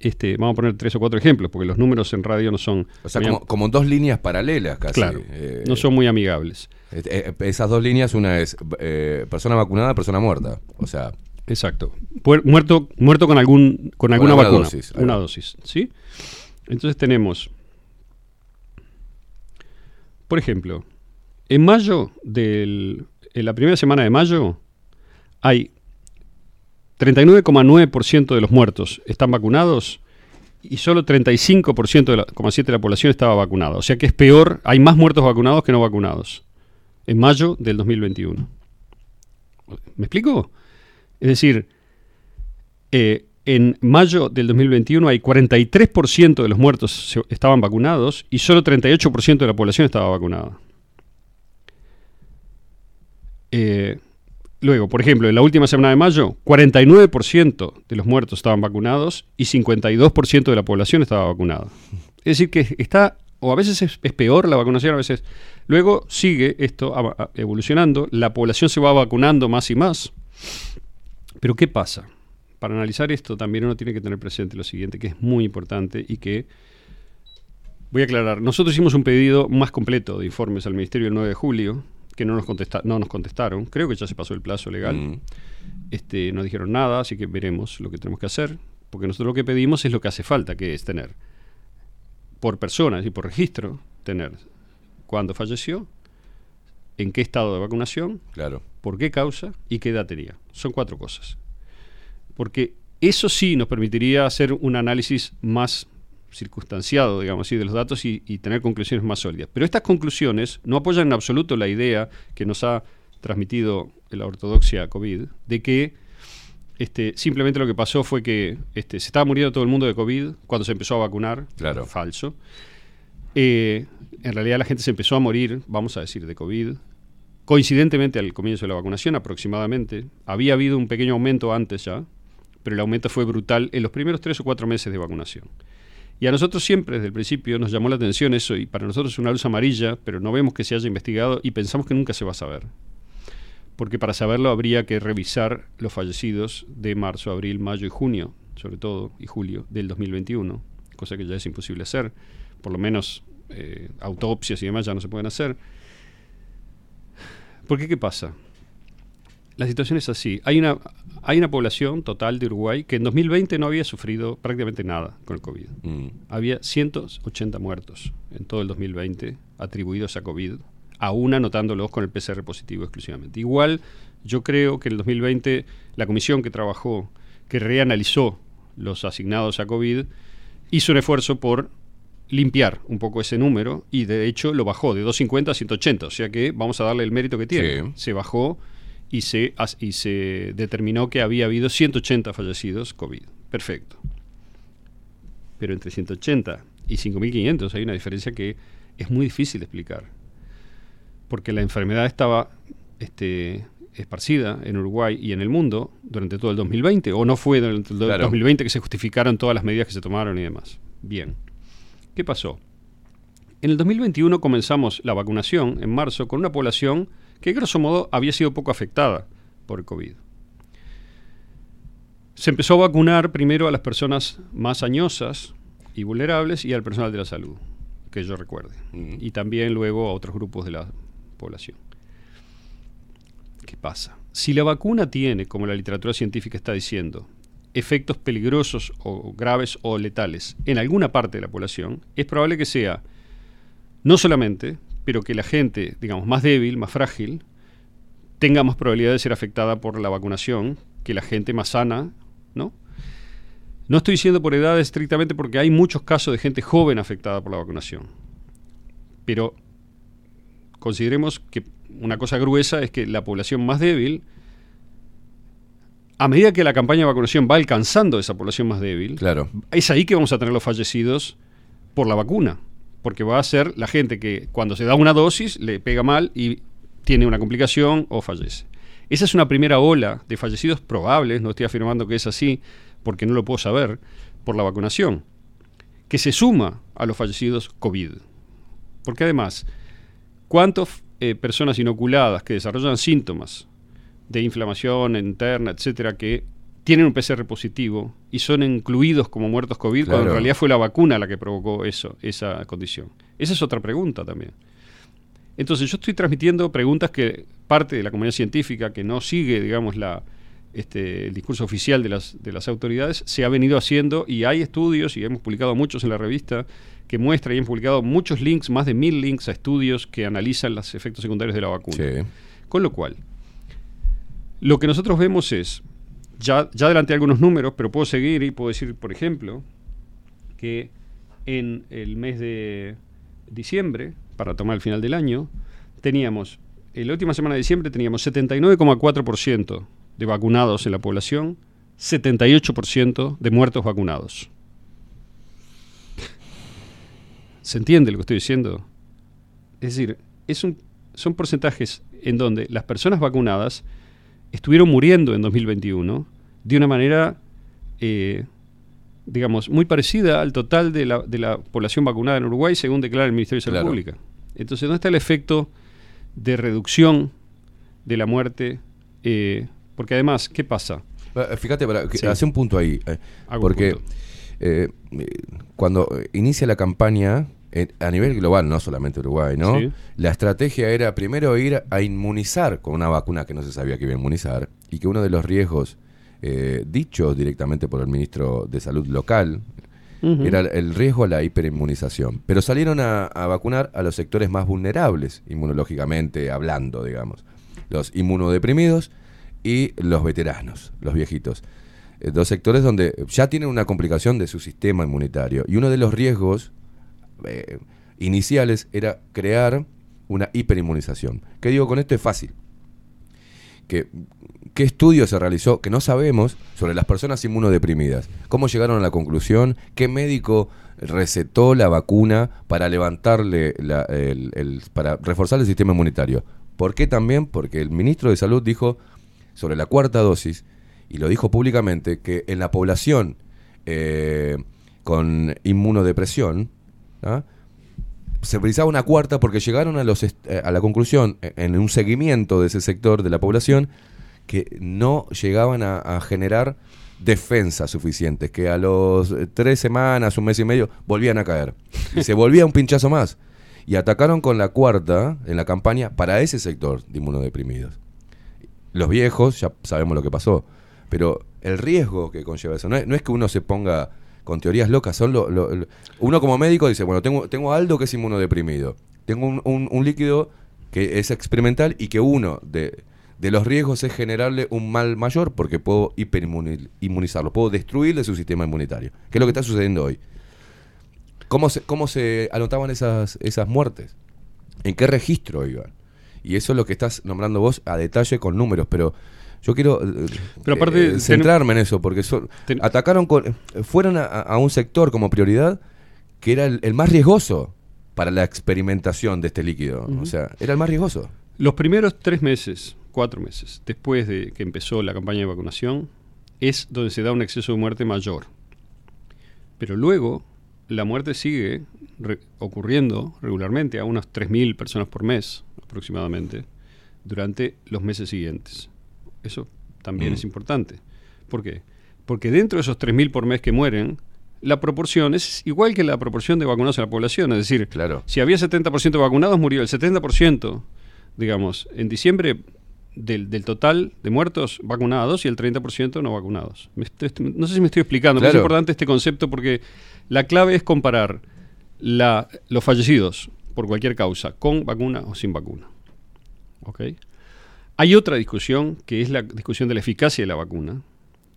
este, vamos a poner tres o cuatro ejemplos, porque los números en radio no son... O sea, como dos líneas paralelas casi. Claro, eh, no son muy amigables. Eh, esas dos líneas, una es eh, persona vacunada, persona muerta. O sea, Exacto. Puer- Muerto, muerto con algún con alguna vacuna. dosis, una dosis. ¿Sí? Entonces tenemos. Por ejemplo, en mayo del. En la primera semana de mayo hay 39,9% de los muertos están vacunados y solo 35% de la, de la población estaba vacunada. O sea que es peor, hay más muertos vacunados que no vacunados. En mayo del 2021. ¿Me explico? Es decir, eh, en mayo del 2021 hay 43% de los muertos estaban vacunados y solo 38% de la población estaba vacunada. Eh, luego, por ejemplo, en la última semana de mayo, 49% de los muertos estaban vacunados y 52% de la población estaba vacunada. Es decir, que está, o a veces es, es peor la vacunación, a veces... Luego sigue esto evolucionando, la población se va vacunando más y más. Pero ¿qué pasa? Para analizar esto también uno tiene que tener presente lo siguiente, que es muy importante y que voy a aclarar. Nosotros hicimos un pedido más completo de informes al Ministerio el 9 de julio, que no nos, contesta- no nos contestaron. Creo que ya se pasó el plazo legal. Mm. Este, no dijeron nada, así que veremos lo que tenemos que hacer. Porque nosotros lo que pedimos es lo que hace falta, que es tener por persona y por registro, tener cuándo falleció, en qué estado de vacunación, claro. por qué causa y qué edad tenía. Son cuatro cosas. Porque eso sí nos permitiría hacer un análisis más circunstanciado, digamos así, de los datos y, y tener conclusiones más sólidas. Pero estas conclusiones no apoyan en absoluto la idea que nos ha transmitido la ortodoxia COVID de que este, simplemente lo que pasó fue que este, se estaba muriendo todo el mundo de COVID cuando se empezó a vacunar. Claro. Falso. Eh, en realidad la gente se empezó a morir, vamos a decir, de COVID. Coincidentemente al comienzo de la vacunación, aproximadamente. Había habido un pequeño aumento antes ya, pero el aumento fue brutal en los primeros tres o cuatro meses de vacunación. Y a nosotros siempre, desde el principio, nos llamó la atención eso, y para nosotros es una luz amarilla, pero no vemos que se haya investigado y pensamos que nunca se va a saber. Porque para saberlo habría que revisar los fallecidos de marzo, abril, mayo y junio, sobre todo, y julio del 2021, cosa que ya es imposible hacer. Por lo menos eh, autopsias y demás ya no se pueden hacer. ¿Por qué qué pasa? La situación es así. Hay una, hay una población total de Uruguay que en 2020 no había sufrido prácticamente nada con el COVID. Mm. Había 180 muertos en todo el 2020 atribuidos a COVID, aún anotándolos con el PCR positivo exclusivamente. Igual, yo creo que en el 2020 la comisión que trabajó, que reanalizó los asignados a COVID, hizo un esfuerzo por limpiar un poco ese número y de hecho lo bajó de 250 a 180, o sea que vamos a darle el mérito que tiene. Sí. Se bajó y se, y se determinó que había habido 180 fallecidos COVID. Perfecto. Pero entre 180 y 5.500 hay una diferencia que es muy difícil de explicar. Porque la enfermedad estaba este, esparcida en Uruguay y en el mundo durante todo el 2020, o no fue durante el Claro. 2020 que se justificaron todas las medidas que se tomaron y demás. Bien. ¿Qué pasó? En el 2021 comenzamos la vacunación en marzo con una población que grosso modo había sido poco afectada por el COVID. Se empezó a vacunar primero a las personas más añosas y vulnerables y al personal de la salud, que yo recuerde. Y también luego a otros grupos de la población. ¿Qué pasa? Si la vacuna tiene, como la literatura científica está diciendo, efectos peligrosos o graves o letales en alguna parte de la población, es probable que sea no solamente, pero que la gente, digamos, más débil, más frágil, tenga más probabilidad de ser afectada por la vacunación que la gente más sana, ¿no? No estoy diciendo por edad estrictamente porque hay muchos casos de gente joven afectada por la vacunación. Pero consideremos que una cosa gruesa es que la población más débil, a medida que la campaña de vacunación va alcanzando esa población más débil, Claro. es ahí que vamos a tener los fallecidos por la vacuna. Porque va a ser la gente que cuando se da una dosis le pega mal y tiene una complicación o fallece. Esa es una primera ola de fallecidos probables, no estoy afirmando que es así, porque no lo puedo saber, por la vacunación, que se suma a los fallecidos COVID. Porque además, ¿cuántas eh, personas inoculadas que desarrollan síntomas de inflamación interna, etcétera, que tienen un PCR positivo y son incluidos como muertos COVID cuando en realidad fue la vacuna la que provocó eso, esa condición? Esa es otra pregunta también. Entonces yo estoy transmitiendo preguntas que parte de la comunidad científica que no sigue, digamos, la, este, el discurso oficial de las, de las autoridades, se ha venido haciendo y hay estudios, y hemos publicado muchos en la revista, que muestra y han publicado muchos links, más de mil links a estudios que analizan los efectos secundarios de la vacuna. Sí. Con lo cual, lo que nosotros vemos es, ya, ya adelanté algunos números, pero puedo seguir y puedo decir, por ejemplo, que en el mes de diciembre, para tomar el final del año, teníamos, en la última semana de diciembre teníamos 79,4% de vacunados en la población, 78% de muertos vacunados. ¿Se entiende lo que estoy diciendo? Es decir, es un, son porcentajes en donde las personas vacunadas estuvieron muriendo en 2021 de una manera, eh, digamos, muy parecida al total de la, de la población vacunada en Uruguay, según declara el Ministerio de Salud Claro. Pública. Entonces, ¿dónde está el efecto de reducción de la muerte? Eh, porque además, ¿qué pasa? Eh, Fíjate, para, que- Sí. hace un punto ahí. eh, porque punto. cuando inicia la campaña, a nivel global, no solamente Uruguay, ¿no? Sí. La estrategia era primero ir a inmunizar con una vacuna que no se sabía que iba a inmunizar y que uno de los riesgos eh, dichos directamente por el ministro de Salud local era el riesgo a la hiperinmunización. Pero salieron a, a vacunar a los sectores más vulnerables, inmunológicamente hablando, digamos. Los inmunodeprimidos y los veteranos, los viejitos. Eh, dos sectores donde ya tienen una complicación de su sistema inmunitario. Y uno de los riesgos eh, iniciales era crear una hiperinmunización. ¿Qué digo con esto? Es fácil. ¿Qué estudio se realizó que no sabemos sobre las personas inmunodeprimidas? ¿Cómo llegaron a la conclusión? ¿Qué médico recetó la vacuna para levantarle, el- para reforzar el sistema inmunitario? ¿Por qué también? Porque el ministro de Salud dijo sobre la cuarta dosis, y lo dijo públicamente, que en la población eh, con inmunodepresión, ¿ah? se precisaba una cuarta porque llegaron a, los eh, a la conclusión, eh, en un seguimiento de ese sector de la población, que no llegaban a, generar defensas suficientes, que a los eh, tres semanas, un mes y medio, volvían a caer. Y se volvía un pinchazo más. Y atacaron con la cuarta en la campaña para ese sector de inmunodeprimidos. Los viejos, ya sabemos lo que pasó, pero el riesgo que conlleva eso, no es, no es que uno se ponga con teorías locas, son uno como médico dice, bueno, tengo, tengo Aldo que es inmunodeprimido, tengo un, un- un líquido que es experimental y que uno de, de los riesgos es generarle un mal mayor porque puedo hiperinmunizarlo, puedo destruirle su sistema inmunitario, que es lo que está sucediendo hoy. ¿Cómo se, cómo se anotaban esas, esas muertes? ¿En qué registro iban? Y eso es lo que estás nombrando vos a detalle con números, pero yo quiero eh, Pero aparte, eh, centrarme en eso, porque atacaron con, fueron a, a un sector como prioridad que era el, el más riesgoso para la experimentación de este líquido. O sea, era el más riesgoso. Los primeros tres meses, cuatro meses, después de que empezó la campaña de vacunación, es donde se da un exceso de muerte mayor. Pero luego, la muerte sigue re- ocurriendo regularmente a unas 3.000 personas por mes aproximadamente durante los meses siguientes. Eso también Mm. es importante. ¿Por qué? Porque dentro de esos 3.000 por mes que mueren, la proporción es igual que la proporción de vacunados en la población. Es decir, si había 70% de vacunados, murió el 70%, digamos, en diciembre del, del total de muertos vacunados y el 30% no vacunados. Me no sé si me estoy explicando, pero es Claro. importante este concepto porque la clave es comparar la- los fallecidos por cualquier causa con vacuna o sin vacuna. ¿Ok? Hay otra discusión que es la discusión de la eficacia de la vacuna,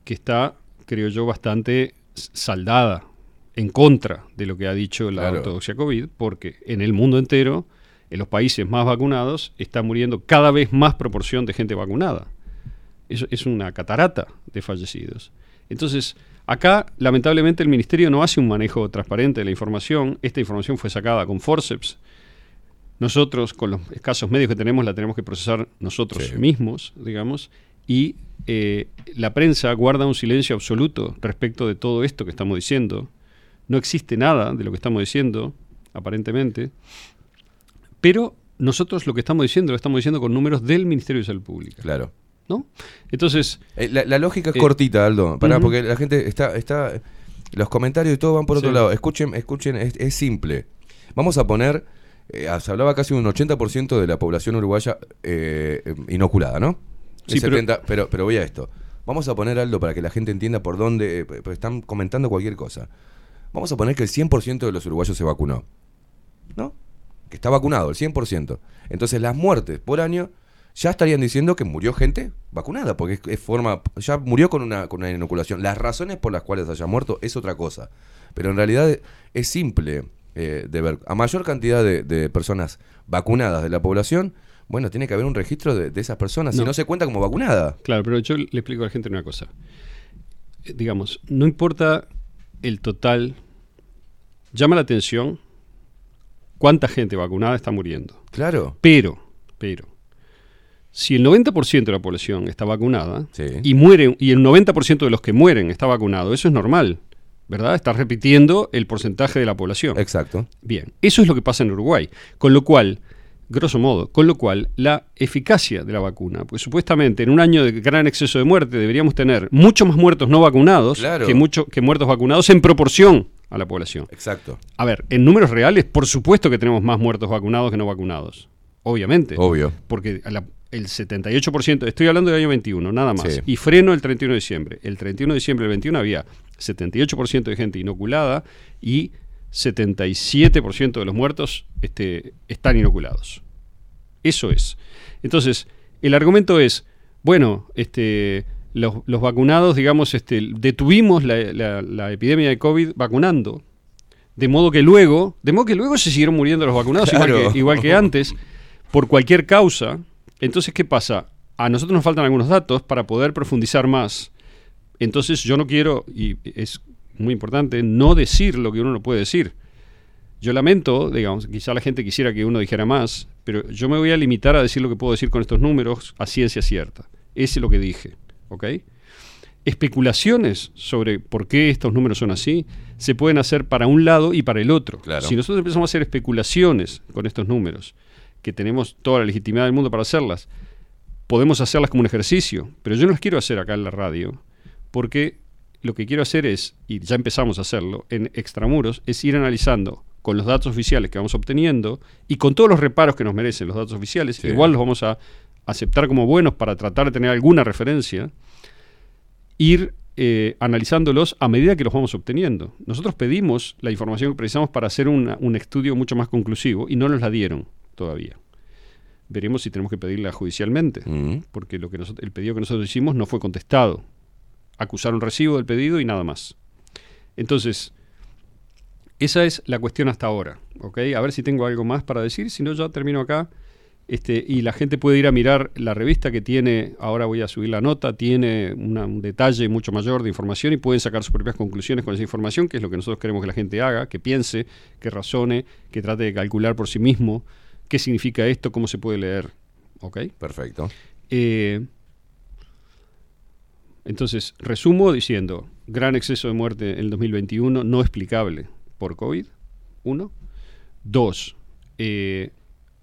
que está, creo yo, bastante saldada en contra de lo que ha dicho la Claro. ortodoxia COVID, porque en el mundo entero, en los países más vacunados, está muriendo cada vez más proporción de gente vacunada. Eso es una catarata de fallecidos. Entonces, acá, lamentablemente, el Ministerio no hace un manejo transparente de la información. Esta información fue sacada con forceps. Nosotros, con los escasos medios que tenemos, la tenemos que procesar nosotros Sí. mismos, digamos, y eh, la prensa guarda un silencio absoluto respecto de todo esto que estamos diciendo. No existe nada de lo que estamos diciendo, aparentemente, pero nosotros lo que estamos diciendo lo estamos diciendo con números del Ministerio de Salud Pública. Claro. ¿No? Entonces. Eh, la, la lógica es eh, cortita, Aldo. Pará, porque la gente está, está. Los comentarios y todo van por otro Sí. lado. Escuchen, escuchen, es, es simple. Vamos a poner eh, se hablaba casi un 80% de la población uruguaya eh, eh, inoculada, ¿no? Sí, pero- 70, pero, pero voy a esto. Vamos a poner algo para que la gente entienda por dónde, eh, están comentando cualquier cosa. Vamos a poner que el 100% de los uruguayos se vacunó. ¿No? Que está vacunado, el 100%. Entonces las muertes por año ya estarían diciendo que murió gente vacunada, porque es, es forma, ya murió con una, con una inoculación. Las razones por las cuales haya muerto es otra cosa. Pero en realidad es simple eh, de ver. A mayor cantidad de, de personas vacunadas de la población, bueno, tiene que haber un registro de, de esas personas. Si No. se cuenta como vacunada. Claro, pero yo le explico a la gente una cosa. Eh, Digamos, no importa el total, llama la atención cuánta gente vacunada está muriendo. Claro. Pero, pero, si el 90% de la población está vacunada Sí. y muere, y el 90% de los que mueren está vacunado, eso es normal, ¿verdad? Está repitiendo el porcentaje de la población. Exacto. Bien, eso es lo que pasa en Uruguay. Con lo cual, grosso modo, con lo cual la eficacia de la vacuna, pues supuestamente en un año de gran exceso de muerte deberíamos tener mucho más muertos no vacunados Claro. que, mucho, que muertos vacunados en proporción a la población. Exacto. A ver, en números reales, por supuesto que tenemos más muertos vacunados que no vacunados. Obviamente. Obvio. Porque la- el 78%, estoy hablando del año 21, nada más. Sí. Y freno el 31 de diciembre. El 31 de diciembre del 21 había 78% de gente inoculada y 77% de los muertos este, están inoculados. Eso es. Entonces, el argumento es, bueno, este, los, los vacunados, digamos, este, detuvimos la, la- la epidemia de COVID vacunando. De modo que luego, de modo que luego se siguieron muriendo los vacunados igual, que, igual que antes, por cualquier causa. Entonces, ¿qué pasa? A nosotros nos faltan algunos datos para poder profundizar más. Entonces, yo no quiero, y es muy importante, no decir lo que uno no puede decir. Yo lamento, digamos, quizá la gente quisiera que uno dijera más, pero yo me voy a limitar a decir lo que puedo decir con estos números a ciencia cierta. Ese es lo que dije, ¿ok? Especulaciones sobre por qué estos números son así se pueden hacer para un lado y para el otro. Claro. Si nosotros empezamos a hacer especulaciones con estos números, que tenemos toda la legitimidad del mundo para hacerlas, podemos hacerlas como un ejercicio, pero yo no las quiero hacer acá en la radio, porque lo que quiero hacer es, y ya empezamos a hacerlo, en extramuros, es ir analizando con los datos oficiales que vamos obteniendo y con todos los reparos que nos merecen los datos oficiales, Sí. igual los vamos a aceptar como buenos para tratar de tener alguna referencia, ir eh, analizándolos a medida que los vamos obteniendo. Nosotros pedimos la información que precisamos para hacer una- un estudio mucho más conclusivo y no nos la dieron todavía. Veremos si tenemos que pedirla judicialmente, Mm. porque lo que nosotros- el pedido que nosotros hicimos no fue contestado. Acusaron recibo del pedido y nada más. Entonces, esa es la cuestión hasta ahora. ¿ok? A ver si tengo algo más para decir, si no ya termino acá. Este, y la gente puede ir a mirar la revista que tiene, ahora voy a subir la nota, tiene una- un detalle mucho mayor de información y pueden sacar sus propias conclusiones con esa información, que es lo que nosotros queremos que la gente haga, que piense, que razone, que trate de calcular por sí mismo qué significa esto, cómo se puede leer. ¿Ok? Perfecto. Eh, entonces, resumo diciendo, gran exceso de muerte en el 2021 no explicable por COVID, uno. Dos, eh,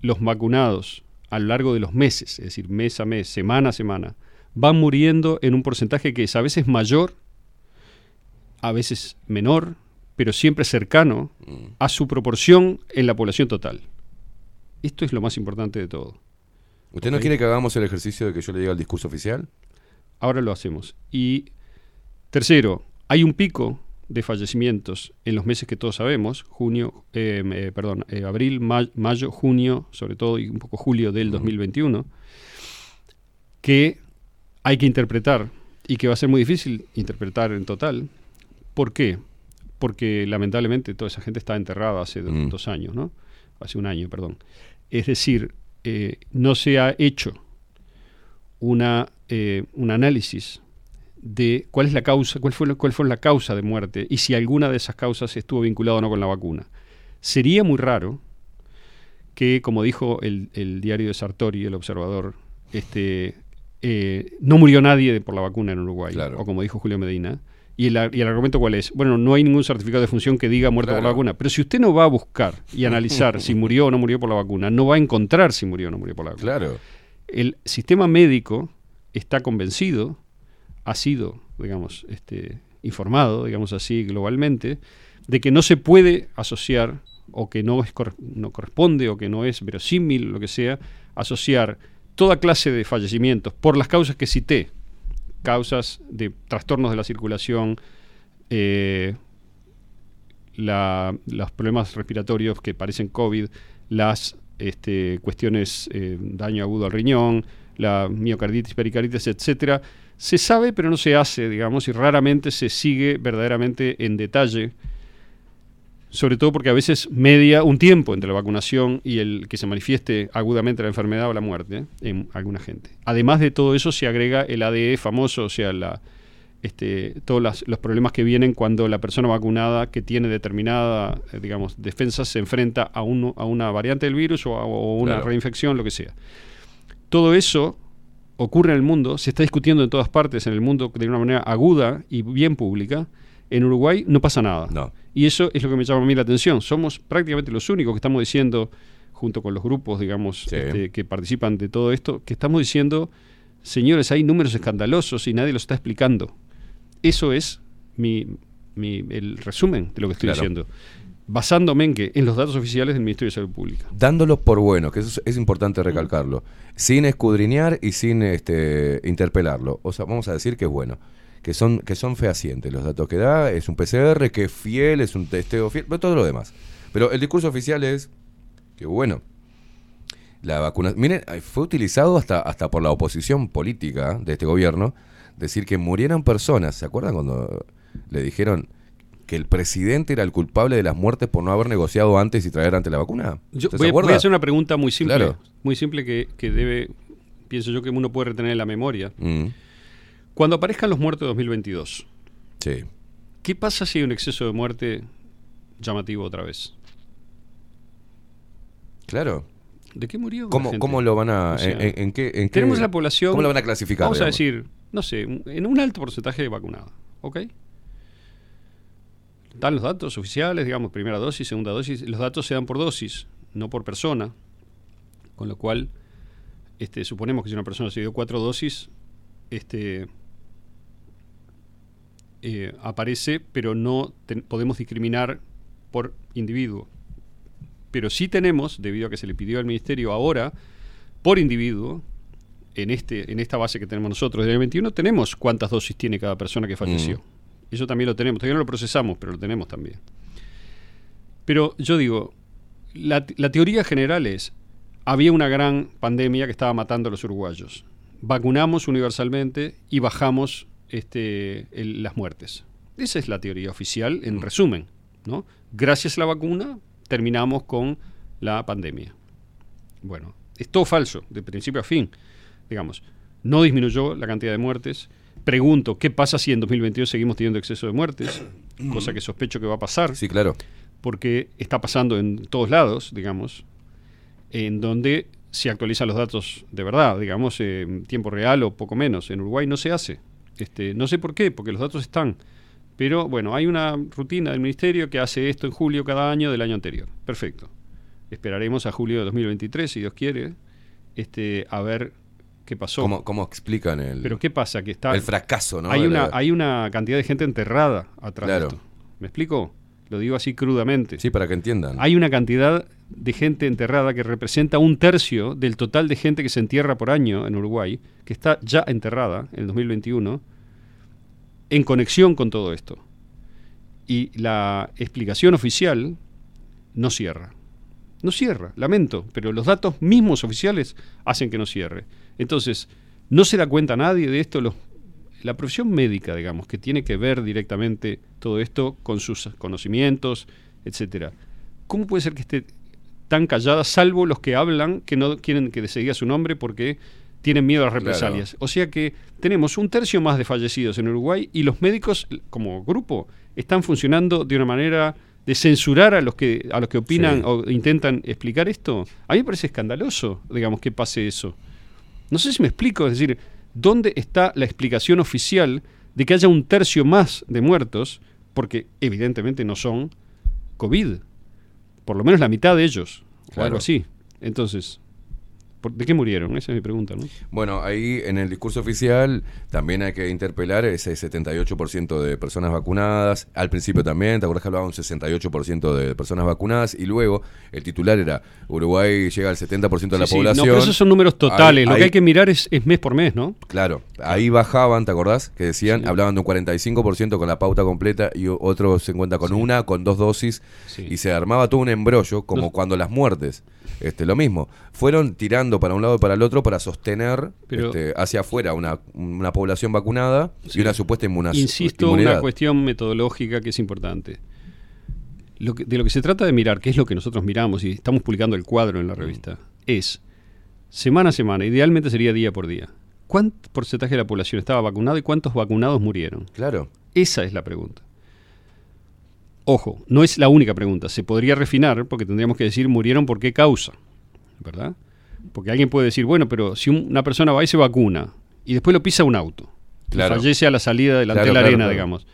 los vacunados a lo largo de los meses, es decir, mes a mes, semana a semana, van muriendo en un porcentaje que es a veces mayor, a veces menor, pero siempre cercano a su proporción en la población total. Esto es lo más importante de todo. ¿Usted no quiere que hagamos el ejercicio de que yo le diga el discurso oficial? Ahora lo hacemos. Y tercero, hay un pico de fallecimientos en los meses que todos sabemos, junio, eh, eh, perdón, eh, abril, ma- mayo, junio, sobre todo y un poco julio del 2021, que hay que interpretar y que va a ser muy difícil interpretar en total. ¿Por qué? Porque lamentablemente toda esa gente está enterrada hace Mm. dos años, ¿no? Hace un año, perdón. Es decir, eh, no se ha hecho una, eh, un análisis de cuál es la causa, cuál fue, cuál fue la causa de muerte y si alguna de esas causas estuvo vinculada o no con la vacuna. Sería muy raro que, como dijo el, el diario de Sartori, el observador, este, eh, no murió nadie de- por la vacuna en Uruguay, o como dijo Julio Medina. Y el, ar- y el argumento cuál es? Bueno, no hay ningún certificado de función que diga muerto por la vacuna. Pero si usted no va a buscar y analizar si murió o no murió por la vacuna, no va a encontrar si murió o no murió por la vacuna. Claro. El sistema médico está convencido, ha sido, digamos, este, informado, digamos así, globalmente, de que no se puede asociar o que no, es, no corresponde o que no es verosímil, lo que sea, asociar toda clase de fallecimientos por las causas que cité, causas de trastornos de la circulación, eh, la- los problemas respiratorios que parecen COVID, las este, cuestiones, eh, daño agudo al riñón, la miocarditis, pericarditis, etcétera, se sabe pero no se hace, digamos, y raramente se sigue verdaderamente en detalle, sobre todo porque a veces media un tiempo entre la vacunación y el que se manifieste agudamente la enfermedad o la muerte ¿eh? en alguna gente. Además de todo eso se agrega el ADE famoso, o sea, la, este, todos las- los problemas que vienen cuando la persona vacunada que tiene determinada, eh, digamos, defensa se enfrenta a, un- a una variante del virus o a o una Claro. reinfección, lo que sea. Todo eso ocurre en el mundo, se está discutiendo en todas partes en el mundo de una manera aguda y bien pública. En Uruguay no pasa nada. Y eso es lo que me llama a mí la atención. Somos prácticamente los únicos que estamos diciendo, junto con los grupos, digamos, este, que participan de todo esto, que estamos diciendo, señores, hay números escandalosos y nadie los está explicando. Eso es mi, mi- el resumen de lo que estoy Claro. diciendo. Basándome en que en los datos oficiales del Ministerio de Salud Pública. Dándolos por buenos, que eso es, es importante recalcarlo, sin escudriñar y sin este, interpelarlo. O sea, vamos a decir que es bueno, que son, que son fehacientes los datos que da, es un PCR, que es fiel, es un testeo fiel, pero todo lo demás. Pero el discurso oficial es que bueno, la vacuna, miren, fue utilizado hasta, hasta por la oposición política de este gobierno, decir que murieran personas, ¿se acuerdan cuando le dijeron que el presidente era el culpable de las muertes por no haber negociado antes y traer antes la vacuna? Yo ¿Usted se voy, a- voy a hacer una pregunta muy simple, Claro. muy simple que, que debe, pienso yo que uno puede retener en la memoria. Mm, Cuando aparezcan los muertos de 2022, sí. ¿qué pasa si hay un exceso de muerte llamativo otra vez? Claro. ¿De qué murió? la ¿Cómo, gente? cómo lo van a.? O sea, en, en- en qué, en qué- tenemos la población. ¿Cómo lo van a clasificar? Vamos a decir, no sé, en un alto porcentaje de vacunado. ¿Ok? Dan los datos oficiales, digamos, primera dosis, segunda dosis. Los datos se dan por dosis, no por persona. Con lo cual, este, suponemos que si una persona se dio cuatro dosis, este, eh, aparece, pero no podemos discriminar por individuo. Pero sí tenemos, debido a que se le pidió al Ministerio ahora, por individuo, en, este, en esta base que tenemos nosotros del año 21, tenemos cuántas dosis tiene cada persona que falleció. Eso también lo tenemos. Todavía no lo procesamos, pero lo tenemos también. Pero yo digo, la, la teoría general es, había una gran pandemia que estaba matando a los uruguayos. Vacunamos universalmente y bajamos este, el- las muertes. Esa es la teoría oficial, en resumen. ¿no? Gracias a la vacuna terminamos con la pandemia. Bueno, es todo falso, de principio a fin. Digamos, no disminuyó la cantidad de muertes. Pregunto, ¿qué pasa si en 2022 seguimos teniendo exceso de muertes? Cosa que sospecho que va a pasar. Sí, claro. Porque está pasando en todos lados, digamos, en donde se actualizan los datos de verdad, digamos, en tiempo real o poco menos. En Uruguay no se hace. Este, no sé por qué, porque los datos están. Pero bueno, hay una rutina del ministerio que hace esto en julio cada año del año anterior. Perfecto. Esperaremos a julio de 2023, si Dios quiere, este, a ver qué pasó. ¿Cómo, cómo explican el, Pero ¿qué pasa? Que está el fracaso, ¿no? hay, una, la- hay una cantidad de gente enterrada atrás Claro. de esto. ¿Me explico? Lo digo así crudamente. Sí, para que entiendan. Hay una cantidad de gente enterrada que representa un tercio del total de gente que se entierra por año en Uruguay, que está ya enterrada en el 2021, en conexión con todo esto. Y la explicación oficial no cierra. No cierra, lamento, pero los datos mismos oficiales hacen que no cierre. Entonces, no se da cuenta nadie de esto, los, la profesión médica, digamos, que tiene que ver directamente todo esto con sus conocimientos, etcétera. ¿Cómo puede ser que esté tan callada, salvo los que hablan que no quieren que se diga su nombre porque tienen miedo a las represalias? O sea que tenemos un tercio más de fallecidos en Uruguay y los médicos, como grupo, están funcionando de una manera de censurar a los que a los que opinan Sí. o intentan explicar esto. A mí me parece escandaloso, digamos, que pase eso. No sé si me explico, es decir, ¿dónde está la explicación oficial de que haya un tercio más de muertos? Porque evidentemente no son COVID. Por lo menos la mitad de ellos, o Claro. algo así. Entonces, ¿Por- ¿De qué murieron? Esa es mi pregunta, ¿no? Bueno, ahí en el discurso oficial también hay que interpelar ese 78% de personas vacunadas. Al principio también, ¿te acuerdas que hablaba un 68% de personas vacunadas? Y luego el titular era Uruguay llega al 70% de la Sí, sí, población. No, pero esos son números totales. Ahí- Lo ahí- que hay que mirar es, es mes por mes, ¿no? Claro, ahí bajaban, ¿te acordás? Que decían, hablaban de un 45% con la pauta completa y otros 50 con una, con dos dosis, y se armaba todo un embrollo, como No. cuando las muertes, este, lo mismo. Fueron tirando para un lado y para el otro para sostener Pero- este, hacia afuera una, una población vacunada y una supuesta inmuna- Insisto, inmunidad. una cuestión metodológica que es importante. Lo que- de lo que se trata de mirar, que es lo que nosotros miramos y estamos publicando el cuadro en la revista, es semana a semana, idealmente sería día por día. ¿Cuánto porcentaje de la población estaba vacunado y cuántos vacunados murieron? Claro. Esa es la pregunta. Ojo, no es la única pregunta. Se podría refinar porque tendríamos que decir murieron por qué causa, ¿verdad? Porque alguien puede decir, bueno, pero si un- una persona va y se vacuna y después lo pisa un auto, Claro. fallece a la salida delante Claro, de la claro, arena, digamos,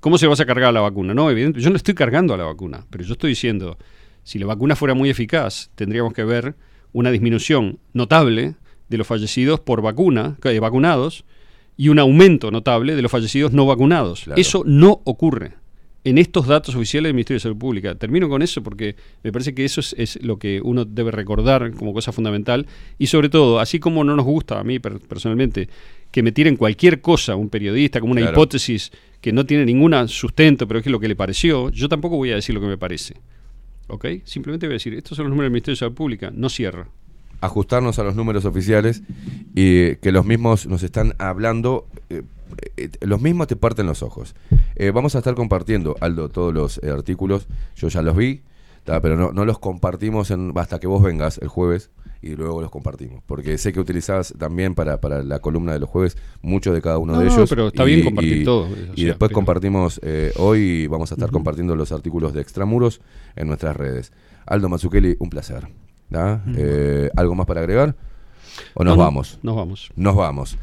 ¿cómo se le vas a cargar a la vacuna? No, evidentemente, yo no estoy cargando a la vacuna, pero yo estoy diciendo, si la vacuna fuera muy eficaz, tendríamos que ver una disminución notable de los fallecidos por vacuna, eh, vacunados, y un aumento notable de los fallecidos no vacunados. Eso no ocurre en estos datos oficiales del Ministerio de Salud Pública. Termino con eso porque me parece que eso es, es lo que uno debe recordar como cosa fundamental y sobre todo, así como no nos gusta a mí per- personalmente que me tiren cualquier cosa un periodista como una Claro. hipótesis que no tiene ningún sustento, pero es que lo que le pareció, yo tampoco voy a decir lo que me parece. ¿Ok? Simplemente voy a decir, estos son los números del Ministerio de Salud Pública, no cierra. ajustarnos a los números oficiales y que los mismos nos están hablando, eh, los mismos te parten los ojos. Eh, vamos a estar compartiendo, Aldo, todos los eh, artículos, yo ya los vi, pero no, no los compartimos en, hasta que vos vengas el jueves y luego los compartimos, porque sé que utilizás también para, para la columna de los jueves muchos de cada uno No, de no, ellos. pero está y- bien compartir y- todo, Y después pero- compartimos, eh, hoy vamos a estar compartiendo los artículos de Extramuros en nuestras redes. Aldo Mazzucchelli, un placer. Eh, ¿Algo más para agregar? ¿O nos No, no, vamos? nos vamos. Nos vamos.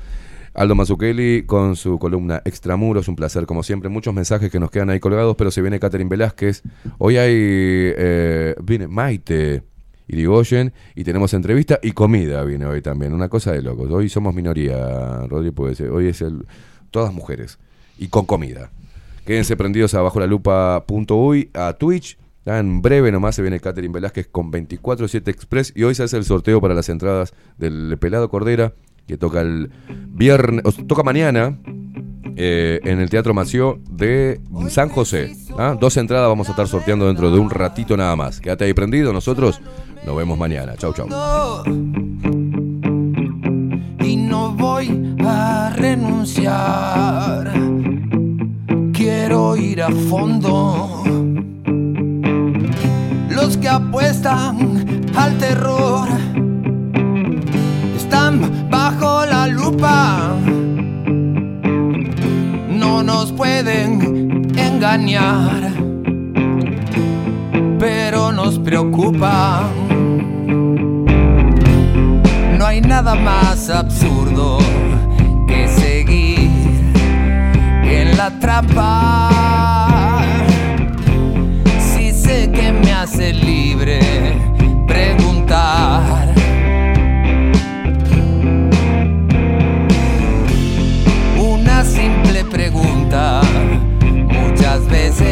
Aldo Mazzucchelli con su columna Extramuros, un placer como siempre. Muchos mensajes que nos quedan ahí colgados, pero se viene Catherine Velázquez. Hoy hay, eh, viene Maite Irigoyen y tenemos entrevista y comida viene hoy también. Una cosa de locos. Hoy somos minoría, Rodri, puede ser. Hoy es el, todas mujeres y con comida. Quédense prendidos a bajo la lupa.uy, a Twitch. En breve nomás se viene Catherine Velázquez con 24-7 Express y hoy se hace el sorteo para las entradas del Pelado Cordera que toca el viernes, toca mañana eh, en el Teatro Mació de San José. ¿ah? Dos entradas vamos a estar sorteando dentro de un ratito nada más. Quédate ahí prendido, nosotros nos vemos mañana. Chau, chau. y no voy a renunciar. Quiero ir a fondo. Los que apuestan al terror bajo la lupa. No nos pueden engañar, pero nos preocupa. No hay nada más absurdo que seguir en la trampa. Si sé que me hace libre muchas veces